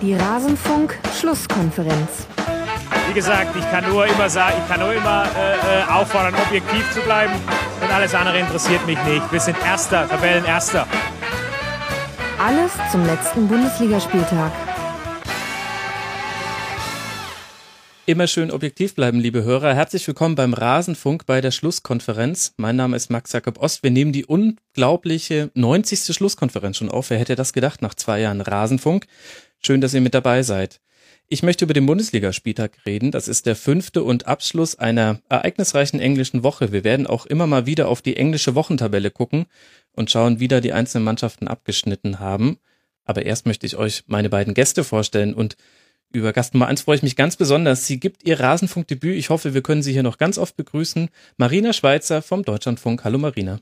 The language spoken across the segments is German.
Die Rasenfunk-Schlusskonferenz. Wie gesagt, ich kann nur immer sagen, ich kann nur immer äh, äh, auffordern, objektiv zu bleiben. Und alles andere interessiert mich nicht. Wir sind Erster, Tabellenerster. Alles zum letzten Bundesligaspieltag. Immer schön objektiv bleiben, liebe Hörer. Herzlich willkommen beim Rasenfunk bei der Schlusskonferenz. Mein Name ist Max Jakob Ost. Wir nehmen die unglaubliche 90. Schlusskonferenz schon auf. Wer hätte das gedacht nach zwei Jahren Rasenfunk? Schön, dass ihr mit dabei seid. Ich möchte über den Bundesligaspieltag reden. Das ist der fünfte und Abschluss einer ereignisreichen englischen Woche. Wir werden auch immer mal wieder auf die englische Wochentabelle gucken und schauen, wie da die einzelnen Mannschaften abgeschnitten haben. Aber erst möchte ich euch meine beiden Gäste vorstellen und über Gast Nummer eins freue ich mich ganz besonders. Sie gibt ihr Rasenfunkdebüt. Ich hoffe, wir können Sie hier noch ganz oft begrüßen. Marina Schweizer vom Deutschlandfunk. Hallo Marina.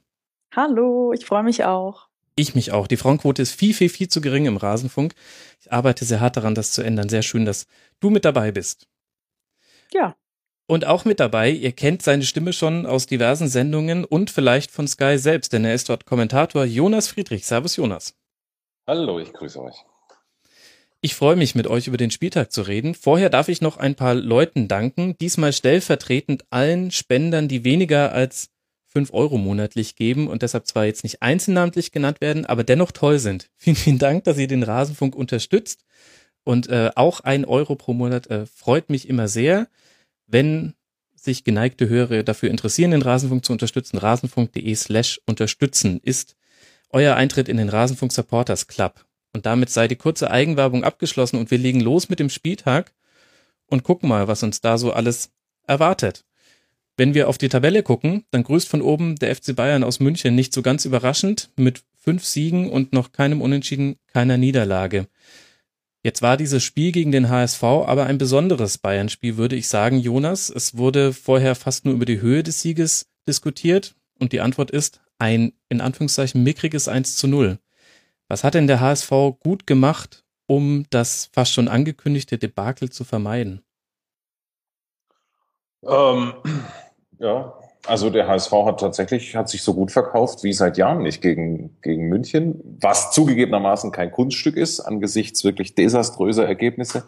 Hallo, ich freue mich auch. Ich mich auch. Die Frauenquote ist viel, viel, viel zu gering im Rasenfunk. Ich arbeite sehr hart daran, das zu ändern. Sehr schön, dass du mit dabei bist. Ja. Und auch mit dabei, ihr kennt seine Stimme schon aus diversen Sendungen und vielleicht von Sky selbst, denn er ist dort Kommentator Jonas Friedrich. Servus Jonas. Hallo, ich grüße euch. Ich freue mich, mit euch über den Spieltag zu reden. Vorher darf ich noch ein paar Leuten danken, diesmal stellvertretend allen Spendern, die weniger als fünf Euro monatlich geben und deshalb zwar jetzt nicht einzelnamtlich genannt werden, aber dennoch toll sind. Vielen, vielen Dank, dass ihr den Rasenfunk unterstützt. Und äh, auch ein Euro pro Monat äh, freut mich immer sehr, wenn sich geneigte Hörer dafür interessieren, den Rasenfunk zu unterstützen. Rasenfunk.de slash unterstützen ist euer Eintritt in den Rasenfunk Supporters Club. Und damit sei die kurze Eigenwerbung abgeschlossen und wir legen los mit dem Spieltag und gucken mal, was uns da so alles erwartet. Wenn wir auf die Tabelle gucken, dann grüßt von oben der FC Bayern aus München nicht so ganz überraschend mit fünf Siegen und noch keinem Unentschieden, keiner Niederlage. Jetzt war dieses Spiel gegen den HSV aber ein besonderes Bayern-Spiel, würde ich sagen, Jonas. Es wurde vorher fast nur über die Höhe des Sieges diskutiert und die Antwort ist ein in Anführungszeichen mickriges 1 zu 0. Was hat denn der HSV gut gemacht, um das fast schon angekündigte Debakel zu vermeiden? Ähm, ja, also der HSV hat tatsächlich, hat sich so gut verkauft wie seit Jahren nicht gegen, gegen München, was zugegebenermaßen kein Kunststück ist, angesichts wirklich desaströser Ergebnisse,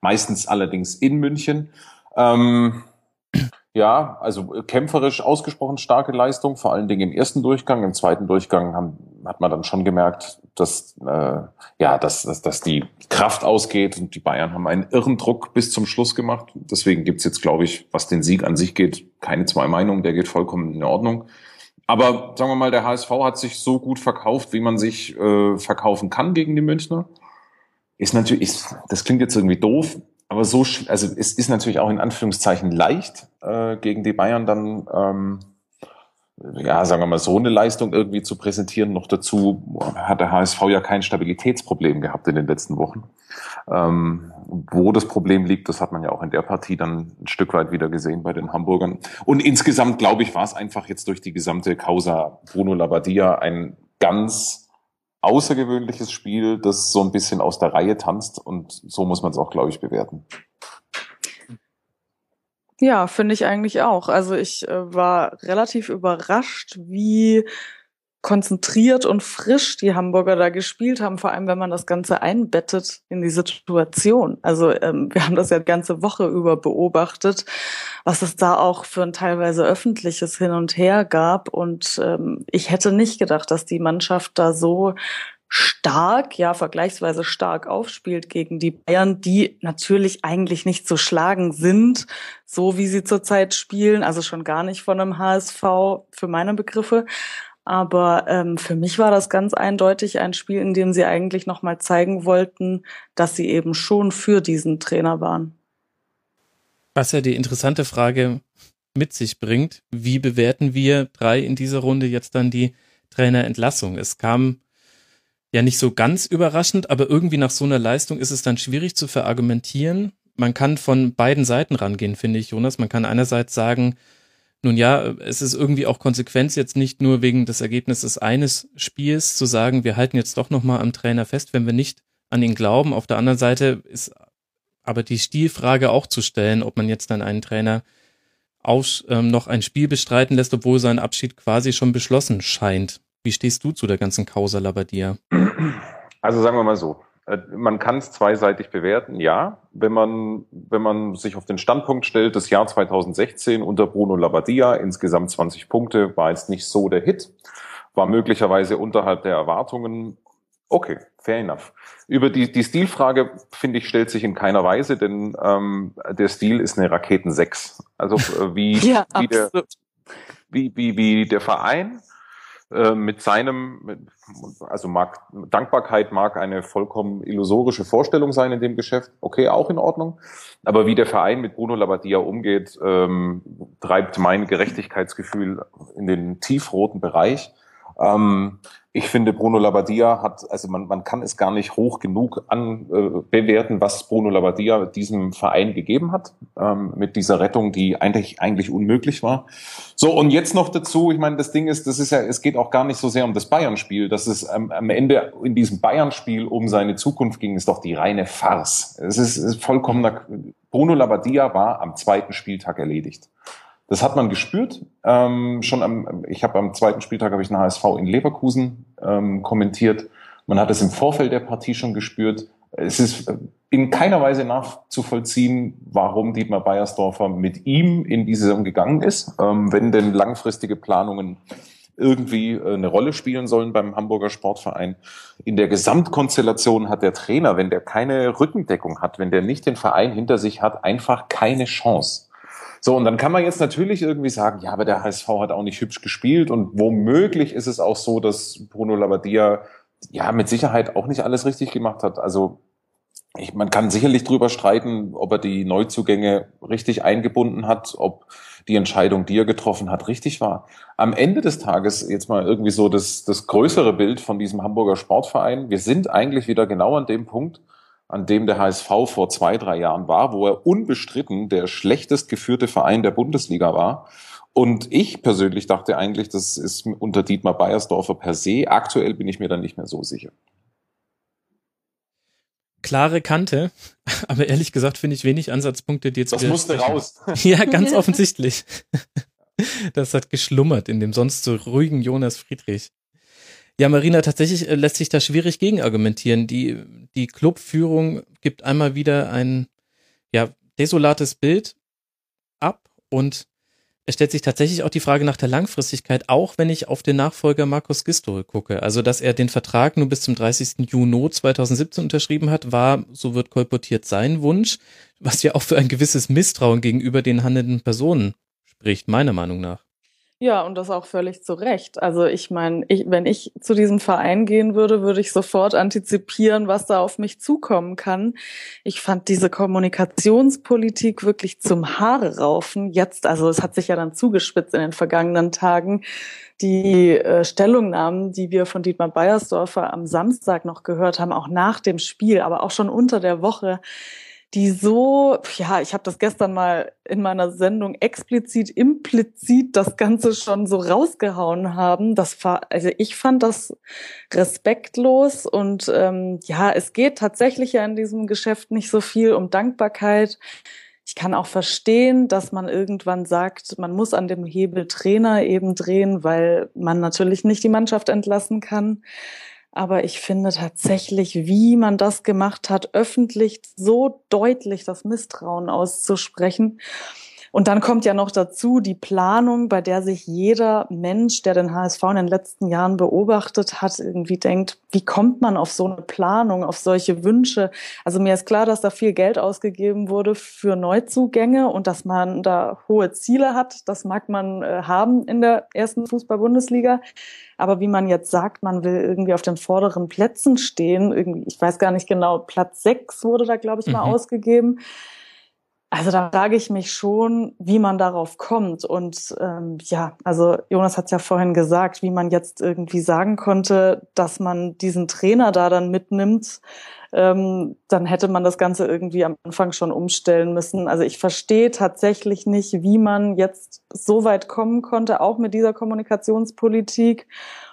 meistens allerdings in München. Ähm, ja, also kämpferisch ausgesprochen starke Leistung, vor allen Dingen im ersten Durchgang. Im zweiten Durchgang haben, hat man dann schon gemerkt, dass, äh, ja, dass, dass, dass die Kraft ausgeht und die Bayern haben einen irren Druck bis zum Schluss gemacht. Deswegen gibt's jetzt, glaube ich, was den Sieg an sich geht, keine zwei Meinungen, der geht vollkommen in Ordnung. Aber sagen wir mal, der HSV hat sich so gut verkauft, wie man sich äh, verkaufen kann gegen die Münchner. Ist natürlich, ist, das klingt jetzt irgendwie doof, aber so, also es ist natürlich auch in Anführungszeichen leicht, äh, gegen die Bayern dann, ähm, ja, sagen wir mal, so eine Leistung irgendwie zu präsentieren. Noch dazu hat der HSV ja kein Stabilitätsproblem gehabt in den letzten Wochen. Ähm, wo das Problem liegt, das hat man ja auch in der Partie dann ein Stück weit wieder gesehen bei den Hamburgern. Und insgesamt, glaube ich, war es einfach jetzt durch die gesamte Causa Bruno Labbadia ein ganz außergewöhnliches Spiel, das so ein bisschen aus der Reihe tanzt und so muss man es auch, glaube ich, bewerten. Ja, finde ich eigentlich auch. Also ich äh, war relativ überrascht, wie konzentriert und frisch die Hamburger da gespielt haben, vor allem wenn man das Ganze einbettet in die Situation. Also ähm, wir haben das ja die ganze Woche über beobachtet, was es da auch für ein teilweise öffentliches Hin und Her gab. Und ähm, ich hätte nicht gedacht, dass die Mannschaft da so stark, ja, vergleichsweise stark aufspielt gegen die Bayern, die natürlich eigentlich nicht zu schlagen sind, so wie sie zurzeit spielen, also schon gar nicht von einem HSV für meine Begriffe. Aber ähm, für mich war das ganz eindeutig ein Spiel, in dem sie eigentlich nochmal zeigen wollten, dass sie eben schon für diesen Trainer waren. Was ja die interessante Frage mit sich bringt, wie bewerten wir drei in dieser Runde jetzt dann die Trainerentlassung? Es kam ja nicht so ganz überraschend, aber irgendwie nach so einer Leistung ist es dann schwierig zu verargumentieren. Man kann von beiden Seiten rangehen, finde ich, Jonas. Man kann einerseits sagen, nun ja, es ist irgendwie auch Konsequenz jetzt nicht nur wegen des Ergebnisses eines Spiels zu sagen, wir halten jetzt doch nochmal am Trainer fest, wenn wir nicht an ihn glauben. Auf der anderen Seite ist aber die Stilfrage auch zu stellen, ob man jetzt dann einen Trainer aus, ähm, noch ein Spiel bestreiten lässt, obwohl sein Abschied quasi schon beschlossen scheint. Wie stehst du zu der ganzen Causa Labadia? Also sagen wir mal so. Äh, man kann es zweiseitig bewerten, ja. Wenn man, wenn man sich auf den Standpunkt stellt, das Jahr 2016 unter Bruno Labbadia, insgesamt 20 Punkte, war jetzt nicht so der Hit, war möglicherweise unterhalb der Erwartungen. Okay, fair enough. Über die, die Stilfrage, finde ich, stellt sich in keiner Weise, denn ähm, der Stil ist eine Raketen 6. Also äh, wie, ja, wie, der, wie, wie, wie der Verein äh, mit seinem, also mag, Dankbarkeit mag eine vollkommen illusorische Vorstellung sein in dem Geschäft. Okay, auch in Ordnung. Aber wie der Verein mit Bruno Labbadia umgeht, ähm, treibt mein Gerechtigkeitsgefühl in den tiefroten Bereich. Ähm, ich finde, Bruno Labbadia hat, also man, man kann es gar nicht hoch genug an, äh, bewerten, was Bruno Labbadia diesem Verein gegeben hat, ähm, mit dieser Rettung, die eigentlich, eigentlich unmöglich war. So, und jetzt noch dazu, ich meine, das Ding ist, das ist ja, es geht auch gar nicht so sehr um das Bayern-Spiel, dass es ähm, am Ende in diesem Bayern-Spiel um seine Zukunft ging, ist doch die reine Farce. Es ist, ist vollkommener, Bruno Labbadia war am zweiten Spieltag erledigt. Das hat man gespürt. Ähm, schon am, ich habe am zweiten Spieltag habe ich einen HSV in Leverkusen ähm, kommentiert. Man hat es im Vorfeld der Partie schon gespürt. Es ist äh, in keiner Weise nachzuvollziehen, warum Dietmar Beiersdorfer mit ihm in die Saison gegangen ist, ähm, wenn denn langfristige Planungen irgendwie äh, eine Rolle spielen sollen beim Hamburger Sportverein. In der Gesamtkonstellation hat der Trainer, wenn der keine Rückendeckung hat, wenn der nicht den Verein hinter sich hat, einfach keine Chance. So, und dann kann man jetzt natürlich irgendwie sagen, ja, aber der HSV hat auch nicht hübsch gespielt und womöglich ist es auch so, dass Bruno Labbadia ja mit Sicherheit auch nicht alles richtig gemacht hat. Also ich, man kann sicherlich drüber streiten, ob er die Neuzugänge richtig eingebunden hat, ob die Entscheidung, die er getroffen hat, richtig war. Am Ende des Tages jetzt mal irgendwie so das, das größere Bild von diesem Hamburger Sportverein. Wir sind eigentlich wieder genau an dem Punkt, an dem der HSV vor zwei, drei Jahren war, wo er unbestritten der schlechtest geführte Verein der Bundesliga war. Und ich persönlich dachte eigentlich, das ist unter Dietmar Beiersdorfer per se. Aktuell bin ich mir dann nicht mehr so sicher. Klare Kante, aber ehrlich gesagt finde ich wenig Ansatzpunkte, die jetzt. Das musste raus. ja, ganz offensichtlich. Das hat geschlummert in dem sonst so ruhigen Jonas Friedrich. Ja, Marina, tatsächlich äh, lässt sich da schwierig gegen argumentieren. Die, die Clubführung gibt einmal wieder ein ja, desolates Bild ab und es stellt sich tatsächlich auch die Frage nach der Langfristigkeit, auch wenn ich auf den Nachfolger Markus Gisdol gucke. Also, dass er den Vertrag nur bis zum 30. Juni 2017 unterschrieben hat, war, so wird kolportiert, sein Wunsch, was ja auch für ein gewisses Misstrauen gegenüber den handelnden Personen spricht, meiner Meinung nach. Ja, und das auch völlig zu Recht. Also ich meine, ich, wenn ich zu diesem Verein gehen würde, würde ich sofort antizipieren, was da auf mich zukommen kann. Ich fand diese Kommunikationspolitik wirklich zum Haare raufen. Jetzt, also es hat sich ja dann zugespitzt in den vergangenen Tagen. Die äh, Stellungnahmen, die wir von Dietmar Beiersdorfer am Samstag noch gehört haben, auch nach dem Spiel, aber auch schon unter der Woche, die so, ja, ich habe das gestern mal in meiner Sendung explizit, implizit das Ganze schon so rausgehauen haben. Das war, also ich fand das respektlos und ähm, ja, es geht tatsächlich ja in diesem Geschäft nicht so viel um Dankbarkeit. Ich kann auch verstehen, dass man irgendwann sagt, man muss an dem Hebel Trainer eben drehen, weil man natürlich nicht die Mannschaft entlassen kann. Aber ich finde tatsächlich, wie man das gemacht hat, öffentlich so deutlich das Misstrauen auszusprechen. Und dann kommt ja noch dazu die Planung, bei der sich jeder Mensch, der den HSV in den letzten Jahren beobachtet hat, irgendwie denkt, wie kommt man auf so eine Planung, auf solche Wünsche? Also mir ist klar, dass da viel Geld ausgegeben wurde für Neuzugänge und dass man da hohe Ziele hat. Das mag man äh, haben in der ersten Fußball-Bundesliga. Aber wie man jetzt sagt, man will irgendwie auf den vorderen Plätzen stehen, irgendwie, ich weiß gar nicht genau, Platz sechs wurde da, glaube ich, mal mhm. ausgegeben. Also da frage ich mich schon, wie man darauf kommt. Und ähm, ja, also Jonas hat ja vorhin gesagt, wie man jetzt irgendwie sagen konnte, dass man diesen Trainer da dann mitnimmt. Ähm, dann hätte man das Ganze irgendwie am Anfang schon umstellen müssen. Also ich verstehe tatsächlich nicht, wie man jetzt so weit kommen konnte, auch mit dieser Kommunikationspolitik.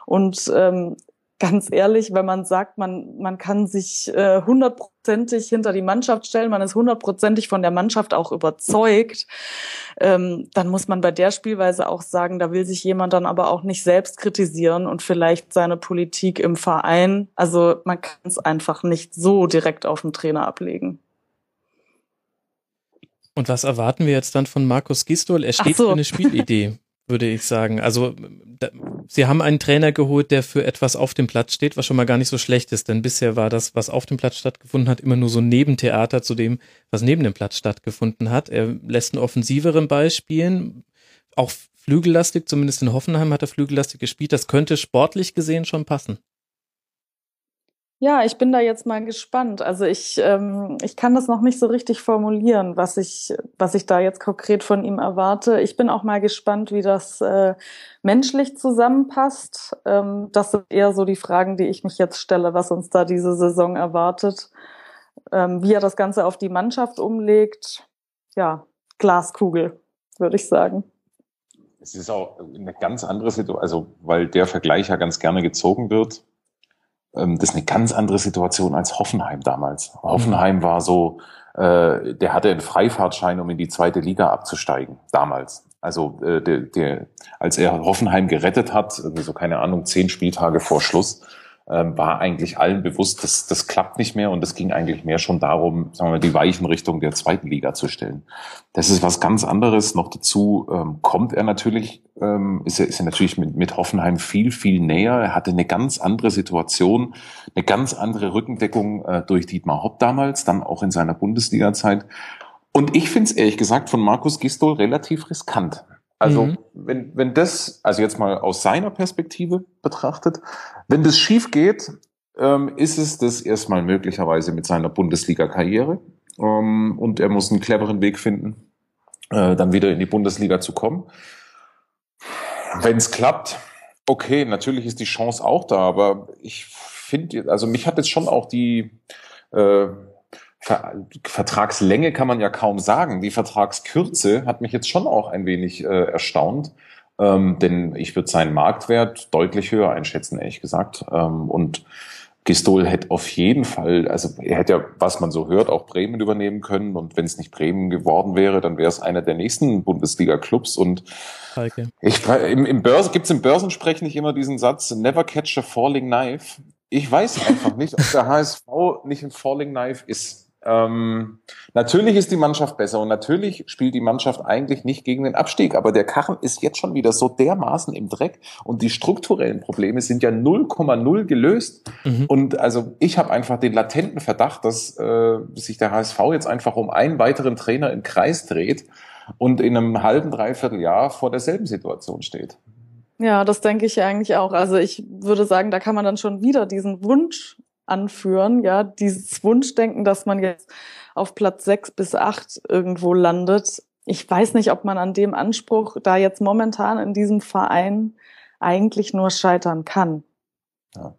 Und ähm, ganz ehrlich, wenn man sagt, man, man kann sich äh, hundertprozentig hinter die Mannschaft stellen, man ist hundertprozentig von der Mannschaft auch überzeugt, ähm, dann muss man bei der Spielweise auch sagen, da will sich jemand dann aber auch nicht selbst kritisieren und vielleicht seine Politik im Verein. Also man kann es einfach nicht so direkt auf den Trainer ablegen. Und was erwarten wir jetzt dann von Markus Gistol? Er steht so. für eine Spielidee würde ich sagen. Also da, sie haben einen Trainer geholt, der für etwas auf dem Platz steht, was schon mal gar nicht so schlecht ist, denn bisher war das, was auf dem Platz stattgefunden hat, immer nur so Nebentheater zu dem, was neben dem Platz stattgefunden hat. Er lässt einen offensiveren Ball spielen, auch flügellastig, zumindest in Hoffenheim hat er flügellastig gespielt. Das könnte sportlich gesehen schon passen. Ja, ich bin da jetzt mal gespannt. Also ich, ähm, ich kann das noch nicht so richtig formulieren, was ich, was ich da jetzt konkret von ihm erwarte. Ich bin auch mal gespannt, wie das äh, menschlich zusammenpasst. Ähm, das sind eher so die Fragen, die ich mich jetzt stelle, was uns da diese Saison erwartet. Ähm, wie er das Ganze auf die Mannschaft umlegt. Ja, Glaskugel, würde ich sagen. Es ist auch eine ganz andere Situation, also weil der Vergleich ja ganz gerne gezogen wird ähm, das ist eine ganz andere Situation als Hoffenheim damals. Hoffenheim war so, äh, der hatte einen Freifahrtschein, um in die zweite Liga abzusteigen, damals. Also äh, der, der, als er Hoffenheim gerettet hat, so keine Ahnung, zehn Spieltage vor Schluss, ähm, war eigentlich allen bewusst, dass das klappt nicht mehr und es ging eigentlich mehr schon darum, sagen wir mal, die Weichen Richtung der zweiten Liga zu stellen. Das ist was ganz anderes. Noch dazu ähm, kommt er natürlich, ähm, ist, er, ist er natürlich mit, mit Hoffenheim viel, viel näher. Er hatte eine ganz andere Situation, eine ganz andere Rückendeckung äh, durch Dietmar Hopp damals, dann auch in seiner Bundesliga-Zeit. Und ich finde es ehrlich gesagt von Markus Gistol relativ riskant. Also mhm. wenn, wenn das, also jetzt mal aus seiner Perspektive betrachtet, wenn das schief geht, ähm, ist es das erstmal möglicherweise mit seiner Bundesliga-Karriere ähm, und er muss einen cleveren Weg finden, äh, dann wieder in die Bundesliga zu kommen. Wenn es klappt, okay, natürlich ist die Chance auch da, aber ich finde, also mich hat jetzt schon auch die äh, Vertragslänge kann man ja kaum sagen. Die Vertragskürze hat mich jetzt schon auch ein wenig äh, erstaunt. Ähm, denn ich würde seinen Marktwert deutlich höher einschätzen, ehrlich gesagt. Ähm, und Gistol hätte auf jeden Fall, also er hätte ja, was man so hört, auch Bremen übernehmen können. Und wenn es nicht Bremen geworden wäre, dann wäre es einer der nächsten Bundesliga-Clubs. Und okay. ich, im, im Börse, gibt's im Börsensprech nicht immer diesen Satz, never catch a falling knife. Ich weiß einfach nicht, ob der HSV nicht ein falling knife ist. Ähm, natürlich ist die Mannschaft besser und natürlich spielt die Mannschaft eigentlich nicht gegen den Abstieg, aber der Karren ist jetzt schon wieder so dermaßen im Dreck und die strukturellen Probleme sind ja 0,0 gelöst. Mhm. Und also ich habe einfach den latenten Verdacht, dass äh, sich der HSV jetzt einfach um einen weiteren Trainer im Kreis dreht und in einem halben, dreiviertel Jahr vor derselben Situation steht. Ja, das denke ich eigentlich auch. Also ich würde sagen, da kann man dann schon wieder diesen Wunsch anführen, ja, dieses Wunschdenken, dass man jetzt auf Platz sechs bis acht irgendwo landet. Ich weiß nicht, ob man an dem Anspruch da jetzt momentan in diesem Verein eigentlich nur scheitern kann. Ja.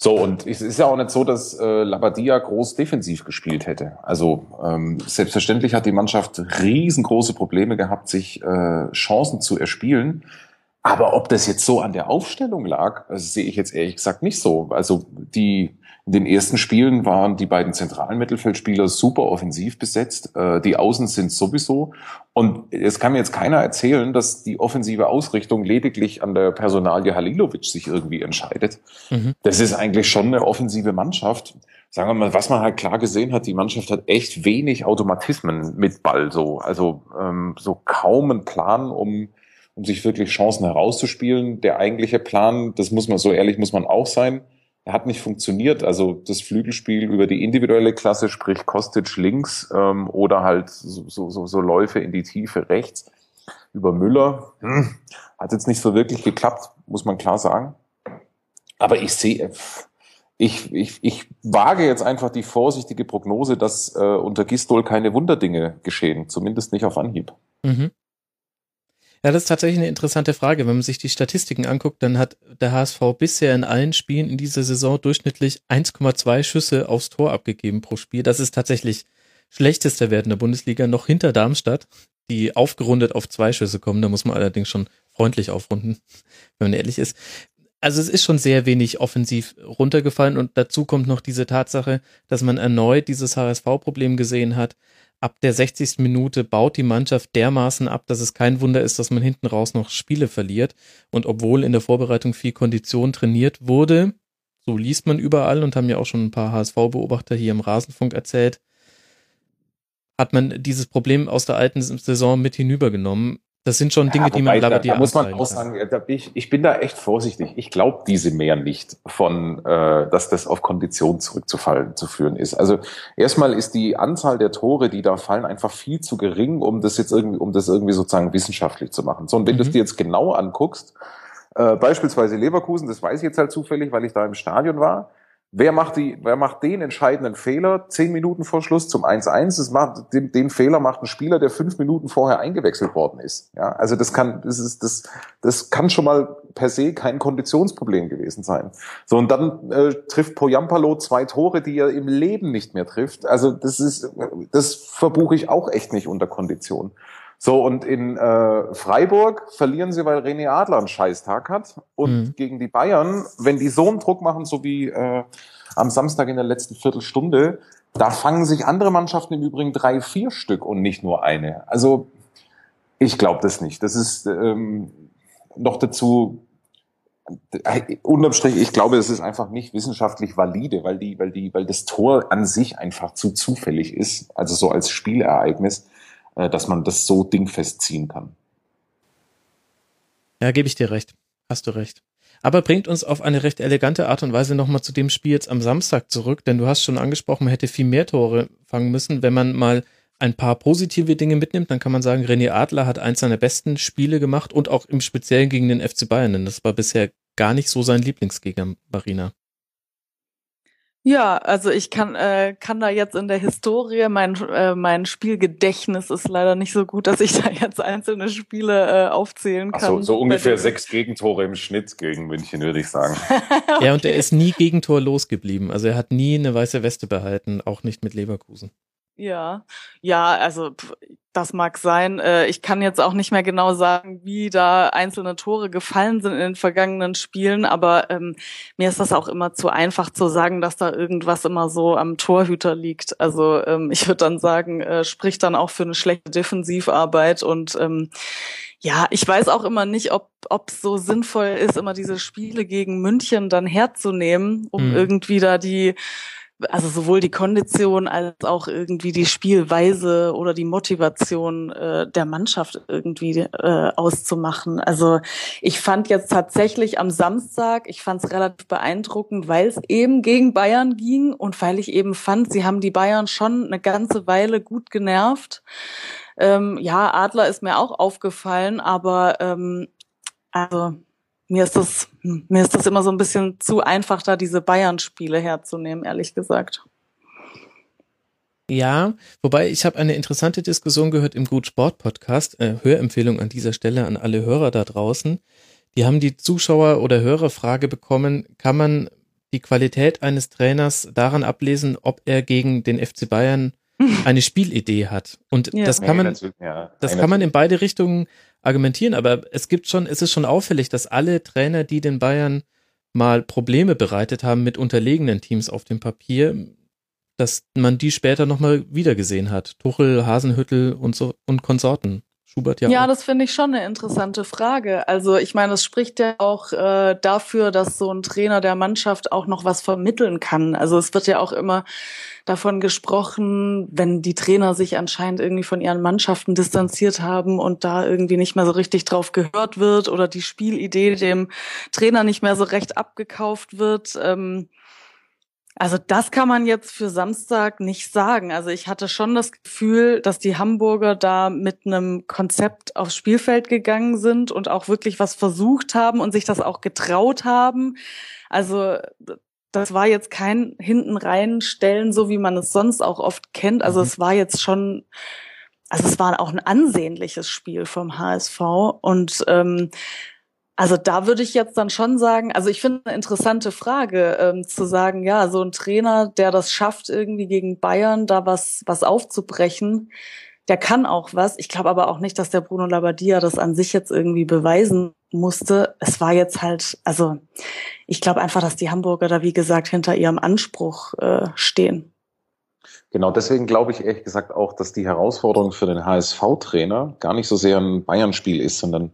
So, und es ist ja auch nicht so, dass äh, Labadia groß defensiv gespielt hätte. Also ähm, selbstverständlich hat die Mannschaft riesengroße Probleme gehabt, sich äh, Chancen zu erspielen. Aber ob das jetzt so an der Aufstellung lag, also sehe ich jetzt ehrlich gesagt nicht so. Also die in den ersten Spielen waren die beiden zentralen Mittelfeldspieler super offensiv besetzt. Äh, die Außen sind sowieso. Und es kann mir jetzt keiner erzählen, dass die offensive Ausrichtung lediglich an der Personalie Halilovic sich irgendwie entscheidet. Mhm. Das ist eigentlich schon eine offensive Mannschaft. Sagen wir mal, was man halt klar gesehen hat, die Mannschaft hat echt wenig Automatismen mit Ball so. Also ähm, so kaum einen Plan, um um sich wirklich Chancen herauszuspielen. Der eigentliche Plan, das muss man so ehrlich muss man auch sein, er hat nicht funktioniert. Also das Flügelspiel über die individuelle Klasse, sprich Kostic links ähm, oder halt so, so, so Läufe in die Tiefe rechts über Müller, hm, hat jetzt nicht so wirklich geklappt, muss man klar sagen. Aber ich sehe, ich, ich, ich wage jetzt einfach die vorsichtige Prognose, dass äh, unter Gistol keine Wunderdinge geschehen, zumindest nicht auf Anhieb. Mhm. Ja, das ist tatsächlich eine interessante Frage. Wenn man sich die Statistiken anguckt, dann hat der HSV bisher in allen Spielen in dieser Saison durchschnittlich 1,2 Schüsse aufs Tor abgegeben pro Spiel. Das ist tatsächlich schlechtester Wert in der Bundesliga, noch hinter Darmstadt, die aufgerundet auf zwei Schüsse kommen. Da muss man allerdings schon freundlich aufrunden, wenn man ehrlich ist. also es ist schon sehr wenig offensiv runtergefallen und dazu kommt noch diese Tatsache, dass man erneut dieses HSV-Problem gesehen hat. Ab der 60. Minute baut die Mannschaft dermaßen ab, dass es kein Wunder ist, dass man hinten raus noch Spiele verliert. Und obwohl in der Vorbereitung viel Kondition trainiert wurde, so liest man überall und haben ja auch schon ein paar HSV-Beobachter hier im Rasenfunk erzählt, hat man dieses Problem aus der alten Saison mit hinübergenommen. Das sind schon Dinge, ja, die man Labadier da, da muss man auch sagen, da bin ich, ich bin da echt vorsichtig. Ich glaube diese mehr nicht von, äh, dass das auf Kondition zurückzufallen zu führen ist. Also erstmal ist die Anzahl der Tore, die da fallen, einfach viel zu gering, um das jetzt irgendwie, um das irgendwie sozusagen wissenschaftlich zu machen. So und wenn mhm. du es dir jetzt genau anguckst, äh, beispielsweise Leverkusen, das weiß ich jetzt halt zufällig, weil ich da im Stadion war. Wer macht, die, wer macht den entscheidenden Fehler zehn Minuten vor Schluss zum 1-1? Den, den Fehler macht ein Spieler, der fünf Minuten vorher eingewechselt worden ist. Ja, also das kann, das ist, das, das kann schon mal per se kein Konditionsproblem gewesen sein. So und dann äh, trifft Poyampalo zwei Tore, die er im Leben nicht mehr trifft. Also das ist, das verbuche ich auch echt nicht unter Kondition. So, und in äh, Freiburg verlieren sie, weil René Adler einen Scheißtag hat. Und mhm. gegen die Bayern, wenn die so einen Druck machen, so wie äh, am Samstag in der letzten Viertelstunde, da fangen sich andere Mannschaften im Übrigen drei, vier Stück und nicht nur eine. Also ich glaube das nicht. Das ist ähm, noch dazu äh, unterm Strich, ich glaube, es ist einfach nicht wissenschaftlich valide, weil die, weil die, weil das Tor an sich einfach zu zufällig ist, also so als Spielereignis. Äh, dass man das so dingfest ziehen kann. Ja, gebe ich dir recht. Hast du recht. Aber bringt uns auf eine recht elegante Art und Weise nochmal zu dem Spiel jetzt am Samstag zurück, denn du hast schon angesprochen, man hätte viel mehr Tore fangen müssen. Wenn man mal ein paar positive Dinge mitnimmt, dann kann man sagen, René Adler hat eins seiner besten Spiele gemacht und auch im Speziellen gegen den FC Bayern, denn das war bisher gar nicht so sein Lieblingsgegner, Marina. Ja, also ich kann äh, kann da jetzt in der Historie mein äh, mein Spielgedächtnis ist leider nicht so gut, dass ich da jetzt einzelne Spiele äh, aufzählen kann. Ach so, so ungefähr sechs Gegentore im Schnitt gegen München würde ich sagen. okay. Ja, und er ist nie Gegentor losgeblieben. Also er hat nie eine weiße Weste behalten, auch nicht mit Leverkusen. Ja, ja, also das mag sein. Äh, ich kann jetzt auch nicht mehr genau sagen, wie da einzelne Tore gefallen sind in den vergangenen Spielen, aber ähm, mir ist das auch immer zu einfach zu sagen, dass da irgendwas immer so am Torhüter liegt. Also ähm, ich würde dann sagen, äh, spricht dann auch für eine schlechte Defensivarbeit und ähm, ja, ich weiß auch immer nicht, ob ob es so sinnvoll ist, immer diese Spiele gegen München dann herzunehmen, um mhm. irgendwie da die also sowohl die Kondition als auch irgendwie die Spielweise oder die Motivation äh, der Mannschaft irgendwie äh, auszumachen. Also ich fand jetzt tatsächlich am Samstag, ich fand es relativ beeindruckend, weil es eben gegen Bayern ging und weil ich eben fand, sie haben die Bayern schon eine ganze Weile gut genervt. Ähm, ja, Adler ist mir auch aufgefallen, aber ähm, also mir ist das, mir ist das immer so ein bisschen zu einfach, da diese Bayern-Spiele herzunehmen, ehrlich gesagt. Ja, wobei ich habe eine interessante Diskussion gehört im Gut Sport Podcast. Äh, Hörempfehlung an dieser Stelle an alle Hörer da draußen. Die haben die Zuschauer- oder Hörerfrage bekommen, kann man die Qualität eines Trainers daran ablesen, ob er gegen den FC Bayern eine Spielidee hat. Und ja. das kann man, das kann man in beide Richtungen argumentieren, aber es gibt schon, es ist schon auffällig, dass alle Trainer, die den Bayern mal Probleme bereitet haben mit unterlegenen Teams auf dem Papier, dass man die später nochmal wiedergesehen hat. Tuchel, Hasenhüttel und so und Konsorten. Schubert ja. Ja, auch. das finde ich schon eine interessante Frage. Also ich meine, es spricht ja auch äh, dafür, dass so ein Trainer der Mannschaft auch noch was vermitteln kann. Also es wird ja auch immer davon gesprochen, wenn die Trainer sich anscheinend irgendwie von ihren Mannschaften distanziert haben und da irgendwie nicht mehr so richtig drauf gehört wird oder die Spielidee dem Trainer nicht mehr so recht abgekauft wird. Ähm, also das kann man jetzt für Samstag nicht sagen. Also ich hatte schon das Gefühl, dass die Hamburger da mit einem Konzept aufs Spielfeld gegangen sind und auch wirklich was versucht haben und sich das auch getraut haben. Also das war jetzt kein hinten reinstellen, so wie man es sonst auch oft kennt. Also mhm. es war jetzt schon, also es war auch ein ansehnliches Spiel vom HSV und ähm, also da würde ich jetzt dann schon sagen, also ich finde eine interessante Frage, ähm, zu sagen, ja, so ein Trainer, der das schafft, irgendwie gegen Bayern da was, was aufzubrechen, der kann auch was. Ich glaube aber auch nicht, dass der Bruno Labbadia das an sich jetzt irgendwie beweisen musste. Es war jetzt halt, also ich glaube einfach, dass die Hamburger da, wie gesagt, hinter ihrem Anspruch äh, stehen. Genau, deswegen glaube ich ehrlich gesagt auch, dass die Herausforderung für den HSV-Trainer gar nicht so sehr ein Bayern-Spiel ist, sondern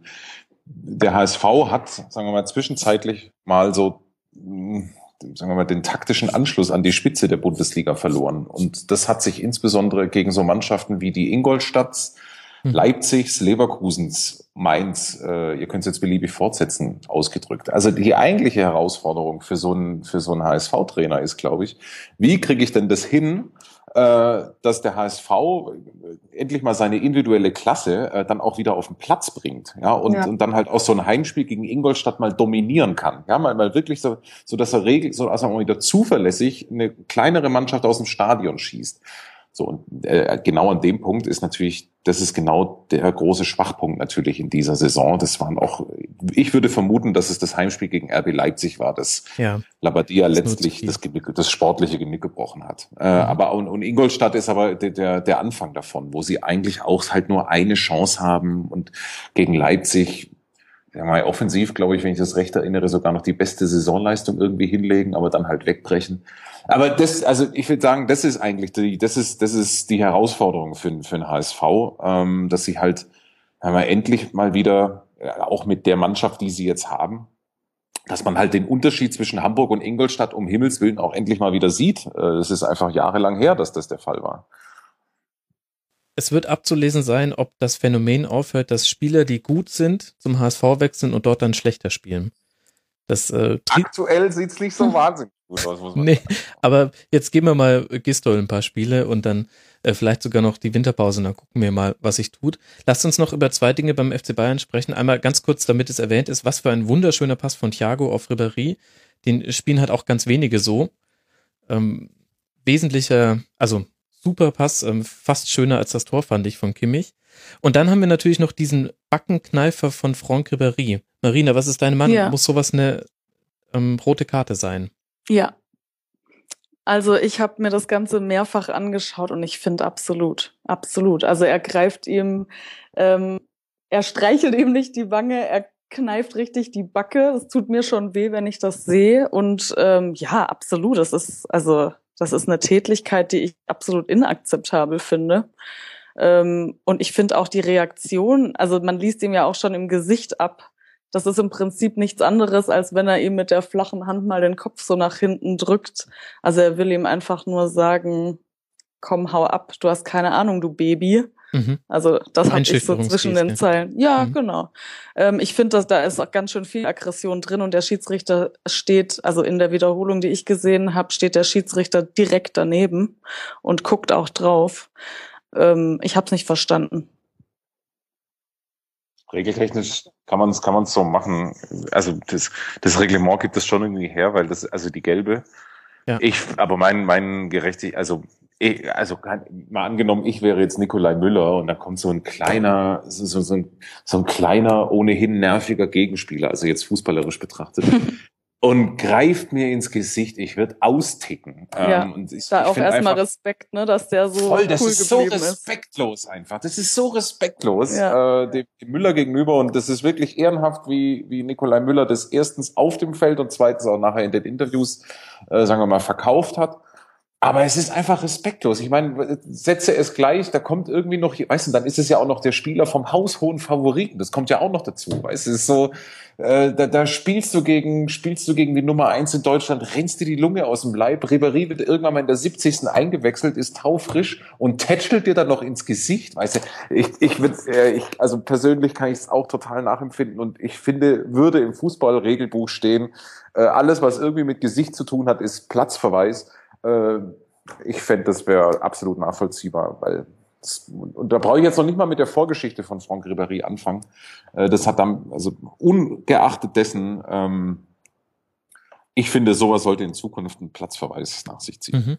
der HSV hat, sagen wir mal, zwischenzeitlich mal so, hm, sagen wir mal, den taktischen Anschluss an die Spitze der Bundesliga verloren. Und das hat sich insbesondere gegen so Mannschaften wie die Ingolstadts, hm. Leipzigs, Leverkusens, Mainz, äh, ihr könnt es jetzt beliebig fortsetzen, ausgedrückt. Also die eigentliche Herausforderung für so einen, für so einen HSV-Trainer ist, glaube ich, wie kriege ich denn das hin, dass der HSV äh, endlich mal seine individuelle Klasse äh, dann auch wieder auf den Platz bringt, ja, und, ja. und dann halt auch so ein Heimspiel gegen Ingolstadt mal dominieren kann, ja, mal, mal wirklich so, so dass er regelt, so dass er mal wieder zuverlässig eine kleinere Mannschaft aus dem Stadion schießt. So, und äh, genau an dem Punkt ist natürlich, das ist genau der große Schwachpunkt natürlich in dieser Saison. Das waren auch, ich würde vermuten, dass es das Heimspiel gegen RB Leipzig war, das ja, Labadia das letztlich das, Genick, das sportliche Genick gebrochen hat. Äh, mhm. Aber und, und Ingolstadt ist aber der, der, der Anfang davon, wo sie eigentlich auch halt nur eine Chance haben und gegen Leipzig ja, mal offensiv, glaube ich, wenn ich das recht erinnere, sogar noch die beste Saisonleistung irgendwie hinlegen, aber dann halt wegbrechen. Aber das, also ich würde sagen, das ist eigentlich die, das ist, das ist die Herausforderung für, für den HSV, ähm, dass sie halt haben wir endlich mal wieder, ja, auch mit der Mannschaft, die sie jetzt haben, dass man halt den Unterschied zwischen Hamburg und Ingolstadt um Himmels Willen auch endlich mal wieder sieht. Äh, es ist einfach jahrelang her, dass das der Fall war. Es wird abzulesen sein, ob das Phänomen aufhört, dass Spieler, die gut sind, zum HSV wechseln und dort dann schlechter spielen. Das, äh, Aktuell sieht's nicht so wahnsinnig gut aus, muss man Nee, sagen. aber jetzt geben wir mal Gistol ein paar Spiele und dann äh, vielleicht sogar noch die Winterpause, dann gucken wir mal, was sich tut. Lasst uns noch über zwei Dinge beim FC Bayern sprechen. Einmal ganz kurz, damit es erwähnt ist, was für ein wunderschöner Pass von Thiago auf Ribéry. Den spielen halt auch ganz wenige so. Ähm, wesentlicher, also super Pass, ähm, fast schöner als das Tor fand ich von Kimmich. Und dann haben wir natürlich noch diesen Backenkneifer von Franck Ribéry. Marina, was ist deine Meinung? Ja. Muss sowas eine ähm, rote Karte sein? Ja. Also ich habe mir das Ganze mehrfach angeschaut und ich finde absolut, absolut. Also er greift ihm, ähm, er streichelt ihm nicht die Wange, er kneift richtig die Backe. Das tut mir schon weh, wenn ich das sehe. Und ähm, ja, absolut. Das ist also das ist eine Tätlichkeit, die ich absolut inakzeptabel finde. Ähm, und ich finde auch die Reaktion, also man liest ihm ja auch schon im Gesicht ab. Das ist im Prinzip nichts anderes, als wenn er ihm mit der flachen Hand mal den Kopf so nach hinten drückt. Also er will ihm einfach nur sagen, komm, hau ab, du hast keine Ahnung, du Baby. Mhm. Also das habe ich so zwischen den Zeilen. Ja, mhm. genau. Ähm, ich finde, dass da ist auch ganz schön viel Aggression drin und der Schiedsrichter steht, also in der Wiederholung, die ich gesehen habe, steht der Schiedsrichter direkt daneben und guckt auch drauf. Ähm, ich habe es nicht verstanden. Regeltechnisch kann man es kann man's so machen. Also das, das Reglement gibt es schon irgendwie her, weil das also die gelbe. Ja. Ich, aber mein mein gerechtig, also also mal angenommen, ich wäre jetzt Nikolai Müller und da kommt so ein kleiner, so, so, ein, so ein kleiner, ohnehin nerviger Gegenspieler, also jetzt fußballerisch betrachtet, und greift mir ins Gesicht, ich würde austicken. Ja, ähm, und ich, da ich auch erstmal Respekt, ne, dass der so voll, das cool ist so respektlos ist. einfach. Das ist so respektlos ja. äh, dem, dem Müller gegenüber und das ist wirklich ehrenhaft, wie wie Nikolai Müller das erstens auf dem Feld und zweitens auch nachher in den Interviews, äh, sagen wir mal, verkauft hat. Aber es ist einfach respektlos. Ich meine, setze es gleich, da kommt irgendwie noch, weißt du, dann ist es ja auch noch der Spieler vom haushohen Favoriten. Das kommt ja auch noch dazu. Weißt du, es ist so, äh, da, da spielst du gegen, spielst du gegen die Nummer eins in Deutschland, rennst dir die Lunge aus dem Leib. Ribéry wird irgendwann mal in der 70. eingewechselt, ist taufrisch und tätschelt dir dann noch ins Gesicht. Weißt du, ich, ich, würd, äh, ich also persönlich kann ich es auch total nachempfinden und ich finde, würde im Fußballregelbuch stehen, äh, alles, was irgendwie mit Gesicht zu tun hat, ist Platzverweis äh, ich fände, das wäre absolut nachvollziehbar, weil das, und da brauche ich jetzt noch nicht mal mit der Vorgeschichte von Franck Ribéry anfangen. Äh, das hat dann, also ungeachtet dessen, ähm, ich finde, sowas sollte in Zukunft einen Platzverweis nach sich ziehen. Mhm.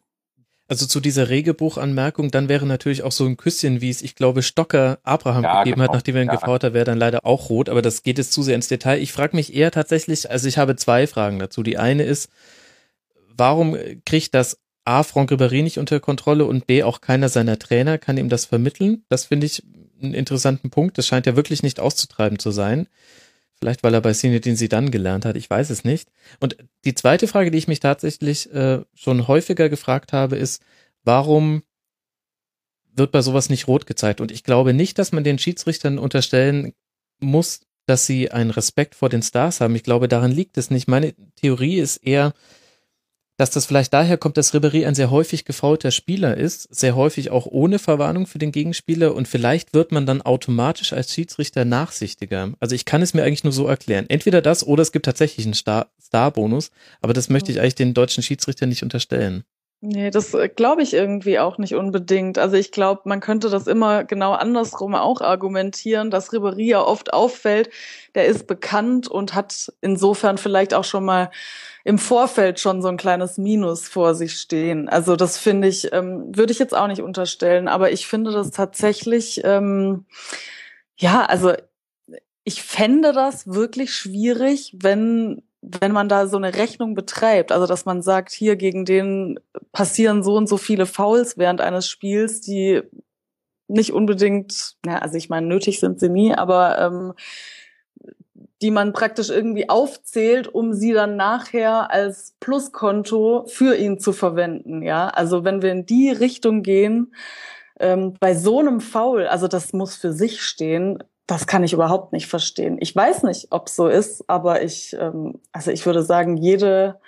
Also zu dieser Regelbuchanmerkung, dann wäre natürlich auch so ein Küsschen, wie es, ich glaube, Stocker Abraham ja, gegeben genau. hat, nachdem er ihn ja. gefault hat, wäre dann leider auch rot, aber das geht jetzt zu sehr ins Detail. Ich frage mich eher tatsächlich, also ich habe zwei Fragen dazu. Die eine ist, warum kriegt das A, Franck Ribéry nicht unter Kontrolle und B, auch keiner seiner Trainer kann ihm das vermitteln? Das finde ich einen interessanten Punkt. Das scheint ja wirklich nicht auszutreiben zu sein. Vielleicht, weil er bei Sinedin sie dann gelernt hat, ich weiß es nicht. Und die zweite Frage, die ich mich tatsächlich äh, schon häufiger gefragt habe, ist, warum wird bei sowas nicht rot gezeigt? Und ich glaube nicht, dass man den Schiedsrichtern unterstellen muss, dass sie einen Respekt vor den Stars haben. Ich glaube, daran liegt es nicht. Meine Theorie ist eher, dass das vielleicht daher kommt, dass Ribéry ein sehr häufig gefaulter Spieler ist, sehr häufig auch ohne Verwarnung für den Gegenspieler und vielleicht wird man dann automatisch als Schiedsrichter nachsichtiger. Also ich kann es mir eigentlich nur so erklären. Entweder das oder es gibt tatsächlich einen Star Starbonus, aber das möchte ich eigentlich den deutschen Schiedsrichtern nicht unterstellen. Nee, das äh, glaube ich irgendwie auch nicht unbedingt. Also ich glaube, man könnte das immer genau andersrum auch argumentieren, dass Ribéry ja oft auffällt, der ist bekannt und hat insofern vielleicht auch schon mal im Vorfeld schon so ein kleines Minus vor sich stehen. Also das finde ich, ähm, würde ich jetzt auch nicht unterstellen, aber ich finde das tatsächlich, ähm, ja, also ich fände das wirklich schwierig, wenn wenn man da so eine Rechnung betreibt, also dass man sagt, hier gegen den passieren so und so viele Fouls während eines Spiels, die nicht unbedingt, ja, also ich meine, nötig sind sie nie, aber ähm, die man praktisch irgendwie aufzählt, um sie dann nachher als Pluskonto für ihn zu verwenden. Ja, also wenn wir in die Richtung gehen, ähm, bei so einem Foul, also das muss für sich stehen, das kann ich überhaupt nicht verstehen. Ich weiß nicht, ob so ist, aber ich, ähm, also ich würde sagen, jede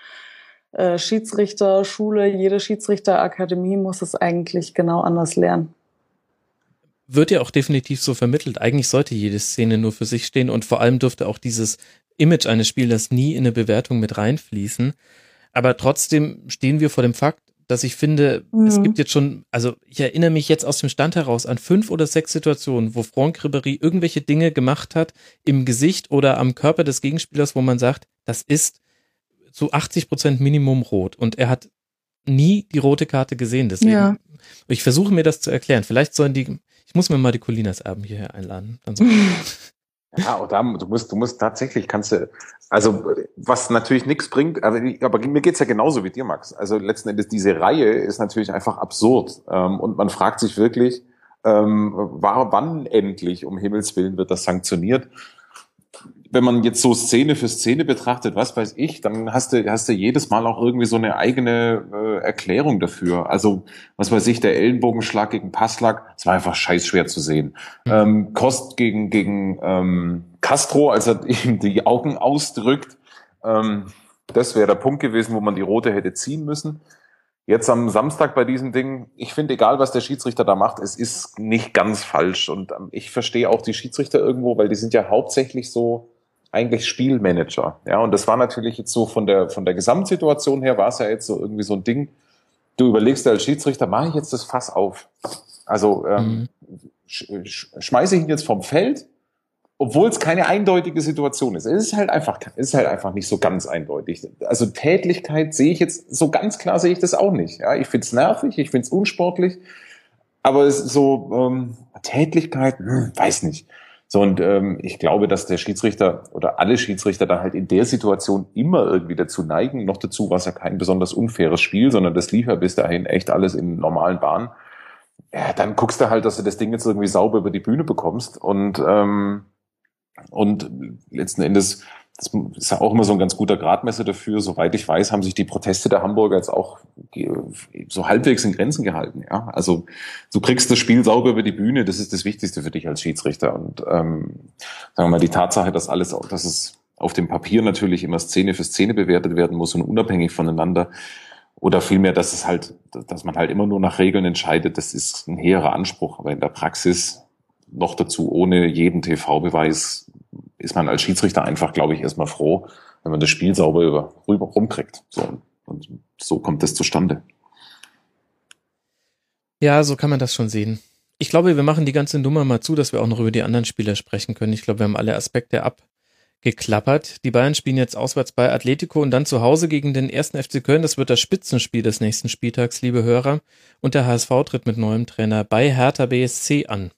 äh, Schiedsrichterschule, jede Schiedsrichterakademie muss es eigentlich genau anders lernen. Wird ja auch definitiv so vermittelt. Eigentlich sollte jede Szene nur für sich stehen und vor allem dürfte auch dieses Image eines Spielers nie in eine Bewertung mit reinfließen. Aber trotzdem stehen wir vor dem Fakt, dass ich finde, mhm. es gibt jetzt schon, also ich erinnere mich jetzt aus dem Stand heraus an fünf oder sechs Situationen, wo Franck Ribéry irgendwelche Dinge gemacht hat im Gesicht oder am Körper des Gegenspielers, wo man sagt, das ist zu 80 Prozent Minimum rot und er hat nie die rote Karte gesehen. Deswegen, ja. ich versuche mir das zu erklären. Vielleicht sollen die, ich muss mir mal die Colinas Erben hierher einladen. Dann so. Ja, und da, du musst, du musst tatsächlich, kannst du, also was natürlich nichts bringt, aber, aber mir geht's ja genauso wie dir, Max. Also letzten Endes, diese Reihe ist natürlich einfach absurd. Ähm, und man fragt sich wirklich, ähm, war, wann endlich, um Himmels Willen, wird das sanktioniert? Wenn man jetzt so Szene für Szene betrachtet, was weiß ich, dann hast du, hast du jedes Mal auch irgendwie so eine eigene äh, Erklärung dafür. Also, was weiß ich, der Ellenbogenschlag gegen Passlack, es war einfach scheiß schwer zu sehen. Mhm. Ähm, Kost gegen, gegen ähm, Castro, als er ihm die Augen ausdrückt, ähm, das wäre der Punkt gewesen, wo man die rote hätte ziehen müssen. Jetzt am Samstag bei diesem Ding, ich finde, egal was der Schiedsrichter da macht, es ist nicht ganz falsch. Und ähm, ich verstehe auch die Schiedsrichter irgendwo, weil die sind ja hauptsächlich so eigentlich Spielmanager. Ja, und das war natürlich jetzt so von der, von der Gesamtsituation her war es ja jetzt so irgendwie so ein Ding. Du überlegst als Schiedsrichter, mache ich jetzt das Fass auf? Also, ähm, mhm. sch schmeiße ich ihn jetzt vom Feld, obwohl es keine eindeutige Situation ist. Es ist halt einfach, es ist halt einfach nicht so ganz eindeutig. Also Tätlichkeit sehe ich jetzt, so ganz klar sehe ich das auch nicht. Ja, ich find's nervig, ich find's unsportlich, aber es ist so, ähm, Tätlichkeit, hm, weiß nicht. So, und ähm, ich glaube, dass der Schiedsrichter oder alle Schiedsrichter da halt in der Situation immer irgendwie dazu neigen. Noch dazu war es ja kein besonders unfaires Spiel, sondern das lief ja bis dahin echt alles in normalen Bahnen. Ja, dann guckst du halt, dass du das Ding jetzt irgendwie sauber über die Bühne bekommst. Und, ähm, und letzten Endes das ist ja auch immer so ein ganz guter Gradmesser dafür. Soweit ich weiß, haben sich die Proteste der Hamburger jetzt auch so halbwegs in Grenzen gehalten. Ja, also du kriegst das Spiel sauber über die Bühne. Das ist das Wichtigste für dich als Schiedsrichter. Und ähm, sagen wir mal die Tatsache, dass alles, dass es auf dem Papier natürlich immer Szene für Szene bewertet werden muss und unabhängig voneinander. Oder vielmehr, dass es halt, dass man halt immer nur nach Regeln entscheidet. Das ist ein hehrer Anspruch. Aber in der Praxis noch dazu ohne jeden TV-Beweis ist man als Schiedsrichter einfach, glaube ich, erstmal froh, wenn man das Spiel sauber über, rüber rumkriegt. So, und so kommt es zustande. Ja, so kann man das schon sehen. Ich glaube, wir machen die ganze Nummer mal zu, dass wir auch noch über die anderen Spieler sprechen können. Ich glaube, wir haben alle Aspekte abgeklappert. Die Bayern spielen jetzt auswärts bei Atletico und dann zu Hause gegen den ersten FC Köln. Das wird das Spitzenspiel des nächsten Spieltags, liebe Hörer. Und der HSV tritt mit neuem Trainer bei Hertha BSC an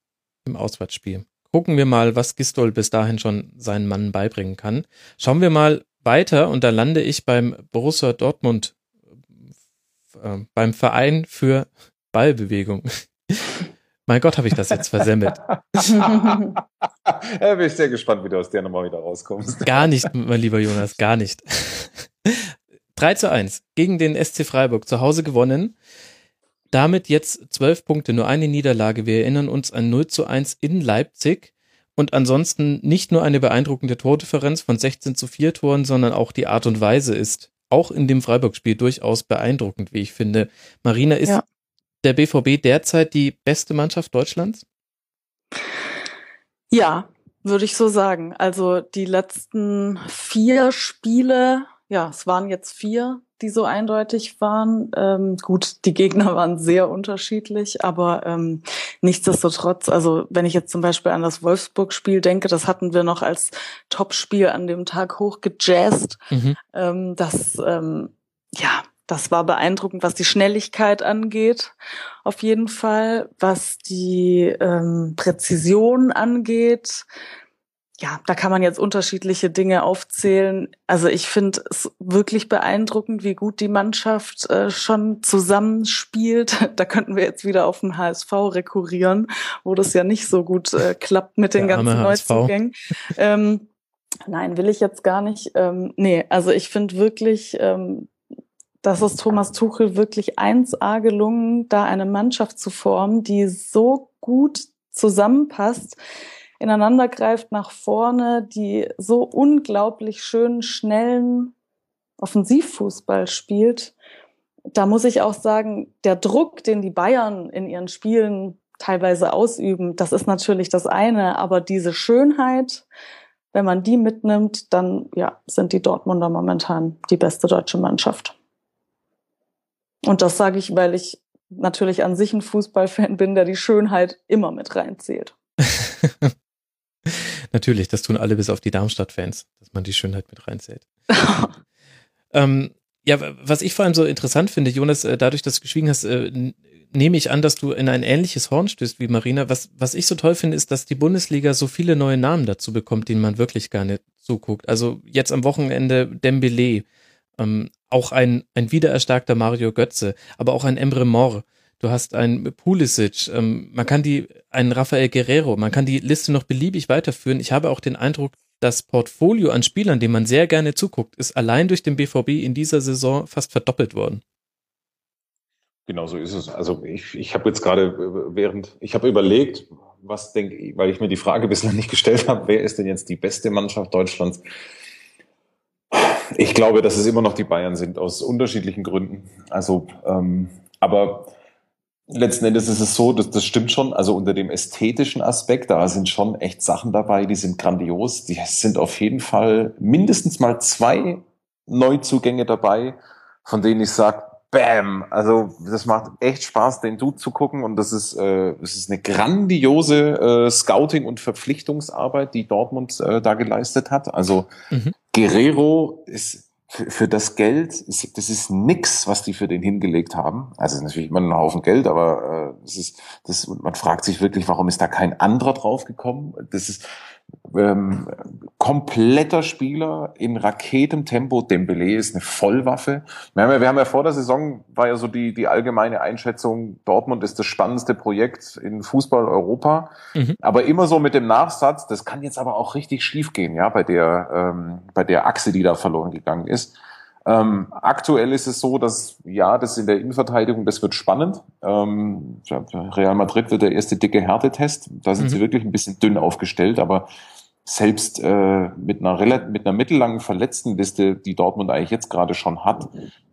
im Auswärtsspiel gucken wir mal, was Gistol bis dahin schon seinen Mann beibringen kann. Schauen wir mal weiter und da lande ich beim Borussia Dortmund, äh, beim Verein für Ballbewegung. Mein Gott, habe ich das jetzt versemmelt. ja, bin ich sehr gespannt, wie du aus der Nummer wieder rauskommst. Gar nicht, mein lieber Jonas, gar nicht. 3 zu 1 gegen den SC Freiburg zu Hause gewonnen. Damit jetzt zwölf Punkte, nur eine Niederlage. Wir erinnern uns an 0 zu 1 in Leipzig. Und ansonsten nicht nur eine beeindruckende Tordifferenz von 16 zu 4 Toren, sondern auch die Art und Weise ist auch in dem Freiburg-Spiel durchaus beeindruckend, wie ich finde. Marina, ist ja. der BVB derzeit die beste Mannschaft Deutschlands? Ja, würde ich so sagen. Also die letzten vier Spiele, ja, es waren jetzt vier, die so eindeutig waren. Ähm, gut, die Gegner waren sehr unterschiedlich, aber ähm, nichtsdestotrotz, also wenn ich jetzt zum Beispiel an das Wolfsburg-Spiel denke, das hatten wir noch als Topspiel an dem Tag hochgejazzt. Mhm. Ähm, das, ähm, ja, das war beeindruckend, was die Schnelligkeit angeht, auf jeden Fall, was die ähm, Präzision angeht ja, da kann man jetzt unterschiedliche Dinge aufzählen. Also ich finde es wirklich beeindruckend, wie gut die Mannschaft äh, schon zusammenspielt. Da könnten wir jetzt wieder auf den HSV rekurrieren, wo das ja nicht so gut äh, klappt mit den ganzen Neuzugängen. Ähm, nein, will ich jetzt gar nicht. Ähm, nee, also ich finde wirklich, ähm, dass es Thomas Tuchel wirklich 1A gelungen, da eine Mannschaft zu formen, die so gut zusammenpasst ineinander greift nach vorne, die so unglaublich schönen, schnellen Offensivfußball spielt. Da muss ich auch sagen, der Druck, den die Bayern in ihren Spielen teilweise ausüben, das ist natürlich das eine, aber diese Schönheit, wenn man die mitnimmt, dann ja, sind die Dortmunder momentan die beste deutsche Mannschaft. Und das sage ich, weil ich natürlich an sich ein Fußballfan bin, der die Schönheit immer mit reinzählt. Natürlich, das tun alle bis auf die Darmstadt-Fans, dass man die Schönheit mit reinzählt. ähm, ja, was ich vor allem so interessant finde, Jonas, äh, dadurch, dass du geschwiegen hast, äh, nehme ich an, dass du in ein ähnliches Horn stößt wie Marina. Was, was ich so toll finde, ist, dass die Bundesliga so viele neue Namen dazu bekommt, denen man wirklich gar nicht zuguckt. Also jetzt am Wochenende Dembele, ähm, auch ein, ein wiedererstarkter Mario Götze, aber auch ein Emre Mor du hast einen Pulisic, ähm, man kann die, einen Rafael Guerrero, man kann die Liste noch beliebig weiterführen. Ich habe auch den Eindruck, das Portfolio an Spielern, dem man sehr gerne zuguckt, ist allein durch den BVB in dieser Saison fast verdoppelt worden. Genau so ist es. Also ich, ich habe jetzt gerade äh, während, ich habe überlegt, was denke weil ich mir die Frage bislang nicht gestellt habe, wer ist denn jetzt die beste Mannschaft Deutschlands? Ich glaube, dass es immer noch die Bayern sind, aus unterschiedlichen Gründen. Also, ähm, aber letzten Endes ist es so, dass das stimmt schon. Also unter dem ästhetischen Aspekt, da sind schon echt Sachen dabei, die sind grandios. Die sind auf jeden Fall mindestens mal zwei Neuzugänge dabei, von denen ich sage, Bam! Also das macht echt Spaß, den Dude zu gucken und das ist, äh, das ist eine grandiose äh, Scouting- und Verpflichtungsarbeit, die Dortmund äh, da geleistet hat. Also mhm. Guerrero ist für, für das Geld, das ist nix, was die für den hingelegt haben. Also natürlich immer ein Haufen Geld, aber äh, das ist, das, man fragt sich wirklich, warum ist da kein anderer draufgekommen? Das ist ähm, kompletter Spieler in Raketentempo. Dembele ist eine Vollwaffe. Wir haben, ja, wir haben ja vor der Saison war ja so die die allgemeine Einschätzung: Dortmund ist das spannendste Projekt in Fußball Europa. Mhm. Aber immer so mit dem Nachsatz: Das kann jetzt aber auch richtig schief gehen, ja, bei der ähm, bei der Achse, die da verloren gegangen ist. Ähm, aktuell ist es so, dass ja, das in der Innenverteidigung, das wird spannend. Ähm, Real Madrid wird der erste dicke Härtetest. Da sind mhm. sie wirklich ein bisschen dünn aufgestellt, aber selbst äh, mit einer mit einer mittellangen Verletztenliste, die Dortmund eigentlich jetzt gerade schon hat,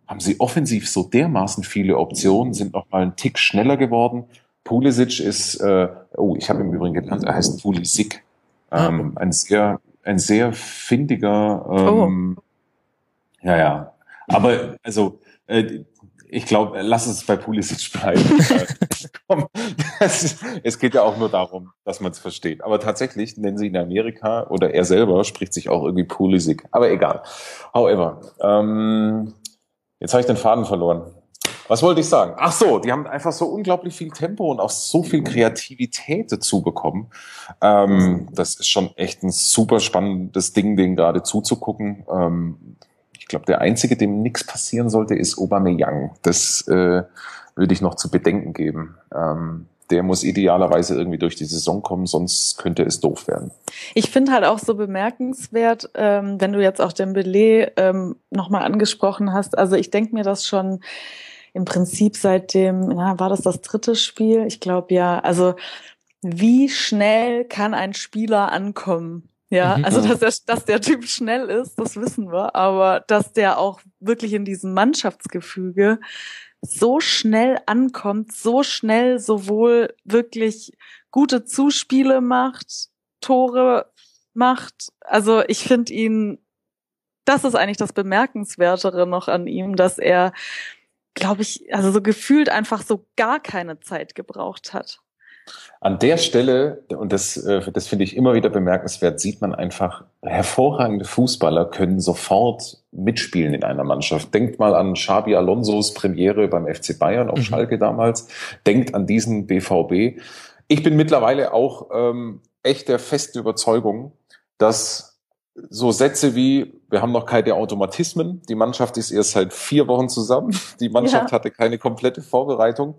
haben sie offensiv so dermaßen viele Optionen, sind noch mal einen Tick schneller geworden. Pulisic ist, äh, oh, ich habe im Übrigen gelernt, er heißt Pulisic, ah. ähm, ein sehr ein sehr findiger ähm, oh ja, ja. Aber also, äh, ich glaube, lass es bei Pulisic bleiben. Komm, ist, es geht ja auch nur darum, dass man es versteht. Aber tatsächlich nennen sie in Amerika oder er selber spricht sich auch irgendwie Pulisic. Aber egal. However, ähm, jetzt habe ich den Faden verloren. Was wollte ich sagen? Ach so, die haben einfach so unglaublich viel Tempo und auch so viel Kreativität dazu bekommen. Ähm, das ist schon echt ein super spannendes Ding, denen gerade zuzugucken. Ähm, ich glaube, der einzige, dem nichts passieren sollte, ist Aubameyang. Das äh, würde ich noch zu bedenken geben. Ähm, der muss idealerweise irgendwie durch die Saison kommen, sonst könnte es doof werden. Ich finde halt auch so bemerkenswert, ähm, wenn du jetzt auch Dembele ähm, nochmal angesprochen hast. Also ich denke mir das schon im Prinzip seit dem, na, war das das dritte Spiel? Ich glaube ja. Also wie schnell kann ein Spieler ankommen? Ja, mhm. also dass der, dass der Typ schnell ist, das wissen wir, aber dass der auch wirklich in diesem Mannschaftsgefüge so schnell ankommt, so schnell sowohl wirklich gute Zuspiele macht, Tore macht. Also ich finde ihn, das ist eigentlich das Bemerkenswertere noch an ihm, dass er, glaube ich, also so gefühlt einfach so gar keine Zeit gebraucht hat. An der Stelle, und das, äh, das finde ich immer wieder bemerkenswert, sieht man einfach, hervorragende Fußballer können sofort mitspielen in einer Mannschaft. Denkt mal an Xabi Alonsos Premiere beim FC Bayern auf mhm. Schalke damals. Denkt an diesen BVB. Ich bin mittlerweile auch ähm, echt der festen Überzeugung, dass so Sätze wie, wir haben noch keine Automatismen, die Mannschaft ist erst seit vier Wochen zusammen, die Mannschaft ja. hatte keine komplette Vorbereitung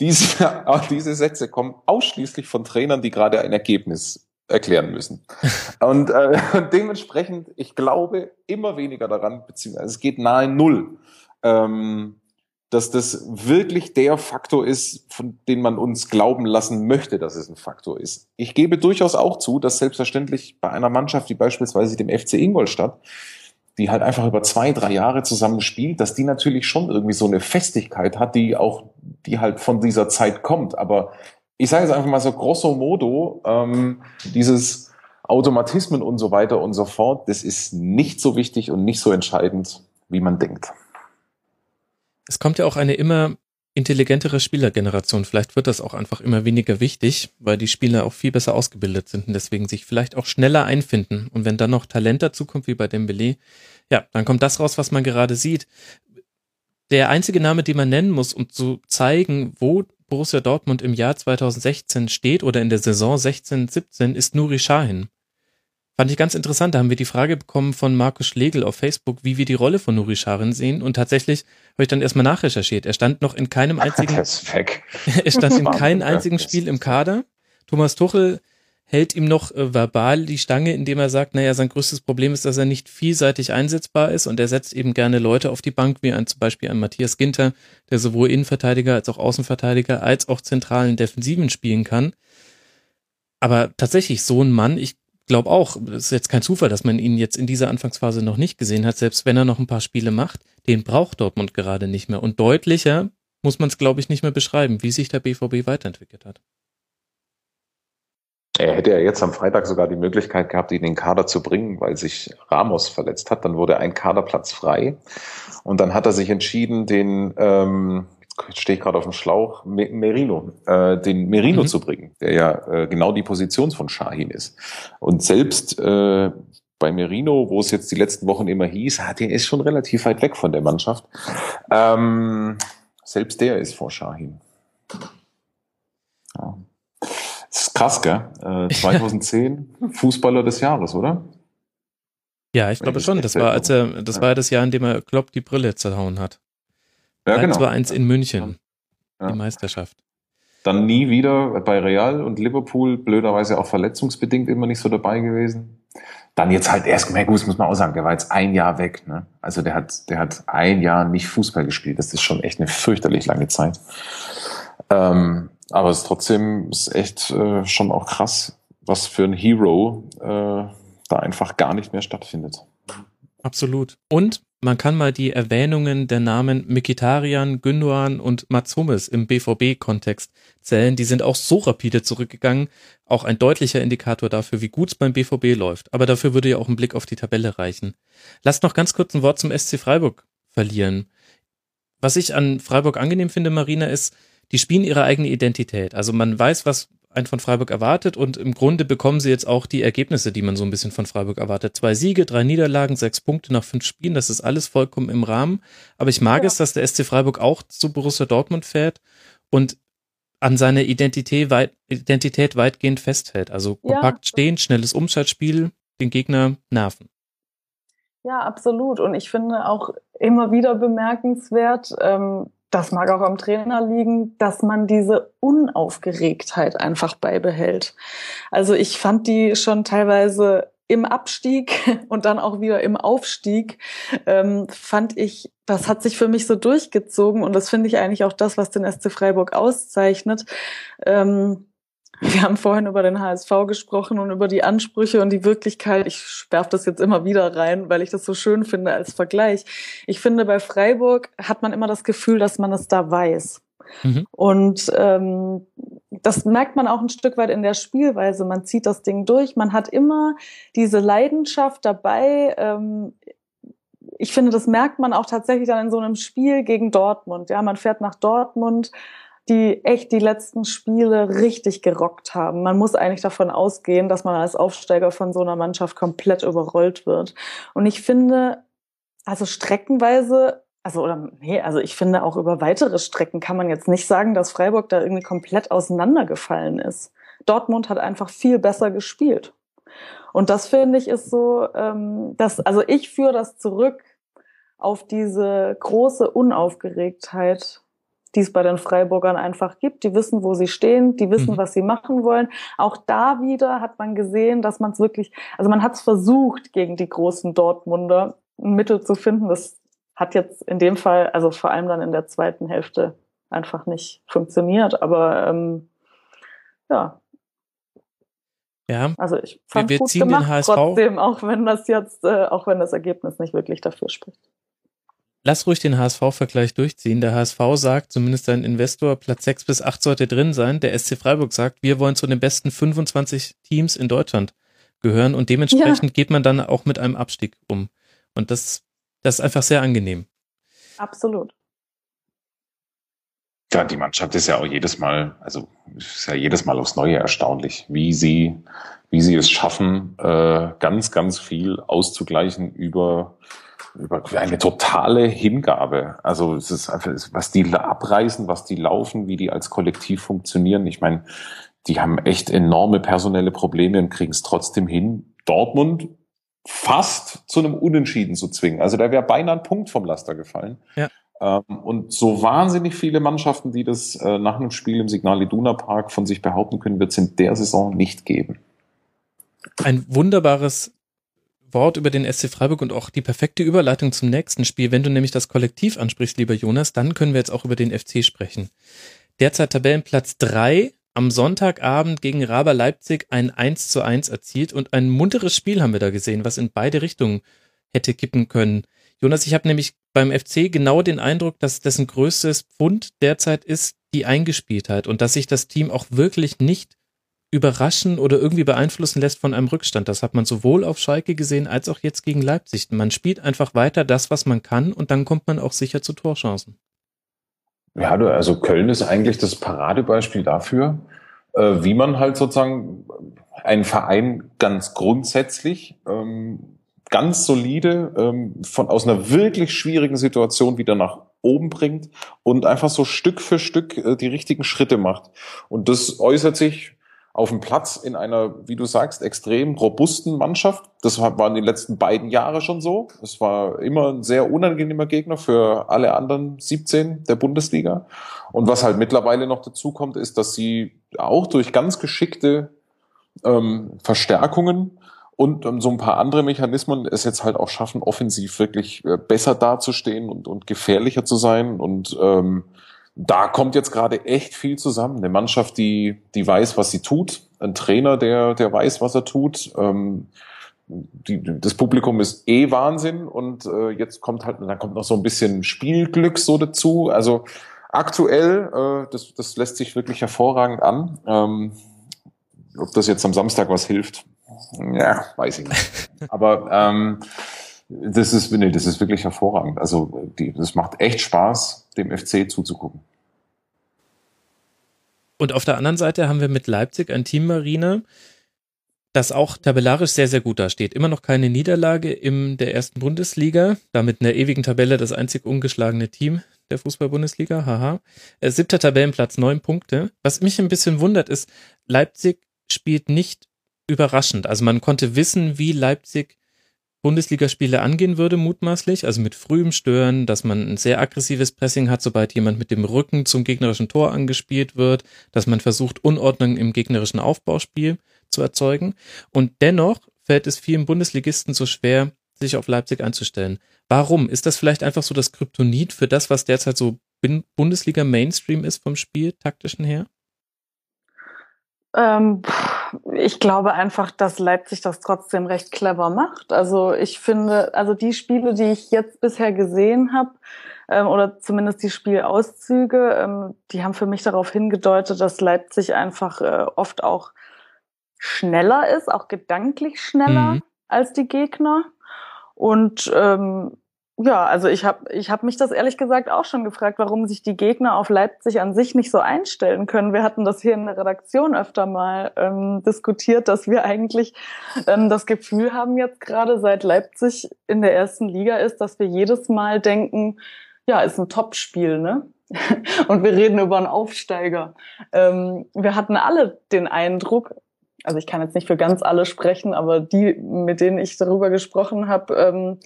diese, diese Sätze kommen ausschließlich von Trainern, die gerade ein Ergebnis erklären müssen. Und äh, dementsprechend, ich glaube immer weniger daran, beziehungsweise es geht nahe Null, ähm, dass das wirklich der Faktor ist, von dem man uns glauben lassen möchte, dass es ein Faktor ist. Ich gebe durchaus auch zu, dass selbstverständlich bei einer Mannschaft wie beispielsweise dem FC Ingolstadt die halt einfach über zwei, drei Jahre zusammen spielt, dass die natürlich schon irgendwie so eine Festigkeit hat, die auch, die halt von dieser Zeit kommt. Aber ich sage jetzt einfach mal so grosso modo, ähm, dieses Automatismen und so weiter und so fort, das ist nicht so wichtig und nicht so entscheidend, wie man denkt. Es kommt ja auch eine immer intelligentere Spielergeneration. Vielleicht wird das auch einfach immer weniger wichtig, weil die Spieler auch viel besser ausgebildet sind und deswegen sich vielleicht auch schneller einfinden. Und wenn dann noch Talent dazu kommt, wie bei Dembele, ja, dann kommt das raus, was man gerade sieht. Der einzige Name, den man nennen muss, um zu zeigen, wo Borussia Dortmund im Jahr 2016 steht oder in der Saison 16, 17, ist Nuri Sahin. Fand ich ganz interessant. Da haben wir die Frage bekommen von Markus Schlegel auf Facebook, wie wir die Rolle von Nuri Sahin sehen. Und tatsächlich habe ich dann erstmal nachrecherchiert. Er stand noch in keinem einzigen, er stand in keinem einzigen Spiel im Kader. Thomas Tuchel hält ihm noch äh, verbal die Stange, indem er sagt, naja, sein größtes Problem ist, dass er nicht vielseitig einsetzbar ist und er setzt eben gerne Leute auf die Bank, wie ein, zum Beispiel ein Matthias Ginter, der sowohl Innenverteidiger als auch Außenverteidiger als auch zentralen Defensiven spielen kann. Aber tatsächlich, so ein Mann, ich glaube auch, es ist jetzt kein Zufall, dass man ihn jetzt in dieser Anfangsphase noch nicht gesehen hat, selbst wenn er noch ein paar Spiele macht, den braucht Dortmund gerade nicht mehr. Und deutlicher muss man es, glaube ich, nicht mehr beschreiben, wie sich der BVB weiterentwickelt hat. Er hätte ja jetzt am Freitag sogar die Möglichkeit gehabt, ihn in den Kader zu bringen, weil sich Ramos verletzt hat. Dann wurde ein Kaderplatz frei. Und dann hat er sich entschieden, den ähm, jetzt stehe ich gerade auf dem Schlauch, Merino, äh, den Merino mhm. zu bringen, der ja äh, genau die Position von Shahin ist. Und selbst äh, bei Merino, wo es jetzt die letzten Wochen immer hieß, hat er ist schon relativ weit weg von der Mannschaft. Ähm, selbst der ist vor Shahin. Ja. Das ist krass, gell? Äh, 2010 Fußballer des Jahres, oder? Ja, ich glaube schon. Das war, als er, das war das Jahr, in dem er Klopp die Brille zerhauen hat. Ja, genau. 2-1 in München. Ja. Die Meisterschaft. Dann nie wieder bei Real und Liverpool, blöderweise auch verletzungsbedingt immer nicht so dabei gewesen. Dann jetzt halt erst, mehr gut, muss man auch sagen, der war jetzt ein Jahr weg. Ne? Also der hat, der hat ein Jahr nicht Fußball gespielt. Das ist schon echt eine fürchterlich lange Zeit. Ähm, aber es ist trotzdem ist echt äh, schon auch krass, was für ein Hero äh, da einfach gar nicht mehr stattfindet. Absolut. Und man kann mal die Erwähnungen der Namen Mikitarian, Gündogan und Mats Hummels im BVB-Kontext zählen. Die sind auch so rapide zurückgegangen. Auch ein deutlicher Indikator dafür, wie gut es beim BVB läuft. Aber dafür würde ja auch ein Blick auf die Tabelle reichen. Lasst noch ganz kurz ein Wort zum SC Freiburg verlieren. Was ich an Freiburg angenehm finde, Marina, ist, die spielen ihre eigene Identität. Also man weiß, was ein von Freiburg erwartet und im Grunde bekommen sie jetzt auch die Ergebnisse, die man so ein bisschen von Freiburg erwartet. Zwei Siege, drei Niederlagen, sechs Punkte nach fünf Spielen, das ist alles vollkommen im Rahmen. Aber ich mag ja. es, dass der SC Freiburg auch zu Borussia Dortmund fährt und an seiner Identität, weit, Identität weitgehend festhält. Also kompakt ja. stehen, schnelles Umschaltspiel, den Gegner nerven. Ja, absolut. Und ich finde auch immer wieder bemerkenswert, ähm, das mag auch am Trainer liegen, dass man diese Unaufgeregtheit einfach beibehält. Also ich fand die schon teilweise im Abstieg und dann auch wieder im Aufstieg, ähm, fand ich, das hat sich für mich so durchgezogen und das finde ich eigentlich auch das, was den SC Freiburg auszeichnet. Ähm, wir haben vorhin über den HSV gesprochen und über die Ansprüche und die Wirklichkeit. Ich werfe das jetzt immer wieder rein, weil ich das so schön finde als Vergleich. Ich finde, bei Freiburg hat man immer das Gefühl, dass man es da weiß. Mhm. Und ähm, das merkt man auch ein Stück weit in der Spielweise. Man zieht das Ding durch. Man hat immer diese Leidenschaft dabei. Ähm, ich finde, das merkt man auch tatsächlich dann in so einem Spiel gegen Dortmund. Ja, man fährt nach Dortmund, die echt die letzten Spiele richtig gerockt haben. Man muss eigentlich davon ausgehen, dass man als Aufsteiger von so einer Mannschaft komplett überrollt wird. Und ich finde, also streckenweise also oder nee, also ich finde auch über weitere Strecken kann man jetzt nicht sagen, dass Freiburg da irgendwie komplett auseinandergefallen ist. Dortmund hat einfach viel besser gespielt. Und das finde ich ist so, ähm, dass, also ich führe das zurück auf diese große Unaufgeregtheit, die es bei den Freiburgern einfach gibt. Die wissen, wo sie stehen, die wissen, mhm. was sie machen wollen. Auch da wieder hat man gesehen, dass man es wirklich, also man hat es versucht, gegen die großen Dortmunder ein Mittel zu finden. Das hat jetzt in dem Fall, also vor allem dann in der zweiten Hälfte, einfach nicht funktioniert. Aber ähm, ja. Ja. Also ich fand wir, wir gut ziehen gemacht, den HSV. trotzdem, auch wenn das jetzt, äh, auch wenn das Ergebnis nicht wirklich dafür spricht. Lass ruhig den HSV-Vergleich durchziehen. Der HSV sagt, zumindest sein Investor, Platz 6 bis 8 sollte drin sein. Der SC Freiburg sagt, wir wollen zu den besten 25 Teams in Deutschland gehören und dementsprechend ja. geht man dann auch mit einem Abstieg um. Und das das ist einfach sehr angenehm. Absolut. Ja, die Mannschaft ist ja auch jedes Mal, also ist ja jedes Mal aufs Neue erstaunlich, wie sie, wie sie es schaffen, äh, ganz, ganz viel auszugleichen über, über eine totale Hingabe. Also es ist einfach, was die abreißen, was die laufen, wie die als Kollektiv funktionieren. Ich meine, die haben echt enorme personelle Probleme und kriegen es trotzdem hin. Dortmund fast zu einem Unentschieden zu zwingen. Also da wäre beinahe ein Punkt vom Laster gefallen. Ja. Ähm, und so wahnsinnig viele Mannschaften, die das äh, nach einem Spiel im Signal Iduna Park von sich behaupten können, wird es in der Saison nicht geben. Ein wunderbares Wort über den SC Freiburg und auch die perfekte Überleitung zum nächsten Spiel. Wenn du nämlich das Kollektiv ansprichst, lieber Jonas, dann können wir jetzt auch über den FC sprechen. Derzeit Tabellenplatz drei am Sonntagabend gegen Raber Leipzig ein 1 zu 1 erzielt und ein munteres Spiel haben wir da gesehen, was in beide Richtungen hätte kippen können. Jonas, ich habe nämlich beim FC genau den Eindruck, dass dessen größtes Pfund derzeit ist die Eingespieltheit und dass sich das Team auch wirklich nicht überraschen oder irgendwie beeinflussen lässt von einem Rückstand. Das hat man sowohl auf Schalke gesehen als auch jetzt gegen Leipzig. Man spielt einfach weiter das, was man kann und dann kommt man auch sicher zu Torchancen. Ja, also Köln ist eigentlich das Paradebeispiel dafür, äh, wie man halt sozusagen einen Verein ganz grundsätzlich ähm, ganz solide ähm, von aus einer wirklich schwierigen Situation wieder nach oben bringt und einfach so Stück für Stück äh, die richtigen Schritte macht. Und das äußert sich auf dem Platz in einer, wie du sagst, extrem robusten Mannschaft. Das war in den letzten beiden Jahren schon so. Es war immer ein sehr unangenehmer Gegner für alle anderen 17 der Bundesliga. Und was halt mittlerweile noch dazu kommt, ist, dass sie auch durch ganz geschickte ähm, Verstärkungen und ähm, so ein paar andere Mechanismen es jetzt halt auch schaffen, offensiv wirklich äh, besser dazustehen und, und gefährlicher zu sein und ähm, da kommt jetzt gerade echt viel zusammen. Eine Mannschaft, die, die weiß, was sie tut, ein Trainer, der, der weiß, was er tut. Ähm, die, das Publikum ist eh Wahnsinn und äh, jetzt kommt halt, dann kommt noch so ein bisschen Spielglück so dazu. Also aktuell, äh, das, das lässt sich wirklich hervorragend an. Ähm, ob das jetzt am Samstag was hilft, ja, weiß ich nicht. Aber ähm, das ist, nee, das ist wirklich hervorragend. Also die, das macht echt Spaß, dem FC zuzugucken. Und auf der anderen Seite haben wir mit Leipzig ein Team Marine, das auch tabellarisch sehr, sehr gut dasteht. Immer noch keine Niederlage in der ersten Bundesliga, damit in der ewigen Tabelle das einzig ungeschlagene Team der Fußball-Bundesliga. Haha. Äh, siebter Tabellenplatz, neun Punkte. Was mich ein bisschen wundert ist, Leipzig spielt nicht überraschend. Also man konnte wissen, wie Leipzig Bundesligaspiele angehen würde, mutmaßlich, also mit frühem Stören, dass man ein sehr aggressives Pressing hat, sobald jemand mit dem Rücken zum gegnerischen Tor angespielt wird, dass man versucht, Unordnung im gegnerischen Aufbauspiel zu erzeugen. Und dennoch fällt es vielen Bundesligisten so schwer, sich auf Leipzig einzustellen. Warum? Ist das vielleicht einfach so das Kryptonit für das, was derzeit so Bundesliga Mainstream ist vom Spiel, taktischen her? Ähm, ich glaube einfach, dass Leipzig das trotzdem recht clever macht. Also ich finde, also die Spiele, die ich jetzt bisher gesehen habe, ähm, oder zumindest die Spielauszüge, ähm, die haben für mich darauf hingedeutet, dass Leipzig einfach äh, oft auch schneller ist, auch gedanklich schneller mhm. als die Gegner. Und ähm, ja, also ich habe ich hab mich das ehrlich gesagt auch schon gefragt, warum sich die Gegner auf Leipzig an sich nicht so einstellen können. Wir hatten das hier in der Redaktion öfter mal ähm, diskutiert, dass wir eigentlich ähm, das Gefühl haben jetzt gerade seit Leipzig in der ersten Liga ist, dass wir jedes Mal denken, ja, ist ein Topspiel, ne? Und wir reden über einen Aufsteiger. Ähm, wir hatten alle den Eindruck, also ich kann jetzt nicht für ganz alle sprechen, aber die, mit denen ich darüber gesprochen habe, ähm,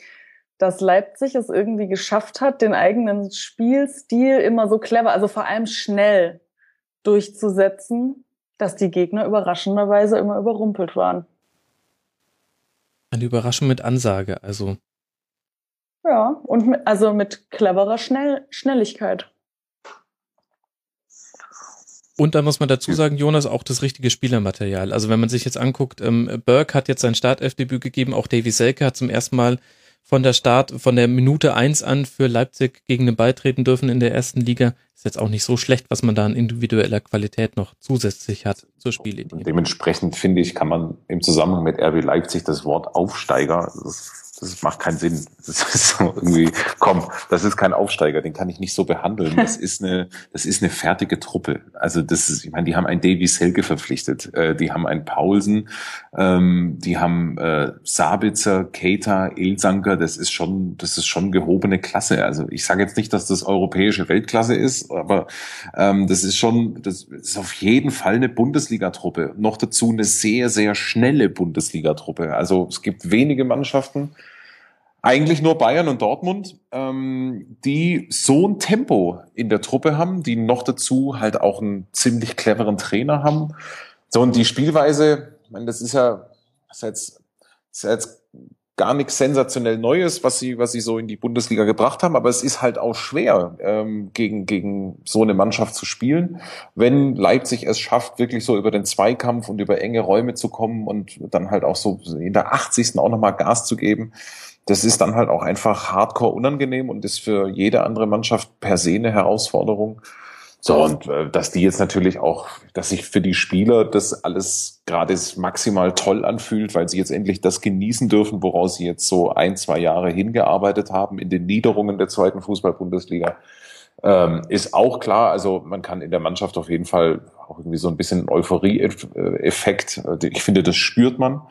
dass Leipzig es irgendwie geschafft hat, den eigenen Spielstil immer so clever, also vor allem schnell durchzusetzen, dass die Gegner überraschenderweise immer überrumpelt waren. Eine Überraschung mit Ansage, also. Ja, und mit, also mit cleverer Schnell Schnelligkeit. Und da muss man dazu sagen, Jonas, auch das richtige Spielermaterial. Also wenn man sich jetzt anguckt, ähm, Burke hat jetzt sein Startelfdebüt gegeben, auch Davy Selke hat zum ersten Mal von der Start, von der Minute eins an für Leipzig gegen den Ball treten dürfen in der ersten Liga. Ist jetzt auch nicht so schlecht, was man da an individueller Qualität noch zusätzlich hat zur Spielidee. Dementsprechend finde ich, kann man im Zusammenhang mit RB Leipzig das Wort Aufsteiger, das das macht keinen Sinn. Das ist so irgendwie, komm, das ist kein Aufsteiger, den kann ich nicht so behandeln. Das ist eine, das ist eine fertige Truppe. Also das ist, ich meine, die haben einen Davy Selke verpflichtet, äh, die haben einen Paulsen, ähm, die haben äh, Sabitzer, Keita, Ilsanker. Das ist schon, das ist schon gehobene Klasse. Also ich sage jetzt nicht, dass das europäische Weltklasse ist, aber ähm, das ist schon, das ist auf jeden Fall eine Bundesliga-Truppe. Noch dazu eine sehr, sehr schnelle Bundesliga-Truppe. Also es gibt wenige Mannschaften eigentlich nur Bayern und Dortmund, ähm, die so ein Tempo in der Truppe haben, die noch dazu halt auch einen ziemlich cleveren Trainer haben. So, und die Spielweise, ich meine, das ist ja, das ist jetzt, das ist jetzt gar nichts sensationell Neues, was sie, was sie so in die Bundesliga gebracht haben, aber es ist halt auch schwer, ähm, gegen, gegen so eine Mannschaft zu spielen, wenn Leipzig es schafft, wirklich so über den Zweikampf und über enge Räume zu kommen und dann halt auch so in der 80. auch nochmal Gas zu geben das ist dann halt auch einfach hardcore unangenehm und ist für jede andere Mannschaft per se eine Herausforderung. So, und äh, dass die jetzt natürlich auch, dass sich für die Spieler das alles gerade maximal toll anfühlt, weil sie jetzt endlich das genießen dürfen, woraus sie jetzt so ein, zwei Jahre hingearbeitet haben in den Niederungen der zweiten Fußball-Bundesliga, ähm, ist auch klar. Also man kann in der Mannschaft auf jeden Fall auch irgendwie so ein bisschen Euphorie-Effekt, äh, ich finde, das spürt man.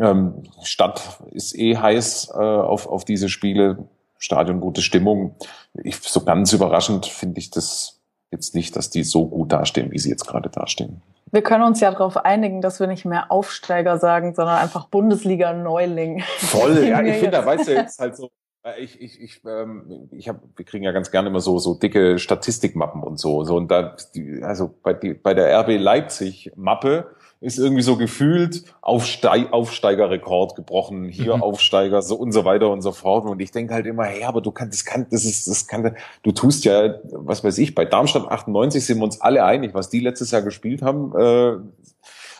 Ähm, Stadt ist eh heiß äh, auf, auf diese Spiele. Stadion gute Stimmung. Ich, so ganz überraschend finde ich das jetzt nicht, dass die so gut dastehen, wie sie jetzt gerade dastehen. Wir können uns ja darauf einigen, dass wir nicht mehr Aufsteiger sagen, sondern einfach Bundesliga-Neuling. Voll, ja, ich finde, da weißt du jetzt halt so, äh, ich, ich, ich, ähm, ich hab, wir kriegen ja ganz gerne immer so, so dicke Statistikmappen und so. so und da, also bei, die, bei der RB Leipzig Mappe ist irgendwie so gefühlt Aufsteig, Aufsteigerrekord gebrochen, hier mhm. Aufsteiger, so und so weiter und so fort. Und ich denke halt immer, hey, aber du kannst, das kann, das ist, das kann, du tust ja, was weiß ich, bei Darmstadt 98 sind wir uns alle einig, was die letztes Jahr gespielt haben, äh,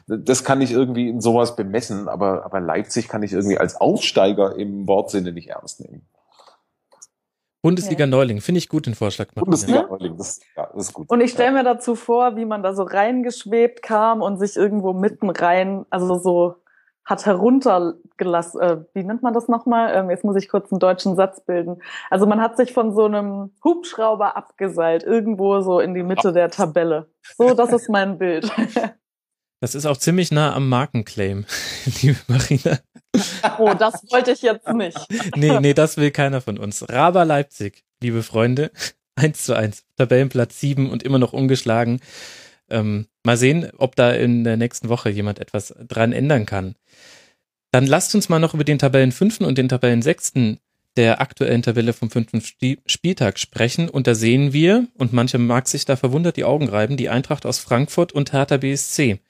das kann ich irgendwie in sowas bemessen, aber, aber Leipzig kann ich irgendwie als Aufsteiger im Wortsinne nicht ernst nehmen. Bundesliga Neuling, finde ich gut den Vorschlag. Bundesliga Neuling, das, ja, das ist gut. Und ich stelle mir dazu vor, wie man da so reingeschwebt kam und sich irgendwo mitten rein, also so hat heruntergelassen, äh, wie nennt man das nochmal? Ähm, jetzt muss ich kurz einen deutschen Satz bilden. Also man hat sich von so einem Hubschrauber abgeseilt, irgendwo so in die Mitte der Tabelle. So, das ist mein Bild. Das ist auch ziemlich nah am Markenclaim, liebe Marina. Oh, das wollte ich jetzt nicht. Nee, nee, das will keiner von uns. Raber Leipzig, liebe Freunde, eins zu eins, Tabellenplatz sieben und immer noch ungeschlagen. Ähm, mal sehen, ob da in der nächsten Woche jemand etwas dran ändern kann. Dann lasst uns mal noch über den Tabellenfünften und den Tabellensechsten der aktuellen Tabelle vom fünften Spieltag sprechen. Und da sehen wir, und manche mag sich da verwundert die Augen reiben, die Eintracht aus Frankfurt und Hertha BSC.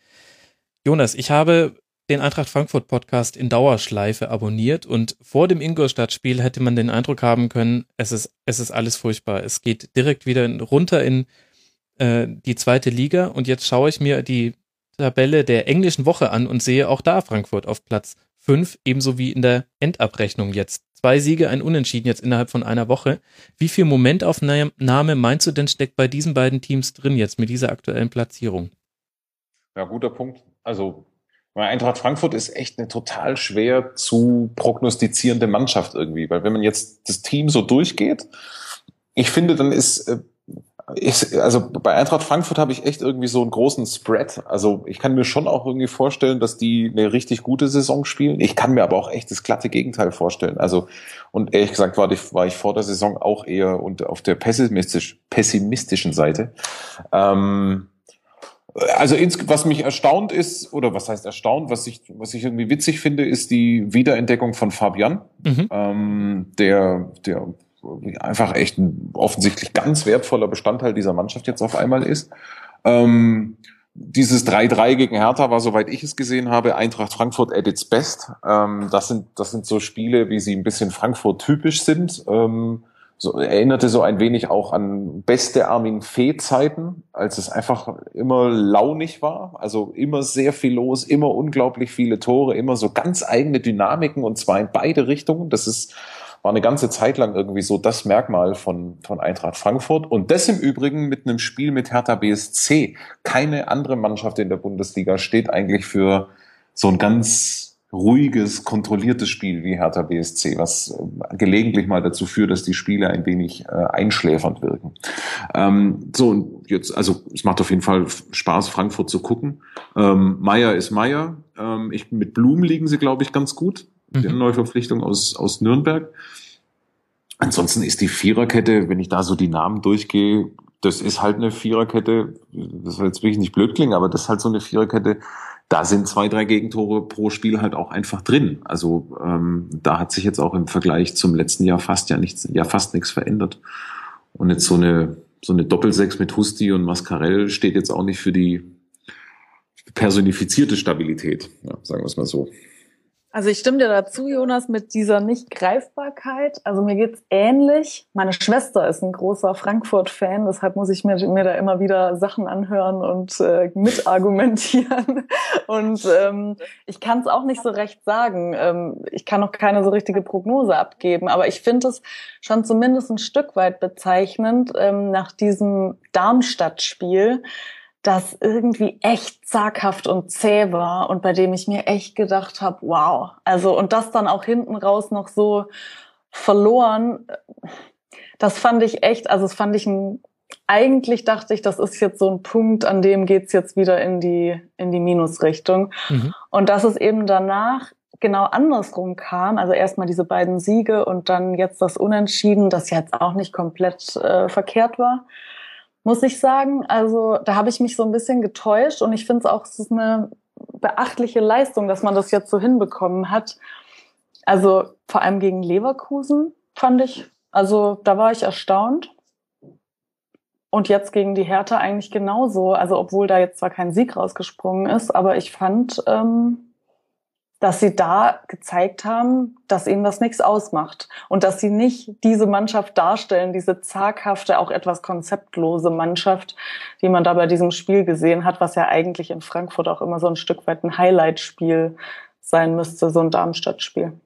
Jonas, ich habe den Eintracht Frankfurt Podcast in Dauerschleife abonniert und vor dem Ingolstadt-Spiel hätte man den Eindruck haben können, es ist, es ist alles furchtbar. Es geht direkt wieder runter in äh, die zweite Liga und jetzt schaue ich mir die Tabelle der englischen Woche an und sehe auch da Frankfurt auf Platz fünf, ebenso wie in der Endabrechnung jetzt. Zwei Siege, ein Unentschieden jetzt innerhalb von einer Woche. Wie viel Momentaufnahme meinst du denn steckt bei diesen beiden Teams drin jetzt mit dieser aktuellen Platzierung? Ja, guter Punkt. Also Eintracht Frankfurt ist echt eine total schwer zu prognostizierende Mannschaft irgendwie, weil wenn man jetzt das Team so durchgeht, ich finde, dann ist äh, ich, also bei Eintracht Frankfurt habe ich echt irgendwie so einen großen Spread. Also ich kann mir schon auch irgendwie vorstellen, dass die eine richtig gute Saison spielen. Ich kann mir aber auch echt das glatte Gegenteil vorstellen. Also und ehrlich gesagt war, war ich vor der Saison auch eher und auf der pessimistisch, pessimistischen Seite. Ähm, also ins, was mich erstaunt ist, oder was heißt erstaunt, was ich, was ich irgendwie witzig finde, ist die Wiederentdeckung von Fabian, mhm. ähm, der, der einfach echt ein offensichtlich ganz wertvoller Bestandteil dieser Mannschaft jetzt auf einmal ist. Ähm, dieses 3-3 gegen Hertha war, soweit ich es gesehen habe, Eintracht Frankfurt at its best. Ähm, das, sind, das sind so Spiele, wie sie ein bisschen Frankfurt-typisch sind. Ähm, so, erinnerte so ein wenig auch an beste Armin Fee-Zeiten, als es einfach immer launig war. Also immer sehr viel los, immer unglaublich viele Tore, immer so ganz eigene Dynamiken und zwar in beide Richtungen. Das ist war eine ganze Zeit lang irgendwie so das Merkmal von, von Eintracht Frankfurt. Und das im Übrigen mit einem Spiel mit Hertha BSC. Keine andere Mannschaft in der Bundesliga steht eigentlich für so ein ganz ruhiges, kontrolliertes Spiel wie Hertha BSC, was äh, gelegentlich mal dazu führt, dass die Spiele ein wenig äh, einschläfernd wirken. Ähm, so, und jetzt, also es macht auf jeden Fall Spaß, Frankfurt zu gucken. Ähm, Meier ist Meier. Ähm, ich, mit Blumen liegen sie, glaube ich, ganz gut mhm. der Neuverpflichtung aus, aus Nürnberg. Ansonsten ist die Viererkette, wenn ich da so die Namen durchgehe, das ist halt eine Viererkette, das soll jetzt wirklich nicht blöd klingen, aber das ist halt so eine Viererkette, da sind zwei, drei Gegentore pro Spiel halt auch einfach drin. Also ähm, da hat sich jetzt auch im Vergleich zum letzten Jahr fast ja nichts, ja fast nichts verändert. Und jetzt so eine so eine Doppelsechs mit Husti und Mascarell steht jetzt auch nicht für die personifizierte Stabilität, ja, sagen wir es mal so. Also ich stimme dir dazu, Jonas, mit dieser Nicht-Greifbarkeit. Also mir geht's ähnlich. Meine Schwester ist ein großer Frankfurt-Fan, deshalb muss ich mir, mir da immer wieder Sachen anhören und äh, mitargumentieren. Und ähm, ich kann es auch nicht so recht sagen. Ähm, ich kann noch keine so richtige Prognose abgeben, aber ich finde es schon zumindest ein Stück weit bezeichnend ähm, nach diesem Darmstadt-Spiel das irgendwie echt zaghaft und zäh war und bei dem ich mir echt gedacht habe, wow. Also und das dann auch hinten raus noch so verloren, das fand ich echt, also das fand ich ein, eigentlich dachte ich, das ist jetzt so ein Punkt, an dem geht's jetzt wieder in die, in die Minusrichtung. Mhm. Und dass es eben danach genau andersrum kam, also erstmal diese beiden Siege und dann jetzt das Unentschieden, das jetzt auch nicht komplett äh, verkehrt war muss ich sagen. Also da habe ich mich so ein bisschen getäuscht und ich finde es auch, es eine beachtliche Leistung, dass man das jetzt so hinbekommen hat. Also vor allem gegen Leverkusen fand ich, also da war ich erstaunt. Und jetzt gegen die Hertha eigentlich genauso. Also obwohl da jetzt zwar kein Sieg rausgesprungen ist, aber ich fand, ähm, dass sie da gezeigt haben, dass ihnen das nichts ausmacht und dass sie nicht diese Mannschaft darstellen, diese zaghafte, auch etwas konzeptlose Mannschaft, die man da bei diesem Spiel gesehen hat, was ja eigentlich in Frankfurt auch immer so ein Stück weit ein Highlight-Spiel sein müsste, so ein Darmstadt-Spiel.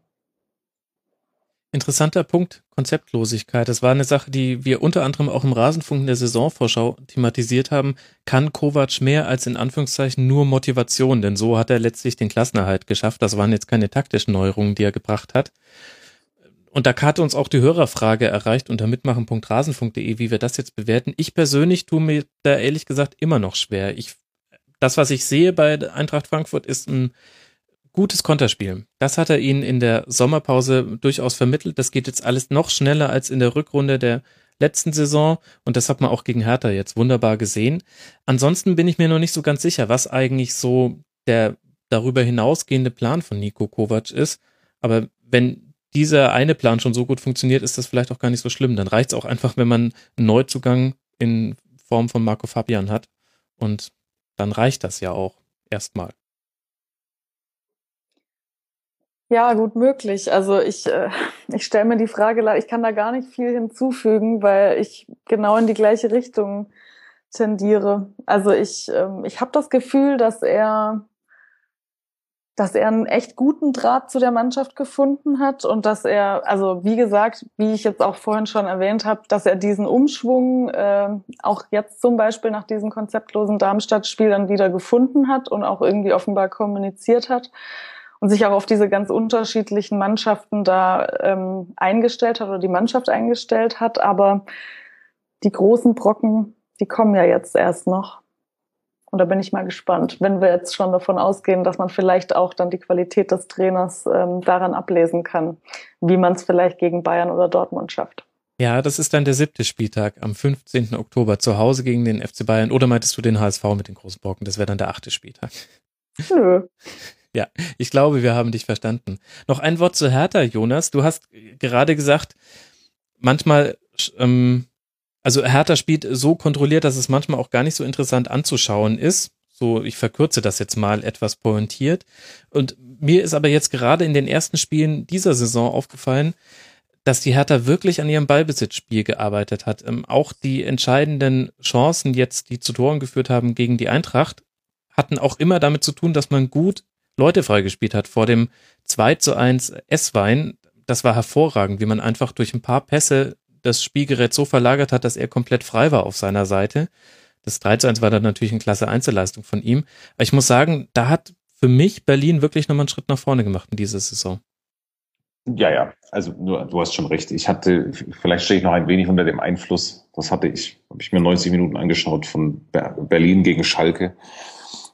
Interessanter Punkt, Konzeptlosigkeit. Das war eine Sache, die wir unter anderem auch im Rasenfunk in der Saisonvorschau thematisiert haben. Kann Kovac mehr als in Anführungszeichen nur Motivation? Denn so hat er letztlich den Klassenerhalt geschafft. Das waren jetzt keine taktischen Neuerungen, die er gebracht hat. Und da hatte uns auch die Hörerfrage erreicht unter mitmachen.rasenfunk.de, wie wir das jetzt bewerten. Ich persönlich tue mir da ehrlich gesagt immer noch schwer. Ich, das, was ich sehe bei Eintracht Frankfurt, ist ein gutes Konterspiel. Das hat er ihnen in der Sommerpause durchaus vermittelt. Das geht jetzt alles noch schneller als in der Rückrunde der letzten Saison und das hat man auch gegen Hertha jetzt wunderbar gesehen. Ansonsten bin ich mir noch nicht so ganz sicher, was eigentlich so der darüber hinausgehende Plan von Nico Kovac ist. Aber wenn dieser eine Plan schon so gut funktioniert, ist das vielleicht auch gar nicht so schlimm. Dann reicht es auch einfach, wenn man einen Neuzugang in Form von Marco Fabian hat. Und dann reicht das ja auch erstmal. Ja, gut möglich. Also ich, äh, ich stelle mir die Frage, ich kann da gar nicht viel hinzufügen, weil ich genau in die gleiche Richtung tendiere. Also ich, ähm, ich habe das Gefühl, dass er dass er einen echt guten Draht zu der Mannschaft gefunden hat und dass er, also wie gesagt, wie ich jetzt auch vorhin schon erwähnt habe, dass er diesen Umschwung äh, auch jetzt zum Beispiel nach diesem konzeptlosen Darmstadt-Spiel dann wieder gefunden hat und auch irgendwie offenbar kommuniziert hat und sich auch auf diese ganz unterschiedlichen Mannschaften da ähm, eingestellt hat oder die Mannschaft eingestellt hat. Aber die großen Brocken, die kommen ja jetzt erst noch. Und da bin ich mal gespannt, wenn wir jetzt schon davon ausgehen, dass man vielleicht auch dann die Qualität des Trainers ähm, daran ablesen kann, wie man es vielleicht gegen Bayern oder Dortmund schafft. Ja, das ist dann der siebte Spieltag am 15. Oktober zu Hause gegen den FC Bayern. Oder meintest du den HSV mit den großen Brocken? Das wäre dann der achte Spieltag. Nö. Ja, ich glaube, wir haben dich verstanden. Noch ein Wort zu Hertha, Jonas. Du hast gerade gesagt, manchmal ähm, also Hertha spielt so kontrolliert, dass es manchmal auch gar nicht so interessant anzuschauen ist. So, ich verkürze das jetzt mal etwas pointiert. Und mir ist aber jetzt gerade in den ersten Spielen dieser Saison aufgefallen, dass die Hertha wirklich an ihrem Ballbesitzspiel gearbeitet hat. Ähm, auch die entscheidenden Chancen jetzt, die zu Toren geführt haben gegen die Eintracht, hatten auch immer damit zu tun, dass man gut Leute freigespielt hat. Vor dem 2 zu 1 S-Wein, das war hervorragend, wie man einfach durch ein paar Pässe das Spielgerät so verlagert hat, dass er komplett frei war auf seiner Seite. Das 3 zu 1 war dann natürlich eine klasse Einzelleistung von ihm. Aber ich muss sagen, da hat für mich Berlin wirklich nochmal einen Schritt nach vorne gemacht in dieser Saison. Ja, ja, also nur, du hast schon recht. Ich hatte, vielleicht stehe ich noch ein wenig unter dem Einfluss. Das hatte ich, habe ich mir 90 Minuten angeschaut von Berlin gegen Schalke.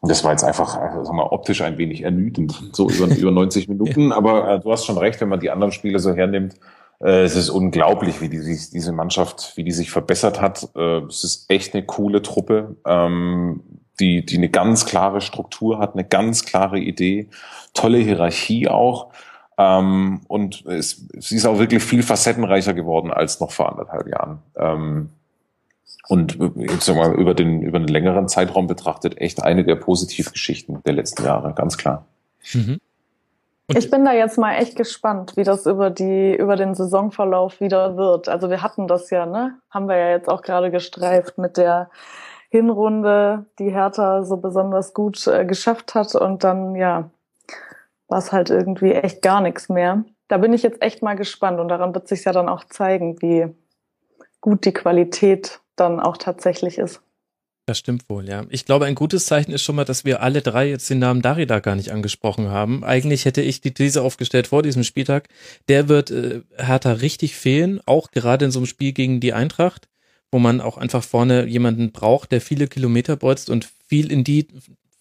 Und das war jetzt einfach, sagen wir, optisch ein wenig ermüdend, so über, über 90 Minuten. Aber äh, du hast schon recht, wenn man die anderen Spiele so hernimmt, äh, es ist unglaublich, wie die, diese Mannschaft, wie die sich verbessert hat. Äh, es ist echt eine coole Truppe, ähm, die, die eine ganz klare Struktur hat, eine ganz klare Idee, tolle Hierarchie auch. Ähm, und es, sie ist auch wirklich viel facettenreicher geworden als noch vor anderthalb Jahren. Ähm, und jetzt sag mal, über den, über einen längeren Zeitraum betrachtet, echt eine der Positivgeschichten der letzten Jahre, ganz klar. Mhm. Und ich bin da jetzt mal echt gespannt, wie das über die, über den Saisonverlauf wieder wird. Also wir hatten das ja, ne? Haben wir ja jetzt auch gerade gestreift mit der Hinrunde, die Hertha so besonders gut äh, geschafft hat und dann, ja, war es halt irgendwie echt gar nichts mehr. Da bin ich jetzt echt mal gespannt und daran wird sich ja dann auch zeigen, wie gut die Qualität dann auch tatsächlich ist. Das stimmt wohl, ja. Ich glaube, ein gutes Zeichen ist schon mal, dass wir alle drei jetzt den Namen Darida gar nicht angesprochen haben. Eigentlich hätte ich die These aufgestellt vor diesem Spieltag. Der wird äh, Hertha richtig fehlen, auch gerade in so einem Spiel gegen die Eintracht, wo man auch einfach vorne jemanden braucht, der viele Kilometer bolzt und viel in die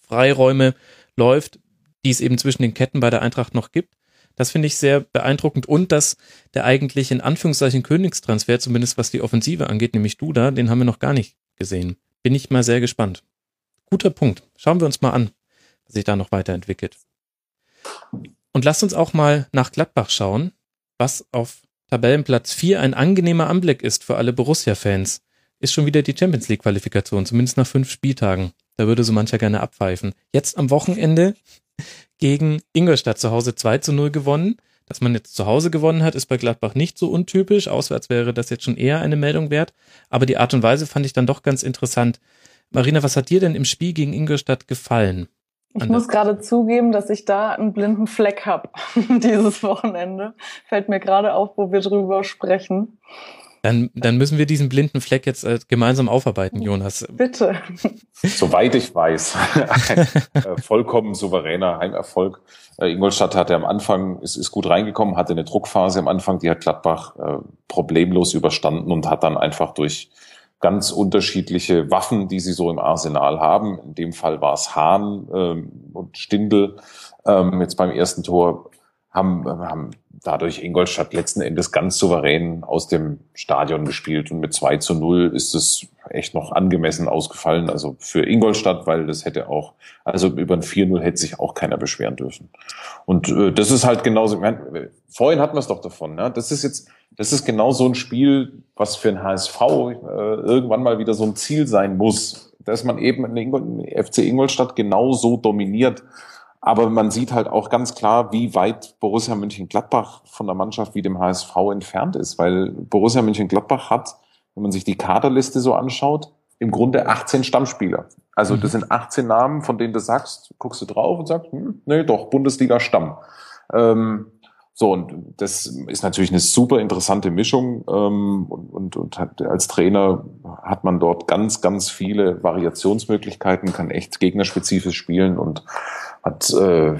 Freiräume läuft, die es eben zwischen den Ketten bei der Eintracht noch gibt. Das finde ich sehr beeindruckend und dass der eigentlich in Anführungszeichen Königstransfer, zumindest was die Offensive angeht, nämlich Duda, den haben wir noch gar nicht gesehen bin ich mal sehr gespannt. Guter Punkt. Schauen wir uns mal an, was sich da noch weiterentwickelt. Und lasst uns auch mal nach Gladbach schauen, was auf Tabellenplatz 4 ein angenehmer Anblick ist für alle Borussia-Fans. Ist schon wieder die Champions League-Qualifikation, zumindest nach fünf Spieltagen. Da würde so mancher gerne abpfeifen. Jetzt am Wochenende gegen Ingolstadt zu Hause 2 zu 0 gewonnen. Dass man jetzt zu Hause gewonnen hat, ist bei Gladbach nicht so untypisch. Auswärts wäre das jetzt schon eher eine Meldung wert. Aber die Art und Weise fand ich dann doch ganz interessant. Marina, was hat dir denn im Spiel gegen Ingolstadt gefallen? Ich muss gerade zugeben, dass ich da einen blinden Fleck habe dieses Wochenende. Fällt mir gerade auf, wo wir drüber sprechen. Dann, dann müssen wir diesen blinden Fleck jetzt äh, gemeinsam aufarbeiten, Jonas. Bitte. Soweit ich weiß, ein äh, vollkommen souveräner Heimerfolg. Äh, Ingolstadt hatte am Anfang, ist, ist gut reingekommen, hatte eine Druckphase am Anfang, die hat Gladbach äh, problemlos überstanden und hat dann einfach durch ganz unterschiedliche Waffen, die sie so im Arsenal haben. In dem Fall war es Hahn ähm, und Stindel ähm, jetzt beim ersten Tor haben, haben dadurch Ingolstadt letzten Endes ganz souverän aus dem Stadion gespielt und mit 2 zu 0 ist es echt noch angemessen ausgefallen. Also für Ingolstadt, weil das hätte auch, also über ein 4-0 hätte sich auch keiner beschweren dürfen. Und äh, das ist halt genauso, ich meine, vorhin hatten wir es doch davon, ne? das ist jetzt, das ist genau so ein Spiel, was für ein HSV äh, irgendwann mal wieder so ein Ziel sein muss, dass man eben in Ingol FC Ingolstadt genau so dominiert aber man sieht halt auch ganz klar, wie weit Borussia Mönchengladbach von der Mannschaft wie dem HSV entfernt ist, weil Borussia Mönchengladbach hat, wenn man sich die Kaderliste so anschaut, im Grunde 18 Stammspieler. Also das mhm. sind 18 Namen, von denen du sagst, guckst du drauf und sagst, hm, nee, doch, Bundesliga Stamm. Ähm, so, und das ist natürlich eine super interessante Mischung. Ähm, und, und, und hat, als Trainer hat man dort ganz, ganz viele Variationsmöglichkeiten, kann echt gegnerspezifisch spielen und hat, äh,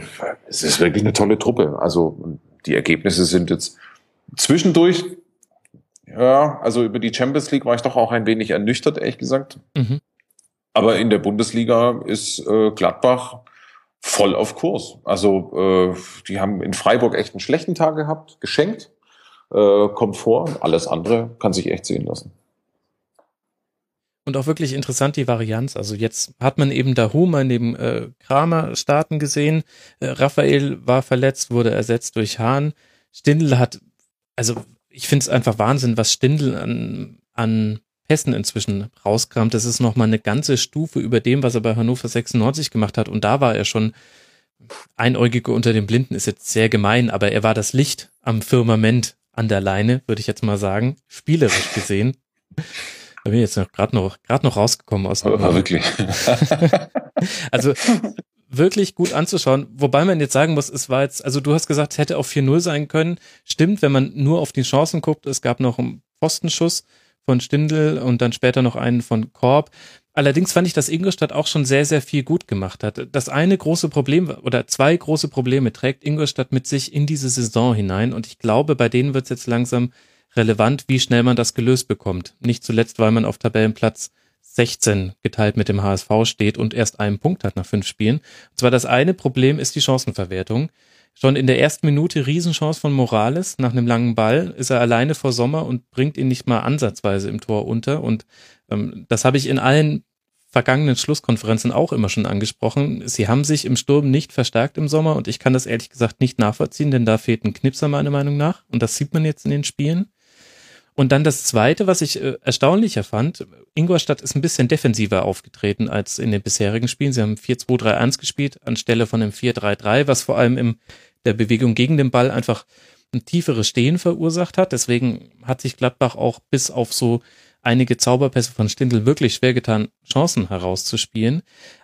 es ist wirklich eine tolle Truppe. Also die Ergebnisse sind jetzt zwischendurch, ja, also über die Champions League war ich doch auch ein wenig ernüchtert, ehrlich gesagt. Mhm. Aber in der Bundesliga ist äh, Gladbach voll auf Kurs. Also äh, die haben in Freiburg echt einen schlechten Tag gehabt, geschenkt, äh, kommt vor. Alles andere kann sich echt sehen lassen. Und auch wirklich interessant die Varianz. Also jetzt hat man eben da Humer neben äh, Kramer starten gesehen. Äh, Raphael war verletzt, wurde ersetzt durch Hahn. Stindl hat, also ich finde es einfach Wahnsinn, was Stindl an, an Hessen inzwischen rauskramt. Das ist nochmal eine ganze Stufe über dem, was er bei Hannover 96 gemacht hat. Und da war er schon Einäugige unter den Blinden, ist jetzt sehr gemein, aber er war das Licht am Firmament an der Leine, würde ich jetzt mal sagen, spielerisch gesehen. Da bin ich jetzt noch gerade noch, noch rausgekommen aus dem. Aber wirklich. also wirklich gut anzuschauen. Wobei man jetzt sagen muss, es war jetzt, also du hast gesagt, es hätte auch 4-0 sein können. Stimmt, wenn man nur auf die Chancen guckt, es gab noch einen Postenschuss von Stindl und dann später noch einen von Korb. Allerdings fand ich, dass Ingolstadt auch schon sehr, sehr viel gut gemacht hat. Das eine große Problem oder zwei große Probleme trägt Ingolstadt mit sich in diese Saison hinein und ich glaube, bei denen wird es jetzt langsam relevant, wie schnell man das gelöst bekommt. Nicht zuletzt, weil man auf Tabellenplatz 16 geteilt mit dem HSV steht und erst einen Punkt hat nach fünf Spielen. Und zwar das eine Problem ist die Chancenverwertung. Schon in der ersten Minute Riesenchance von Morales. Nach einem langen Ball ist er alleine vor Sommer und bringt ihn nicht mal ansatzweise im Tor unter. Und ähm, das habe ich in allen vergangenen Schlusskonferenzen auch immer schon angesprochen. Sie haben sich im Sturm nicht verstärkt im Sommer und ich kann das ehrlich gesagt nicht nachvollziehen, denn da fehlt ein Knipser meiner Meinung nach. Und das sieht man jetzt in den Spielen. Und dann das Zweite, was ich äh, erstaunlicher fand, Ingolstadt ist ein bisschen defensiver aufgetreten als in den bisherigen Spielen. Sie haben 4-2-3-1 gespielt anstelle von dem 4-3-3, was vor allem in der Bewegung gegen den Ball einfach ein tieferes Stehen verursacht hat. Deswegen hat sich Gladbach auch bis auf so einige Zauberpässe von Stindl wirklich schwer getan, Chancen herauszuspielen.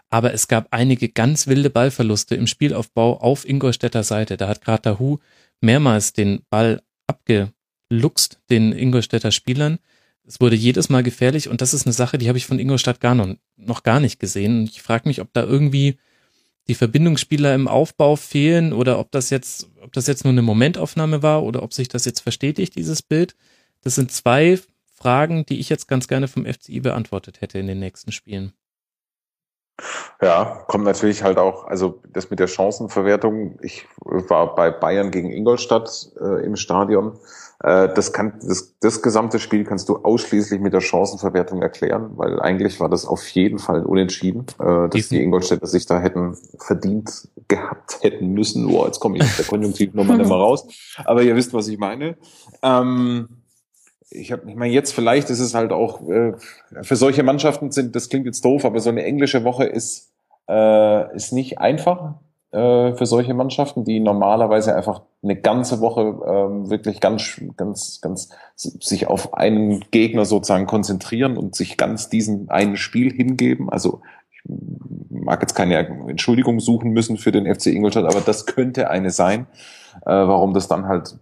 Aber es gab einige ganz wilde Ballverluste im Spielaufbau auf Ingolstädter Seite. Da hat gerade Dahu mehrmals den Ball abge luchst den Ingolstädter Spielern. Es wurde jedes Mal gefährlich und das ist eine Sache, die habe ich von Ingolstadt gar noch, noch gar nicht gesehen. Und ich frage mich, ob da irgendwie die Verbindungsspieler im Aufbau fehlen oder ob das jetzt, ob das jetzt nur eine Momentaufnahme war oder ob sich das jetzt verstetigt, dieses Bild. Das sind zwei Fragen, die ich jetzt ganz gerne vom FCI beantwortet hätte in den nächsten Spielen. Ja, kommt natürlich halt auch, also das mit der Chancenverwertung. Ich war bei Bayern gegen Ingolstadt äh, im Stadion das, kann, das, das gesamte Spiel kannst du ausschließlich mit der Chancenverwertung erklären, weil eigentlich war das auf jeden Fall unentschieden, äh, dass die Ingolstädter sich da hätten verdient gehabt hätten müssen. Boah, jetzt komme ich aus der Konjunktiv nochmal nicht mehr raus. Aber ihr wisst, was ich meine. Ähm, ich habe, ich meine, jetzt vielleicht ist es halt auch äh, für solche Mannschaften sind, das klingt jetzt doof, aber so eine englische Woche ist äh, ist nicht einfach äh, für solche Mannschaften, die normalerweise einfach eine ganze Woche ähm, wirklich ganz, ganz, ganz sich auf einen Gegner sozusagen konzentrieren und sich ganz diesen einen Spiel hingeben. Also ich mag jetzt keine Entschuldigung suchen müssen für den FC Ingolstadt, aber das könnte eine sein, äh, warum das dann halt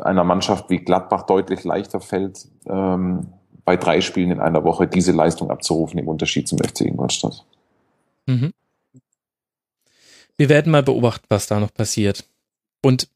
einer Mannschaft wie Gladbach deutlich leichter fällt, ähm, bei drei Spielen in einer Woche diese Leistung abzurufen im Unterschied zum FC Ingolstadt. Mhm. Wir werden mal beobachten, was da noch passiert. Und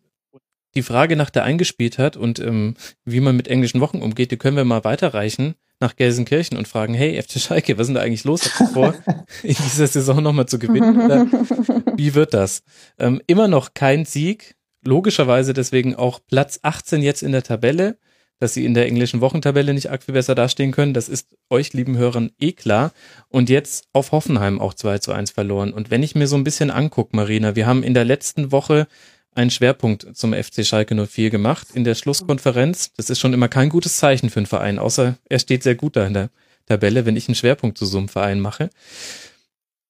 die Frage nach der Eingespieltheit und ähm, wie man mit englischen Wochen umgeht, die können wir mal weiterreichen nach Gelsenkirchen und fragen, hey, FC Schalke, was ist denn da eigentlich los? Habt ihr vor, in dieser Saison nochmal zu gewinnen? Oder wie wird das? Ähm, immer noch kein Sieg. logischerweise deswegen auch Platz 18 jetzt in der Tabelle. Dass sie in der englischen Wochentabelle nicht viel besser dastehen können, das ist euch, lieben Hörern, eh klar. Und jetzt auf Hoffenheim auch 2 zu 1 verloren. Und wenn ich mir so ein bisschen angucke, Marina, wir haben in der letzten Woche einen Schwerpunkt zum FC Schalke 04 gemacht in der Schlusskonferenz. Das ist schon immer kein gutes Zeichen für einen Verein, außer er steht sehr gut da in der Tabelle, wenn ich einen Schwerpunkt zu so einem Verein mache.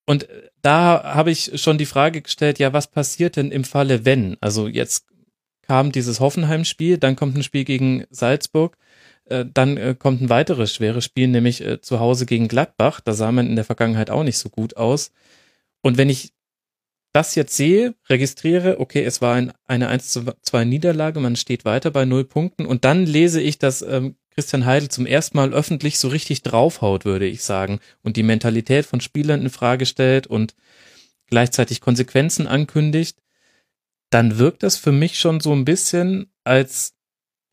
Und da habe ich schon die Frage gestellt, ja, was passiert denn im Falle, wenn? Also jetzt kam dieses Hoffenheim-Spiel, dann kommt ein Spiel gegen Salzburg, äh, dann äh, kommt ein weiteres schweres Spiel, nämlich äh, zu Hause gegen Gladbach. Da sah man in der Vergangenheit auch nicht so gut aus. Und wenn ich das jetzt sehe, registriere, okay, es war ein, eine 1 zu 2 Niederlage, man steht weiter bei null Punkten und dann lese ich, dass ähm, Christian Heidel zum ersten Mal öffentlich so richtig draufhaut, würde ich sagen, und die Mentalität von Spielern in Frage stellt und gleichzeitig Konsequenzen ankündigt, dann wirkt das für mich schon so ein bisschen, als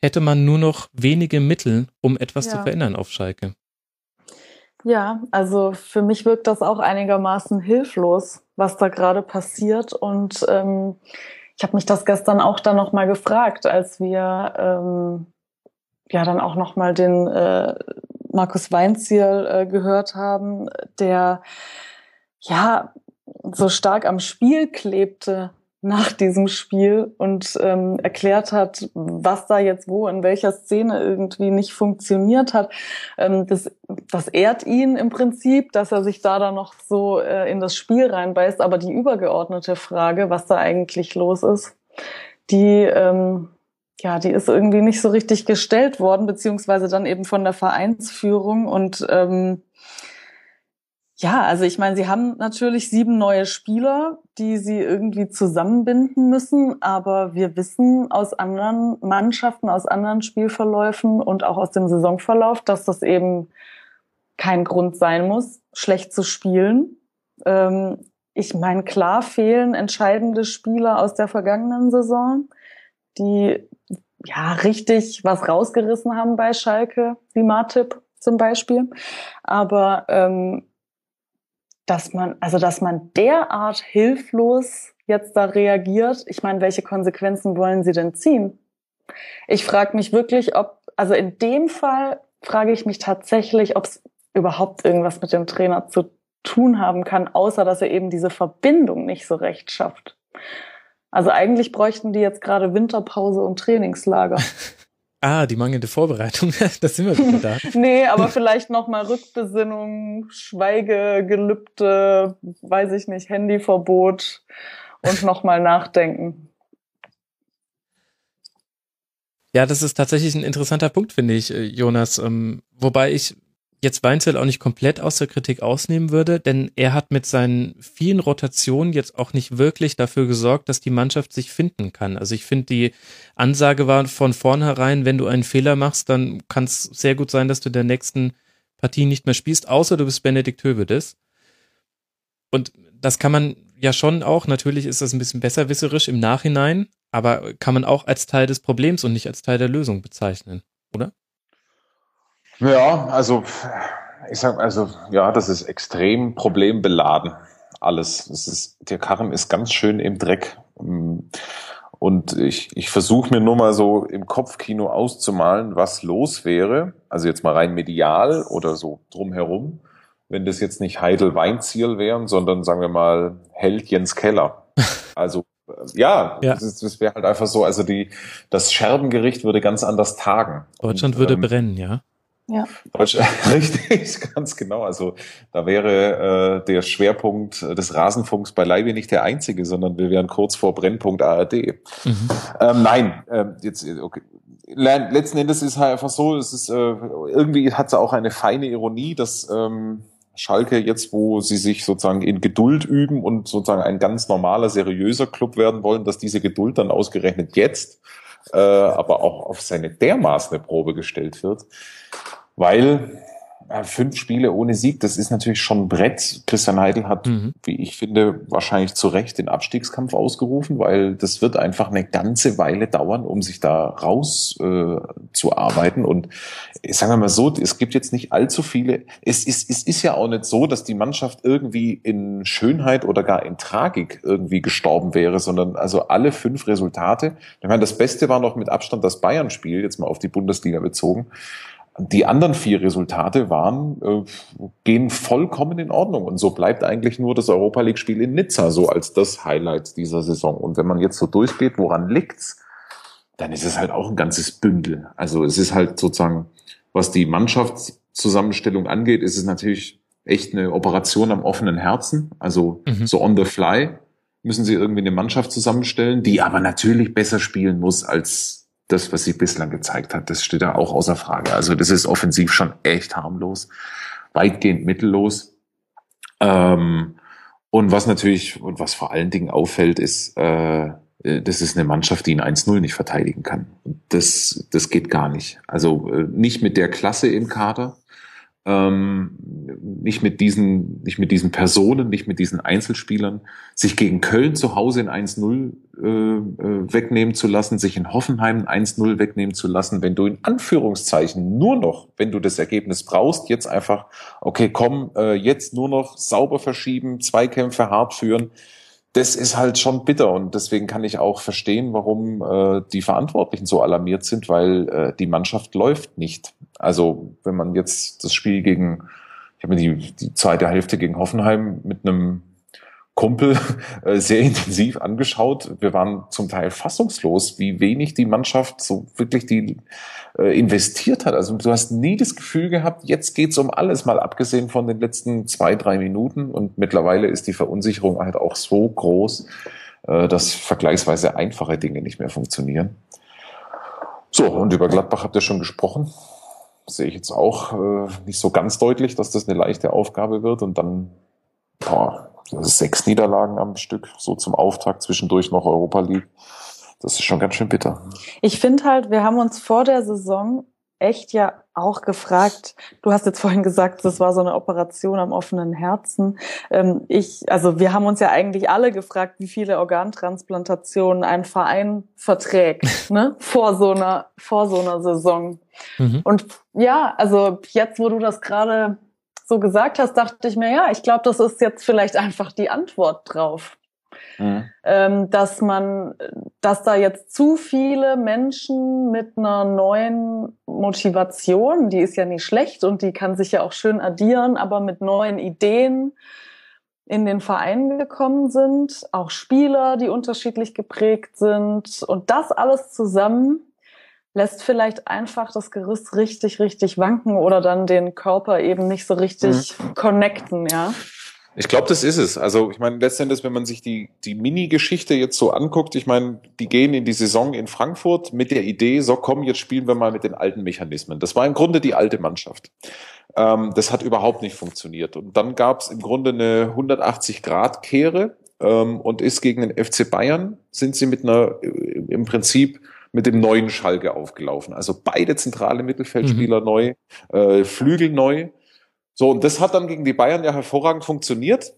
hätte man nur noch wenige Mittel, um etwas ja. zu verändern auf Schalke. Ja, also für mich wirkt das auch einigermaßen hilflos, was da gerade passiert. Und ähm, ich habe mich das gestern auch dann nochmal gefragt, als wir ähm, ja dann auch nochmal den äh, Markus Weinziel äh, gehört haben, der ja so stark am Spiel klebte nach diesem Spiel und ähm, erklärt hat, was da jetzt wo in welcher Szene irgendwie nicht funktioniert hat. Ähm, das, das ehrt ihn im Prinzip, dass er sich da dann noch so äh, in das Spiel reinbeißt. Aber die übergeordnete Frage, was da eigentlich los ist, die ähm, ja, die ist irgendwie nicht so richtig gestellt worden, beziehungsweise dann eben von der Vereinsführung und ähm, ja, also ich meine, sie haben natürlich sieben neue Spieler, die sie irgendwie zusammenbinden müssen, aber wir wissen aus anderen Mannschaften, aus anderen Spielverläufen und auch aus dem Saisonverlauf, dass das eben kein Grund sein muss, schlecht zu spielen. Ähm, ich meine, klar fehlen entscheidende Spieler aus der vergangenen Saison, die ja richtig was rausgerissen haben bei Schalke, wie Martip zum Beispiel. Aber ähm, dass man, also dass man derart hilflos jetzt da reagiert. Ich meine, welche Konsequenzen wollen Sie denn ziehen? Ich frage mich wirklich, ob, also in dem Fall frage ich mich tatsächlich, ob es überhaupt irgendwas mit dem Trainer zu tun haben kann, außer dass er eben diese Verbindung nicht so recht schafft. Also eigentlich bräuchten die jetzt gerade Winterpause und Trainingslager. Ah, die mangelnde Vorbereitung, da sind wir wieder da. nee, aber vielleicht nochmal Rückbesinnung, Schweigegelübde, weiß ich nicht, Handyverbot und nochmal nachdenken. Ja, das ist tatsächlich ein interessanter Punkt, finde ich, äh, Jonas. Ähm, wobei ich jetzt Weinzel auch nicht komplett aus der Kritik ausnehmen würde, denn er hat mit seinen vielen Rotationen jetzt auch nicht wirklich dafür gesorgt, dass die Mannschaft sich finden kann. Also ich finde, die Ansage war von vornherein, wenn du einen Fehler machst, dann kann es sehr gut sein, dass du der nächsten Partie nicht mehr spielst, außer du bist Benedikt Hövedes. Und das kann man ja schon auch, natürlich ist das ein bisschen besserwisserisch im Nachhinein, aber kann man auch als Teil des Problems und nicht als Teil der Lösung bezeichnen, oder? Ja, also ich sag also ja, das ist extrem problembeladen alles. Es ist der Karren ist ganz schön im Dreck. Und ich, ich versuche mir nur mal so im Kopfkino auszumalen, was los wäre. Also jetzt mal rein medial oder so drumherum, wenn das jetzt nicht Heidel Weinziel wären, sondern sagen wir mal Held Jens Keller. Also ja, ja. das, das wäre halt einfach so. Also die das Scherbengericht würde ganz anders tagen. Deutschland Und, würde ähm, brennen, ja. Ja. Richtig, ganz genau. Also da wäre äh, der Schwerpunkt des Rasenfunks beileibe nicht der einzige, sondern wir wären kurz vor Brennpunkt ARD. Mhm. Ähm, nein, äh, jetzt okay. Letzten Endes ist halt einfach so, es ist äh, irgendwie hat es auch eine feine Ironie, dass ähm, Schalke jetzt, wo sie sich sozusagen in Geduld üben und sozusagen ein ganz normaler, seriöser Club werden wollen, dass diese Geduld dann ausgerechnet jetzt äh, aber auch auf seine dermaßen Probe gestellt wird, weil fünf Spiele ohne Sieg, das ist natürlich schon ein Brett. Christian Heidel hat, mhm. wie ich finde, wahrscheinlich zu Recht den Abstiegskampf ausgerufen, weil das wird einfach eine ganze Weile dauern, um sich da raus äh, zu arbeiten. Und sagen wir mal so, es gibt jetzt nicht allzu viele. Es ist, es ist ja auch nicht so, dass die Mannschaft irgendwie in Schönheit oder gar in Tragik irgendwie gestorben wäre, sondern also alle fünf Resultate. Ich meine, das Beste war noch mit Abstand das Bayern-Spiel, jetzt mal auf die Bundesliga bezogen. Die anderen vier Resultate waren, äh, gehen vollkommen in Ordnung. Und so bleibt eigentlich nur das Europa League-Spiel in Nizza so als das Highlight dieser Saison. Und wenn man jetzt so durchgeht, woran liegt's? Dann ist es halt auch ein ganzes Bündel. Also es ist halt sozusagen, was die Mannschaftszusammenstellung angeht, ist es natürlich echt eine Operation am offenen Herzen. Also mhm. so on the fly müssen sie irgendwie eine Mannschaft zusammenstellen, die aber natürlich besser spielen muss als das, was sie bislang gezeigt hat, das steht da auch außer Frage. Also das ist offensiv schon echt harmlos, weitgehend mittellos. Ähm, und was natürlich und was vor allen Dingen auffällt, ist, äh, das ist eine Mannschaft, die ein 1-0 nicht verteidigen kann. Und das, das geht gar nicht. Also äh, nicht mit der Klasse im Kader ähm, nicht mit diesen, nicht mit diesen Personen, nicht mit diesen Einzelspielern, sich gegen Köln zu Hause in 1-0 äh, äh, wegnehmen zu lassen, sich in Hoffenheim 1-0 wegnehmen zu lassen, wenn du in Anführungszeichen nur noch, wenn du das Ergebnis brauchst, jetzt einfach, okay, komm, äh, jetzt nur noch sauber verschieben, Zweikämpfe hart führen, das ist halt schon bitter und deswegen kann ich auch verstehen, warum äh, die Verantwortlichen so alarmiert sind, weil äh, die Mannschaft läuft nicht. Also wenn man jetzt das Spiel gegen, ich habe mir die, die zweite Hälfte gegen Hoffenheim mit einem Kumpel äh, sehr intensiv angeschaut. Wir waren zum Teil fassungslos, wie wenig die Mannschaft so wirklich die äh, investiert hat. Also du hast nie das Gefühl gehabt, jetzt geht's um alles, mal abgesehen von den letzten zwei, drei Minuten. Und mittlerweile ist die Verunsicherung halt auch so groß, äh, dass vergleichsweise einfache Dinge nicht mehr funktionieren. So, und über Gladbach habt ihr schon gesprochen. sehe ich jetzt auch äh, nicht so ganz deutlich, dass das eine leichte Aufgabe wird. Und dann boah, sechs Niederlagen am Stück, so zum Auftakt, zwischendurch noch Europa League. Das ist schon ganz schön bitter. Ich finde halt, wir haben uns vor der Saison echt ja auch gefragt, du hast jetzt vorhin gesagt, das war so eine Operation am offenen Herzen. Ähm, ich, also wir haben uns ja eigentlich alle gefragt, wie viele Organtransplantationen ein Verein verträgt, ne? Vor so einer, vor so einer Saison. Mhm. Und ja, also jetzt, wo du das gerade so gesagt hast, dachte ich mir, ja, ich glaube, das ist jetzt vielleicht einfach die Antwort drauf. Mhm. Ähm, dass man, dass da jetzt zu viele Menschen mit einer neuen Motivation, die ist ja nicht schlecht und die kann sich ja auch schön addieren, aber mit neuen Ideen in den Verein gekommen sind, auch Spieler, die unterschiedlich geprägt sind und das alles zusammen lässt vielleicht einfach das Gerüst richtig, richtig wanken oder dann den Körper eben nicht so richtig mhm. connecten, ja. Ich glaube, das ist es. Also ich meine, letztendlich, wenn man sich die, die Mini-Geschichte jetzt so anguckt, ich meine, die gehen in die Saison in Frankfurt mit der Idee, so komm, jetzt spielen wir mal mit den alten Mechanismen. Das war im Grunde die alte Mannschaft. Ähm, das hat überhaupt nicht funktioniert. Und dann gab es im Grunde eine 180-Grad-Kehre ähm, und ist gegen den FC Bayern, sind sie mit einer, äh, im Prinzip mit dem neuen Schalke aufgelaufen. Also beide zentrale Mittelfeldspieler mhm. neu, äh, Flügel neu so, und das hat dann gegen die Bayern ja hervorragend funktioniert,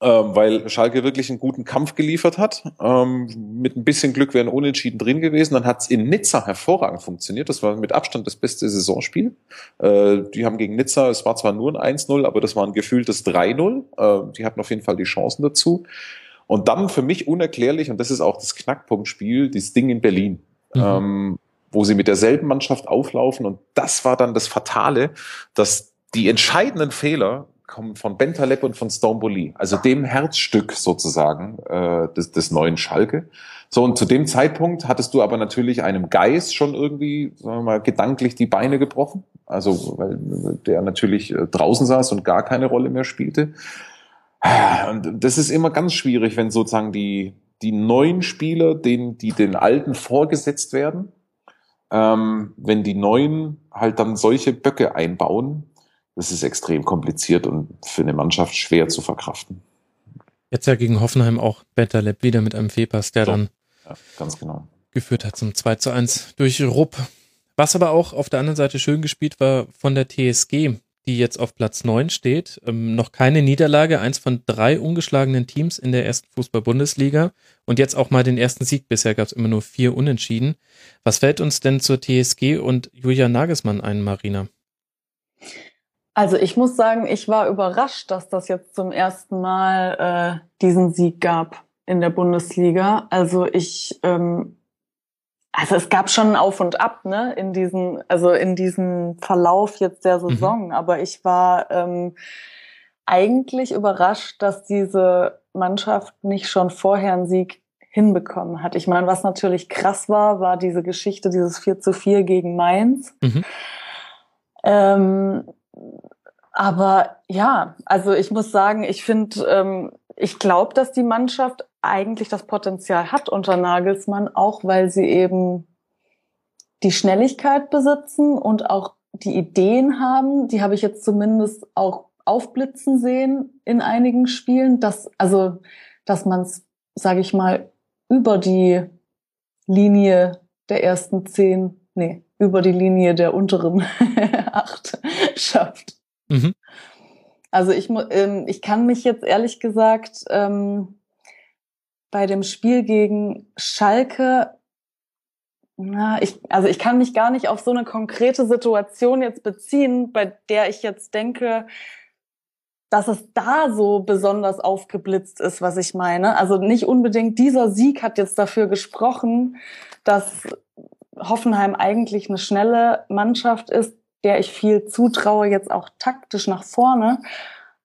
ähm, weil Schalke wirklich einen guten Kampf geliefert hat. Ähm, mit ein bisschen Glück wären Unentschieden drin gewesen. Dann hat es in Nizza hervorragend funktioniert. Das war mit Abstand das beste Saisonspiel. Äh, die haben gegen Nizza, es war zwar nur ein 1-0, aber das war ein gefühltes 3-0. Äh, die hatten auf jeden Fall die Chancen dazu. Und dann für mich unerklärlich, und das ist auch das Knackpunktspiel, dieses Ding in Berlin. Mhm. Ähm, wo sie mit derselben Mannschaft auflaufen. Und das war dann das Fatale, dass die entscheidenden Fehler kommen von Bentaleb und von Stonebully, also dem Herzstück sozusagen äh, des, des neuen Schalke. So, und zu dem Zeitpunkt hattest du aber natürlich einem Geist schon irgendwie, sagen wir mal, gedanklich die Beine gebrochen. Also, weil der natürlich äh, draußen saß und gar keine Rolle mehr spielte. Und das ist immer ganz schwierig, wenn sozusagen die, die neuen Spieler, denen, die den Alten vorgesetzt werden, ähm, wenn die Neuen halt dann solche Böcke einbauen, das ist extrem kompliziert und für eine Mannschaft schwer zu verkraften. Jetzt ja gegen Hoffenheim auch Betterlab wieder mit einem Fehlpass, der so, dann ja, ganz genau. geführt hat zum 2 zu 1 durch Rupp. Was aber auch auf der anderen Seite schön gespielt war von der TSG, die jetzt auf Platz 9 steht. Ähm, noch keine Niederlage, eins von drei ungeschlagenen Teams in der ersten Fußball-Bundesliga. Und jetzt auch mal den ersten Sieg. Bisher gab es immer nur vier Unentschieden. Was fällt uns denn zur TSG und Julia Nagelsmann ein, Marina? Also ich muss sagen, ich war überrascht, dass das jetzt zum ersten Mal äh, diesen Sieg gab in der Bundesliga. Also ich ähm, also es gab schon ein Auf und Ab, ne, in diesen, also in diesem Verlauf jetzt der mhm. Saison. Mhm. Aber ich war ähm, eigentlich überrascht, dass diese Mannschaft nicht schon vorher einen Sieg hinbekommen hat. Ich meine, was natürlich krass war, war diese Geschichte, dieses 4 zu 4 gegen Mainz. Mhm. Ähm, aber ja, also ich muss sagen, ich finde, ähm, ich glaube, dass die Mannschaft eigentlich das Potenzial hat unter Nagelsmann, auch weil sie eben die Schnelligkeit besitzen und auch die Ideen haben. Die habe ich jetzt zumindest auch aufblitzen sehen in einigen Spielen, dass also dass man es, sage ich mal, über die Linie der ersten zehn, nee, über die Linie der unteren acht schafft. Mhm. Also ich, ähm, ich kann mich jetzt ehrlich gesagt ähm, bei dem Spiel gegen Schalke, na, ich, also ich kann mich gar nicht auf so eine konkrete Situation jetzt beziehen, bei der ich jetzt denke, dass es da so besonders aufgeblitzt ist, was ich meine. Also nicht unbedingt dieser Sieg hat jetzt dafür gesprochen, dass Hoffenheim eigentlich eine schnelle Mannschaft ist, der ich viel zutraue, jetzt auch taktisch nach vorne.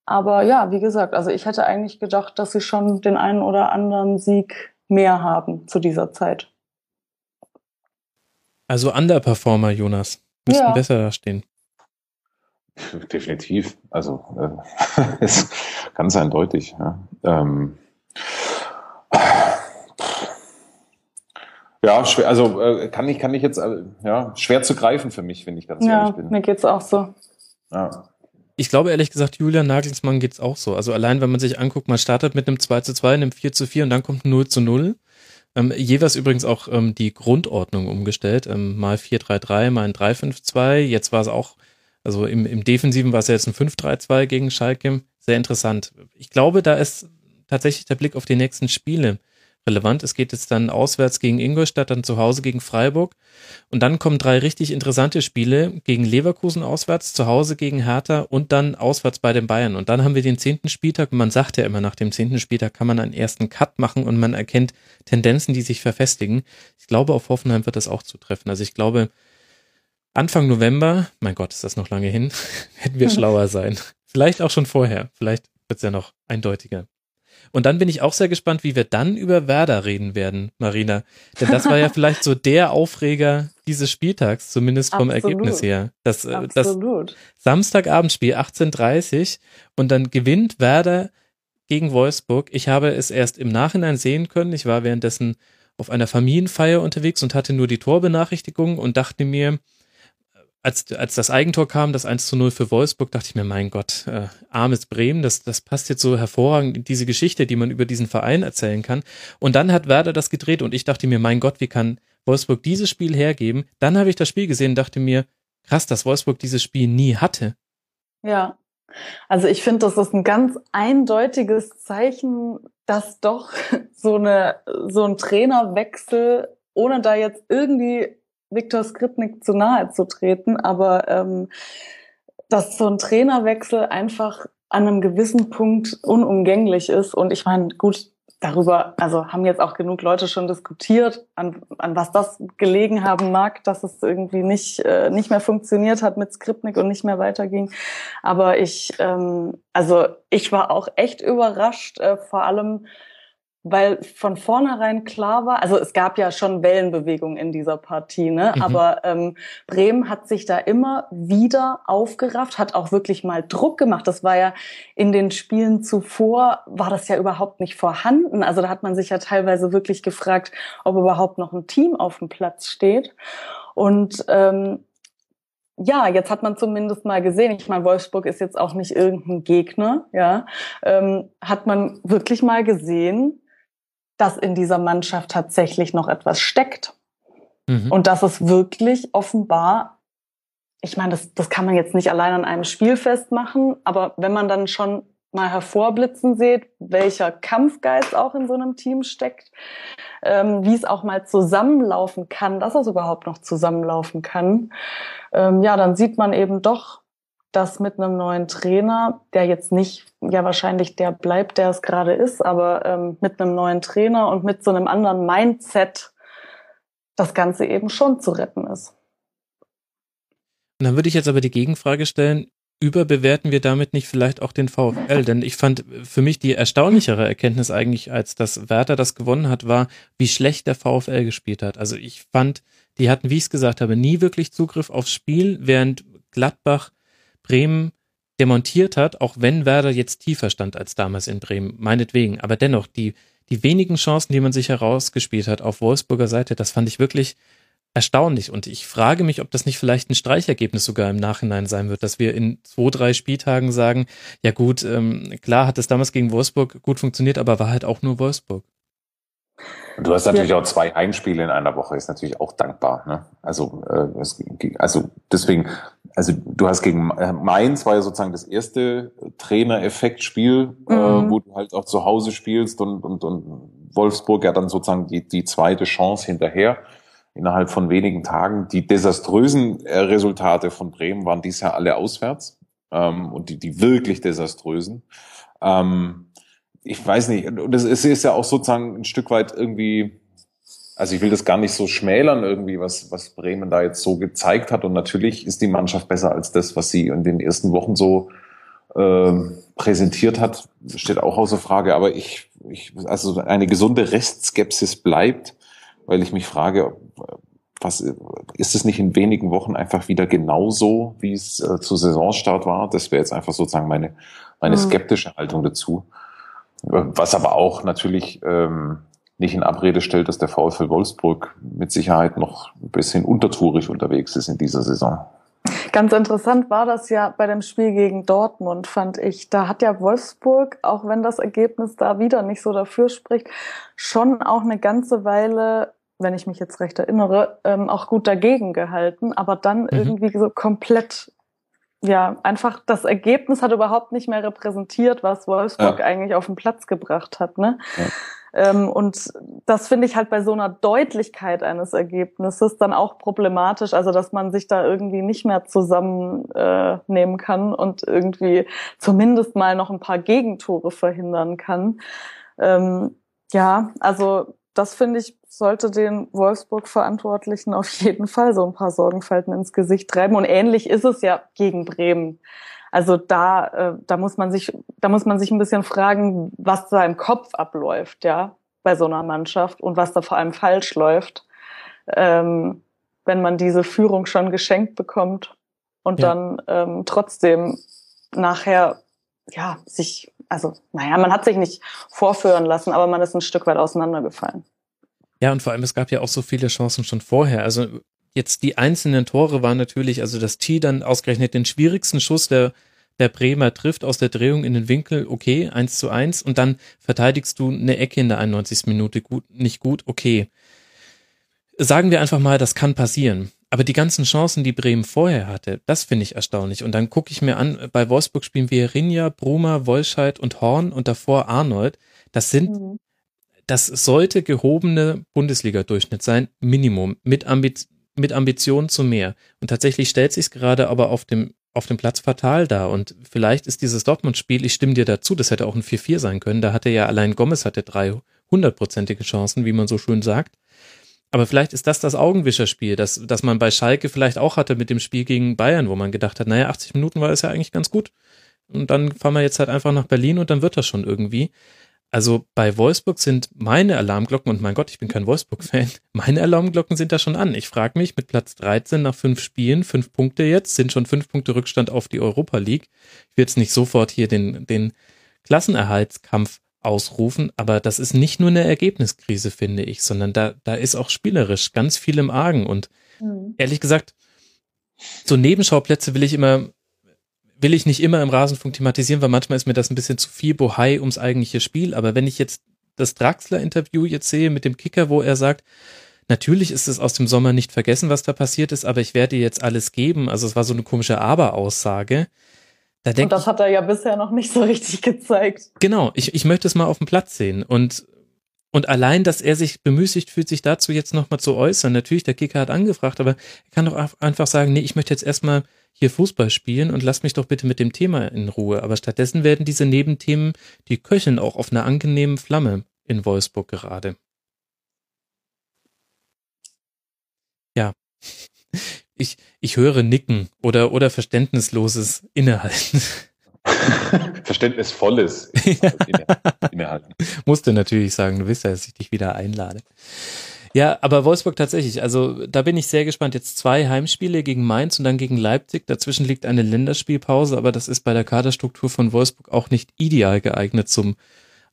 Aber ja, wie gesagt, also ich hätte eigentlich gedacht, dass sie schon den einen oder anderen Sieg mehr haben zu dieser Zeit. Also Underperformer, Jonas, müssten ja. besser dastehen. Definitiv. Also äh, ist ganz eindeutig. Ja. Ähm, ja, schwer, also äh, kann ich, kann ich jetzt, äh, ja, schwer zu greifen für mich, wenn ich ganz ja, ehrlich bin. Mir geht's auch so. Ja. Ich glaube ehrlich gesagt, Julian Nagelsmann geht's auch so. Also allein, wenn man sich anguckt, man startet mit einem 2 zu 2, einem 4 zu 4 und dann kommt 0 zu 0. Ähm, jeweils übrigens auch ähm, die Grundordnung umgestellt. Ähm, mal 4-3-3, mal ein 3-5-2. Jetzt war es auch, also im, im Defensiven war es ja jetzt ein 5-3-2 gegen Schalke. Sehr interessant. Ich glaube, da ist tatsächlich der Blick auf die nächsten Spiele relevant. Es geht jetzt dann auswärts gegen Ingolstadt, dann zu Hause gegen Freiburg. Und dann kommen drei richtig interessante Spiele gegen Leverkusen auswärts, zu Hause gegen Hertha und dann auswärts bei den Bayern. Und dann haben wir den zehnten Spieltag. Und man sagt ja immer, nach dem zehnten Spieltag kann man einen ersten Cut machen und man erkennt Tendenzen, die sich verfestigen. Ich glaube, auf Hoffenheim wird das auch zutreffen. Also ich glaube, Anfang November, mein Gott, ist das noch lange hin, werden wir schlauer sein. Vielleicht auch schon vorher. Vielleicht wird es ja noch eindeutiger. Und dann bin ich auch sehr gespannt, wie wir dann über Werder reden werden, Marina. Denn das war ja vielleicht so der Aufreger dieses Spieltags, zumindest vom Absolut. Ergebnis her. Das, äh, das Samstagabendspiel 18.30 und dann gewinnt Werder gegen Wolfsburg. Ich habe es erst im Nachhinein sehen können. Ich war währenddessen auf einer Familienfeier unterwegs und hatte nur die Torbenachrichtigung und dachte mir, als, als das Eigentor kam, das 1 zu 0 für Wolfsburg, dachte ich mir, mein Gott, äh, armes Bremen, das, das passt jetzt so hervorragend diese Geschichte, die man über diesen Verein erzählen kann. Und dann hat Werder das gedreht und ich dachte mir, mein Gott, wie kann Wolfsburg dieses Spiel hergeben? Dann habe ich das Spiel gesehen und dachte mir, krass, dass Wolfsburg dieses Spiel nie hatte. Ja, also ich finde, das ist ein ganz eindeutiges Zeichen, dass doch so eine so ein Trainerwechsel, ohne da jetzt irgendwie Viktor Skripnik zu nahe zu treten, aber ähm, dass so ein Trainerwechsel einfach an einem gewissen Punkt unumgänglich ist. Und ich meine, gut, darüber, also haben jetzt auch genug Leute schon diskutiert, an, an was das gelegen haben mag, dass es irgendwie nicht, äh, nicht mehr funktioniert hat mit Skripnik und nicht mehr weiterging. Aber ich, ähm, also ich war auch echt überrascht, äh, vor allem weil von vornherein klar war, also es gab ja schon Wellenbewegungen in dieser Partie, ne? Mhm. aber ähm, Bremen hat sich da immer wieder aufgerafft, hat auch wirklich mal Druck gemacht. Das war ja in den Spielen zuvor, war das ja überhaupt nicht vorhanden. Also da hat man sich ja teilweise wirklich gefragt, ob überhaupt noch ein Team auf dem Platz steht. Und ähm, ja, jetzt hat man zumindest mal gesehen, ich meine, Wolfsburg ist jetzt auch nicht irgendein Gegner, ja, ähm, hat man wirklich mal gesehen, dass in dieser Mannschaft tatsächlich noch etwas steckt. Mhm. Und das ist wirklich offenbar, ich meine, das, das kann man jetzt nicht allein an einem Spiel festmachen, aber wenn man dann schon mal hervorblitzen sieht, welcher Kampfgeist auch in so einem Team steckt, ähm, wie es auch mal zusammenlaufen kann, dass es überhaupt noch zusammenlaufen kann, ähm, ja, dann sieht man eben doch, dass mit einem neuen Trainer, der jetzt nicht ja wahrscheinlich der bleibt, der es gerade ist, aber ähm, mit einem neuen Trainer und mit so einem anderen Mindset das Ganze eben schon zu retten ist. Und dann würde ich jetzt aber die Gegenfrage stellen, überbewerten wir damit nicht vielleicht auch den VfL? Denn ich fand für mich die erstaunlichere Erkenntnis eigentlich, als dass Werder das gewonnen hat, war, wie schlecht der VfL gespielt hat. Also ich fand, die hatten, wie ich es gesagt habe, nie wirklich Zugriff aufs Spiel, während Gladbach Bremen demontiert hat, auch wenn Werder jetzt tiefer stand als damals in Bremen, meinetwegen. Aber dennoch, die, die wenigen Chancen, die man sich herausgespielt hat auf Wolfsburger Seite, das fand ich wirklich erstaunlich. Und ich frage mich, ob das nicht vielleicht ein Streichergebnis sogar im Nachhinein sein wird, dass wir in zwei, drei Spieltagen sagen, ja gut, ähm, klar hat es damals gegen Wolfsburg gut funktioniert, aber war halt auch nur Wolfsburg. Du hast natürlich ja. auch zwei Heimspiele in einer Woche, ist natürlich auch dankbar. Ne? Also, äh, es, also deswegen, also du hast gegen äh, Mainz war ja sozusagen das erste Trainer-Effekt-Spiel, äh, mhm. äh, wo du halt auch zu Hause spielst und, und, und Wolfsburg ja dann sozusagen die, die zweite Chance hinterher innerhalb von wenigen Tagen. Die desaströsen äh, Resultate von Bremen waren dies Jahr alle auswärts ähm, und die, die wirklich desaströsen. Ähm, ich weiß nicht, und es ist ja auch sozusagen ein Stück weit irgendwie, also ich will das gar nicht so schmälern irgendwie, was, was Bremen da jetzt so gezeigt hat. Und natürlich ist die Mannschaft besser als das, was sie in den ersten Wochen so äh, präsentiert hat, steht auch außer Frage. Aber ich, ich, also eine gesunde Restskepsis bleibt weil ich mich frage, was ist es nicht in wenigen Wochen einfach wieder genauso, wie es äh, zu Saisonstart war? Das wäre jetzt einfach sozusagen meine, meine mhm. skeptische Haltung dazu. Was aber auch natürlich ähm, nicht in Abrede stellt, dass der VfL Wolfsburg mit Sicherheit noch ein bisschen untertourig unterwegs ist in dieser Saison. Ganz interessant war das ja bei dem Spiel gegen Dortmund, fand ich. Da hat ja Wolfsburg, auch wenn das Ergebnis da wieder nicht so dafür spricht, schon auch eine ganze Weile wenn ich mich jetzt recht erinnere, ähm, auch gut dagegen gehalten, aber dann mhm. irgendwie so komplett, ja, einfach das Ergebnis hat überhaupt nicht mehr repräsentiert, was Wolfsburg ja. eigentlich auf den Platz gebracht hat. Ne? Ja. Ähm, und das finde ich halt bei so einer Deutlichkeit eines Ergebnisses dann auch problematisch, also dass man sich da irgendwie nicht mehr zusammennehmen äh, kann und irgendwie zumindest mal noch ein paar Gegentore verhindern kann. Ähm, ja, also das finde ich, sollte den Wolfsburg-Verantwortlichen auf jeden Fall so ein paar Sorgenfalten ins Gesicht treiben. Und ähnlich ist es ja gegen Bremen. Also da, äh, da muss man sich, da muss man sich ein bisschen fragen, was da im Kopf abläuft, ja, bei so einer Mannschaft und was da vor allem falsch läuft, ähm, wenn man diese Führung schon geschenkt bekommt und ja. dann ähm, trotzdem nachher ja sich also, naja, man hat sich nicht vorführen lassen, aber man ist ein Stück weit auseinandergefallen. Ja, und vor allem, es gab ja auch so viele Chancen schon vorher. Also jetzt die einzelnen Tore waren natürlich, also dass T dann ausgerechnet den schwierigsten Schuss der, der Bremer trifft aus der Drehung in den Winkel, okay, eins zu eins, und dann verteidigst du eine Ecke in der 91. Minute gut, nicht gut, okay. Sagen wir einfach mal, das kann passieren. Aber die ganzen Chancen, die Bremen vorher hatte, das finde ich erstaunlich. Und dann gucke ich mir an, bei Wolfsburg spielen wir Rinja, Bruma, Wolscheid und Horn und davor Arnold. Das sind, mhm. das sollte gehobene Bundesliga-Durchschnitt sein, Minimum, mit, Ambiz mit Ambitionen zu mehr. Und tatsächlich stellt sich gerade aber auf dem, auf dem Platz fatal dar. Und vielleicht ist dieses Dortmund-Spiel, ich stimme dir dazu, das hätte auch ein 4-4 sein können. Da hatte ja allein Gomez hatte drei hundertprozentige Chancen, wie man so schön sagt. Aber vielleicht ist das das Augenwischerspiel, das, das man bei Schalke vielleicht auch hatte mit dem Spiel gegen Bayern, wo man gedacht hat, naja, 80 Minuten war es ja eigentlich ganz gut. Und dann fahren wir jetzt halt einfach nach Berlin und dann wird das schon irgendwie. Also bei Wolfsburg sind meine Alarmglocken, und mein Gott, ich bin kein Wolfsburg-Fan, meine Alarmglocken sind da schon an. Ich frage mich, mit Platz 13 nach fünf Spielen, fünf Punkte jetzt, sind schon fünf Punkte Rückstand auf die Europa League. Ich will jetzt nicht sofort hier den, den Klassenerhaltskampf ausrufen, aber das ist nicht nur eine Ergebniskrise, finde ich, sondern da, da ist auch spielerisch ganz viel im Argen und mhm. ehrlich gesagt, so Nebenschauplätze will ich immer, will ich nicht immer im Rasenfunk thematisieren, weil manchmal ist mir das ein bisschen zu viel Bohai ums eigentliche Spiel, aber wenn ich jetzt das Draxler-Interview jetzt sehe mit dem Kicker, wo er sagt, Natürlich ist es aus dem Sommer nicht vergessen, was da passiert ist, aber ich werde jetzt alles geben. Also es war so eine komische Aber-Aussage. Da und das hat er ja bisher noch nicht so richtig gezeigt. Genau, ich, ich möchte es mal auf dem Platz sehen. Und, und allein, dass er sich bemüßigt fühlt, sich dazu jetzt nochmal zu äußern. Natürlich, der Kicker hat angefragt, aber er kann doch einfach sagen, nee, ich möchte jetzt erstmal hier Fußball spielen und lass mich doch bitte mit dem Thema in Ruhe. Aber stattdessen werden diese Nebenthemen, die köcheln auch auf einer angenehmen Flamme in Wolfsburg gerade. Ja. Ich, ich höre Nicken oder, oder verständnisloses Innehalten. Verständnisvolles Innehalten. Musste natürlich sagen, du weißt ja, dass ich dich wieder einlade. Ja, aber Wolfsburg tatsächlich, also da bin ich sehr gespannt. Jetzt zwei Heimspiele gegen Mainz und dann gegen Leipzig. Dazwischen liegt eine Länderspielpause, aber das ist bei der Kaderstruktur von Wolfsburg auch nicht ideal geeignet zum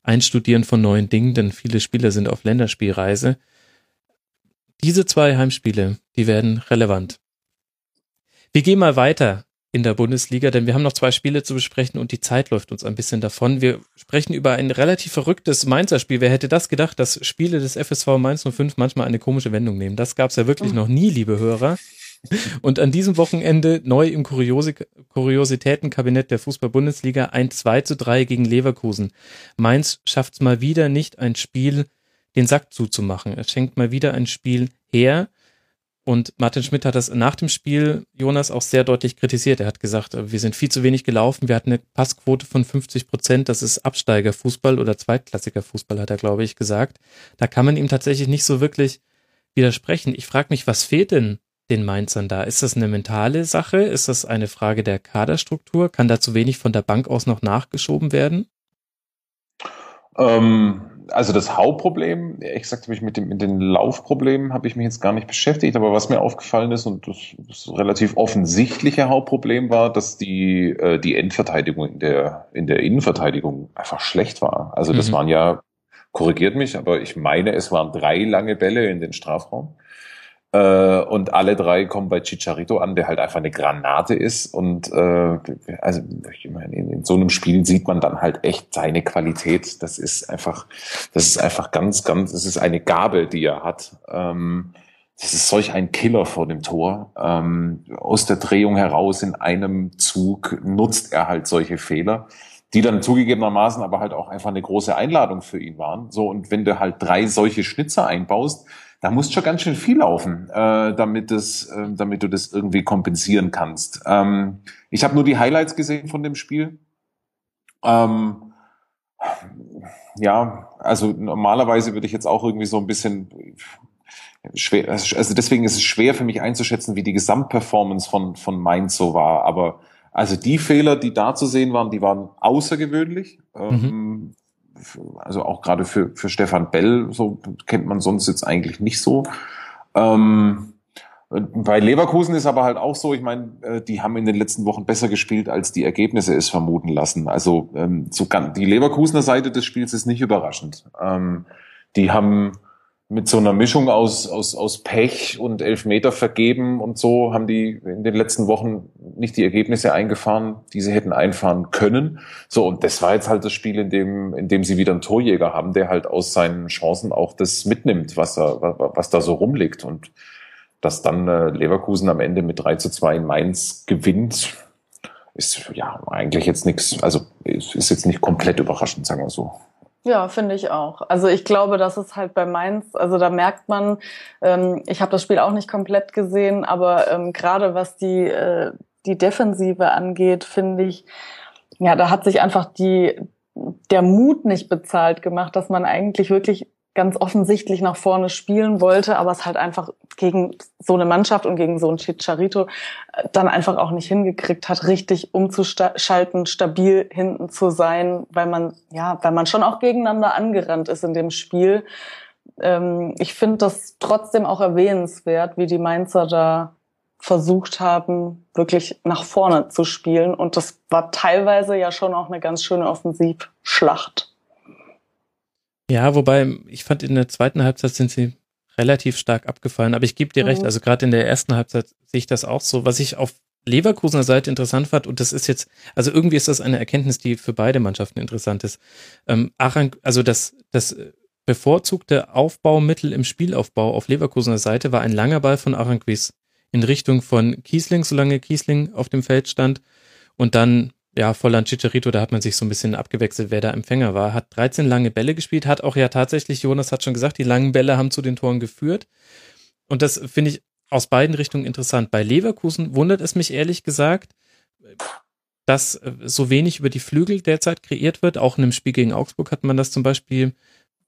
Einstudieren von neuen Dingen, denn viele Spieler sind auf Länderspielreise. Diese zwei Heimspiele, die werden relevant. Wir gehen mal weiter in der Bundesliga, denn wir haben noch zwei Spiele zu besprechen und die Zeit läuft uns ein bisschen davon. Wir sprechen über ein relativ verrücktes Mainzer Spiel. Wer hätte das gedacht, dass Spiele des FSV Mainz 05 manchmal eine komische Wendung nehmen? Das gab es ja wirklich noch nie, liebe Hörer. Und an diesem Wochenende neu im Kuriose Kuriositätenkabinett der Fußball-Bundesliga ein 2 zu 3 gegen Leverkusen. Mainz schafft es mal wieder nicht, ein Spiel den Sack zuzumachen. Er schenkt mal wieder ein Spiel her. Und Martin Schmidt hat das nach dem Spiel, Jonas, auch sehr deutlich kritisiert. Er hat gesagt, wir sind viel zu wenig gelaufen. Wir hatten eine Passquote von 50 Prozent. Das ist Absteigerfußball oder zweitklassiger Fußball, hat er, glaube ich, gesagt. Da kann man ihm tatsächlich nicht so wirklich widersprechen. Ich frage mich, was fehlt denn den Mainzern da? Ist das eine mentale Sache? Ist das eine Frage der Kaderstruktur? Kann da zu wenig von der Bank aus noch nachgeschoben werden? Ähm, also das Hauptproblem, ehrlich gesagt, habe ich mit, dem, mit den Laufproblemen habe ich mich jetzt gar nicht beschäftigt, aber was mir aufgefallen ist und das, das relativ offensichtliche Hauptproblem war, dass die, äh, die Endverteidigung in der, in der Innenverteidigung einfach schlecht war. Also das mhm. waren ja, korrigiert mich, aber ich meine, es waren drei lange Bälle in den Strafraum. Äh, und alle drei kommen bei Chicharito an, der halt einfach eine Granate ist. Und äh, also ich meine, in, in so einem Spiel sieht man dann halt echt seine Qualität. Das ist einfach, das ist einfach ganz, ganz, das ist eine Gabe, die er hat. Ähm, das ist solch ein Killer vor dem Tor. Ähm, aus der Drehung heraus in einem Zug nutzt er halt solche Fehler, die dann zugegebenermaßen aber halt auch einfach eine große Einladung für ihn waren. So, und wenn du halt drei solche Schnitzer einbaust, da muss schon ganz schön viel laufen, äh, damit, das, äh, damit du das irgendwie kompensieren kannst. Ähm, ich habe nur die Highlights gesehen von dem Spiel. Ähm, ja, also normalerweise würde ich jetzt auch irgendwie so ein bisschen schwer, also deswegen ist es schwer für mich einzuschätzen, wie die Gesamtperformance von, von Mainz so war. Aber also die Fehler, die da zu sehen waren, die waren außergewöhnlich. Mhm. Ähm, also auch gerade für, für Stefan Bell, so kennt man sonst jetzt eigentlich nicht so. Ähm, bei Leverkusen ist aber halt auch so, ich meine, äh, die haben in den letzten Wochen besser gespielt, als die Ergebnisse es vermuten lassen. Also ähm, so kann, die Leverkusener Seite des Spiels ist nicht überraschend. Ähm, die haben mit so einer Mischung aus, aus, aus Pech und Elfmeter vergeben und so haben die in den letzten Wochen nicht die Ergebnisse eingefahren, die sie hätten einfahren können. So, und das war jetzt halt das Spiel, in dem, in dem sie wieder einen Torjäger haben, der halt aus seinen Chancen auch das mitnimmt, was er, was da so rumliegt. Und dass dann äh, Leverkusen am Ende mit 3 zu 2 in Mainz gewinnt, ist ja eigentlich jetzt nichts, also ist jetzt nicht komplett überraschend, sagen wir so. Ja, finde ich auch. Also ich glaube, das ist halt bei Mainz, also da merkt man, ähm, ich habe das Spiel auch nicht komplett gesehen, aber ähm, gerade was die, äh, die Defensive angeht, finde ich, ja, da hat sich einfach die, der Mut nicht bezahlt gemacht, dass man eigentlich wirklich ganz offensichtlich nach vorne spielen wollte, aber es halt einfach gegen so eine Mannschaft und gegen so einen Chicharito äh, dann einfach auch nicht hingekriegt hat, richtig umzuschalten, stabil hinten zu sein, weil man, ja, weil man schon auch gegeneinander angerannt ist in dem Spiel. Ähm, ich finde das trotzdem auch erwähnenswert, wie die Mainzer da versucht haben, wirklich nach vorne zu spielen. Und das war teilweise ja schon auch eine ganz schöne Offensivschlacht. Ja, wobei ich fand, in der zweiten Halbzeit sind sie relativ stark abgefallen, aber ich gebe dir mhm. recht, also gerade in der ersten Halbzeit sehe ich das auch so. Was ich auf Leverkusener Seite interessant fand, und das ist jetzt, also irgendwie ist das eine Erkenntnis, die für beide Mannschaften interessant ist. Ähm, Arang, also das, das bevorzugte Aufbaumittel im Spielaufbau auf Leverkusener Seite war ein langer Ball von Aranquis in Richtung von Kiesling, solange Kiesling auf dem Feld stand. Und dann, ja, Volland Chicharito, da hat man sich so ein bisschen abgewechselt, wer da Empfänger war. Hat 13 lange Bälle gespielt, hat auch ja tatsächlich, Jonas hat schon gesagt, die langen Bälle haben zu den Toren geführt. Und das finde ich aus beiden Richtungen interessant. Bei Leverkusen wundert es mich ehrlich gesagt, dass äh, so wenig über die Flügel derzeit kreiert wird. Auch in einem Spiel gegen Augsburg hat man das zum Beispiel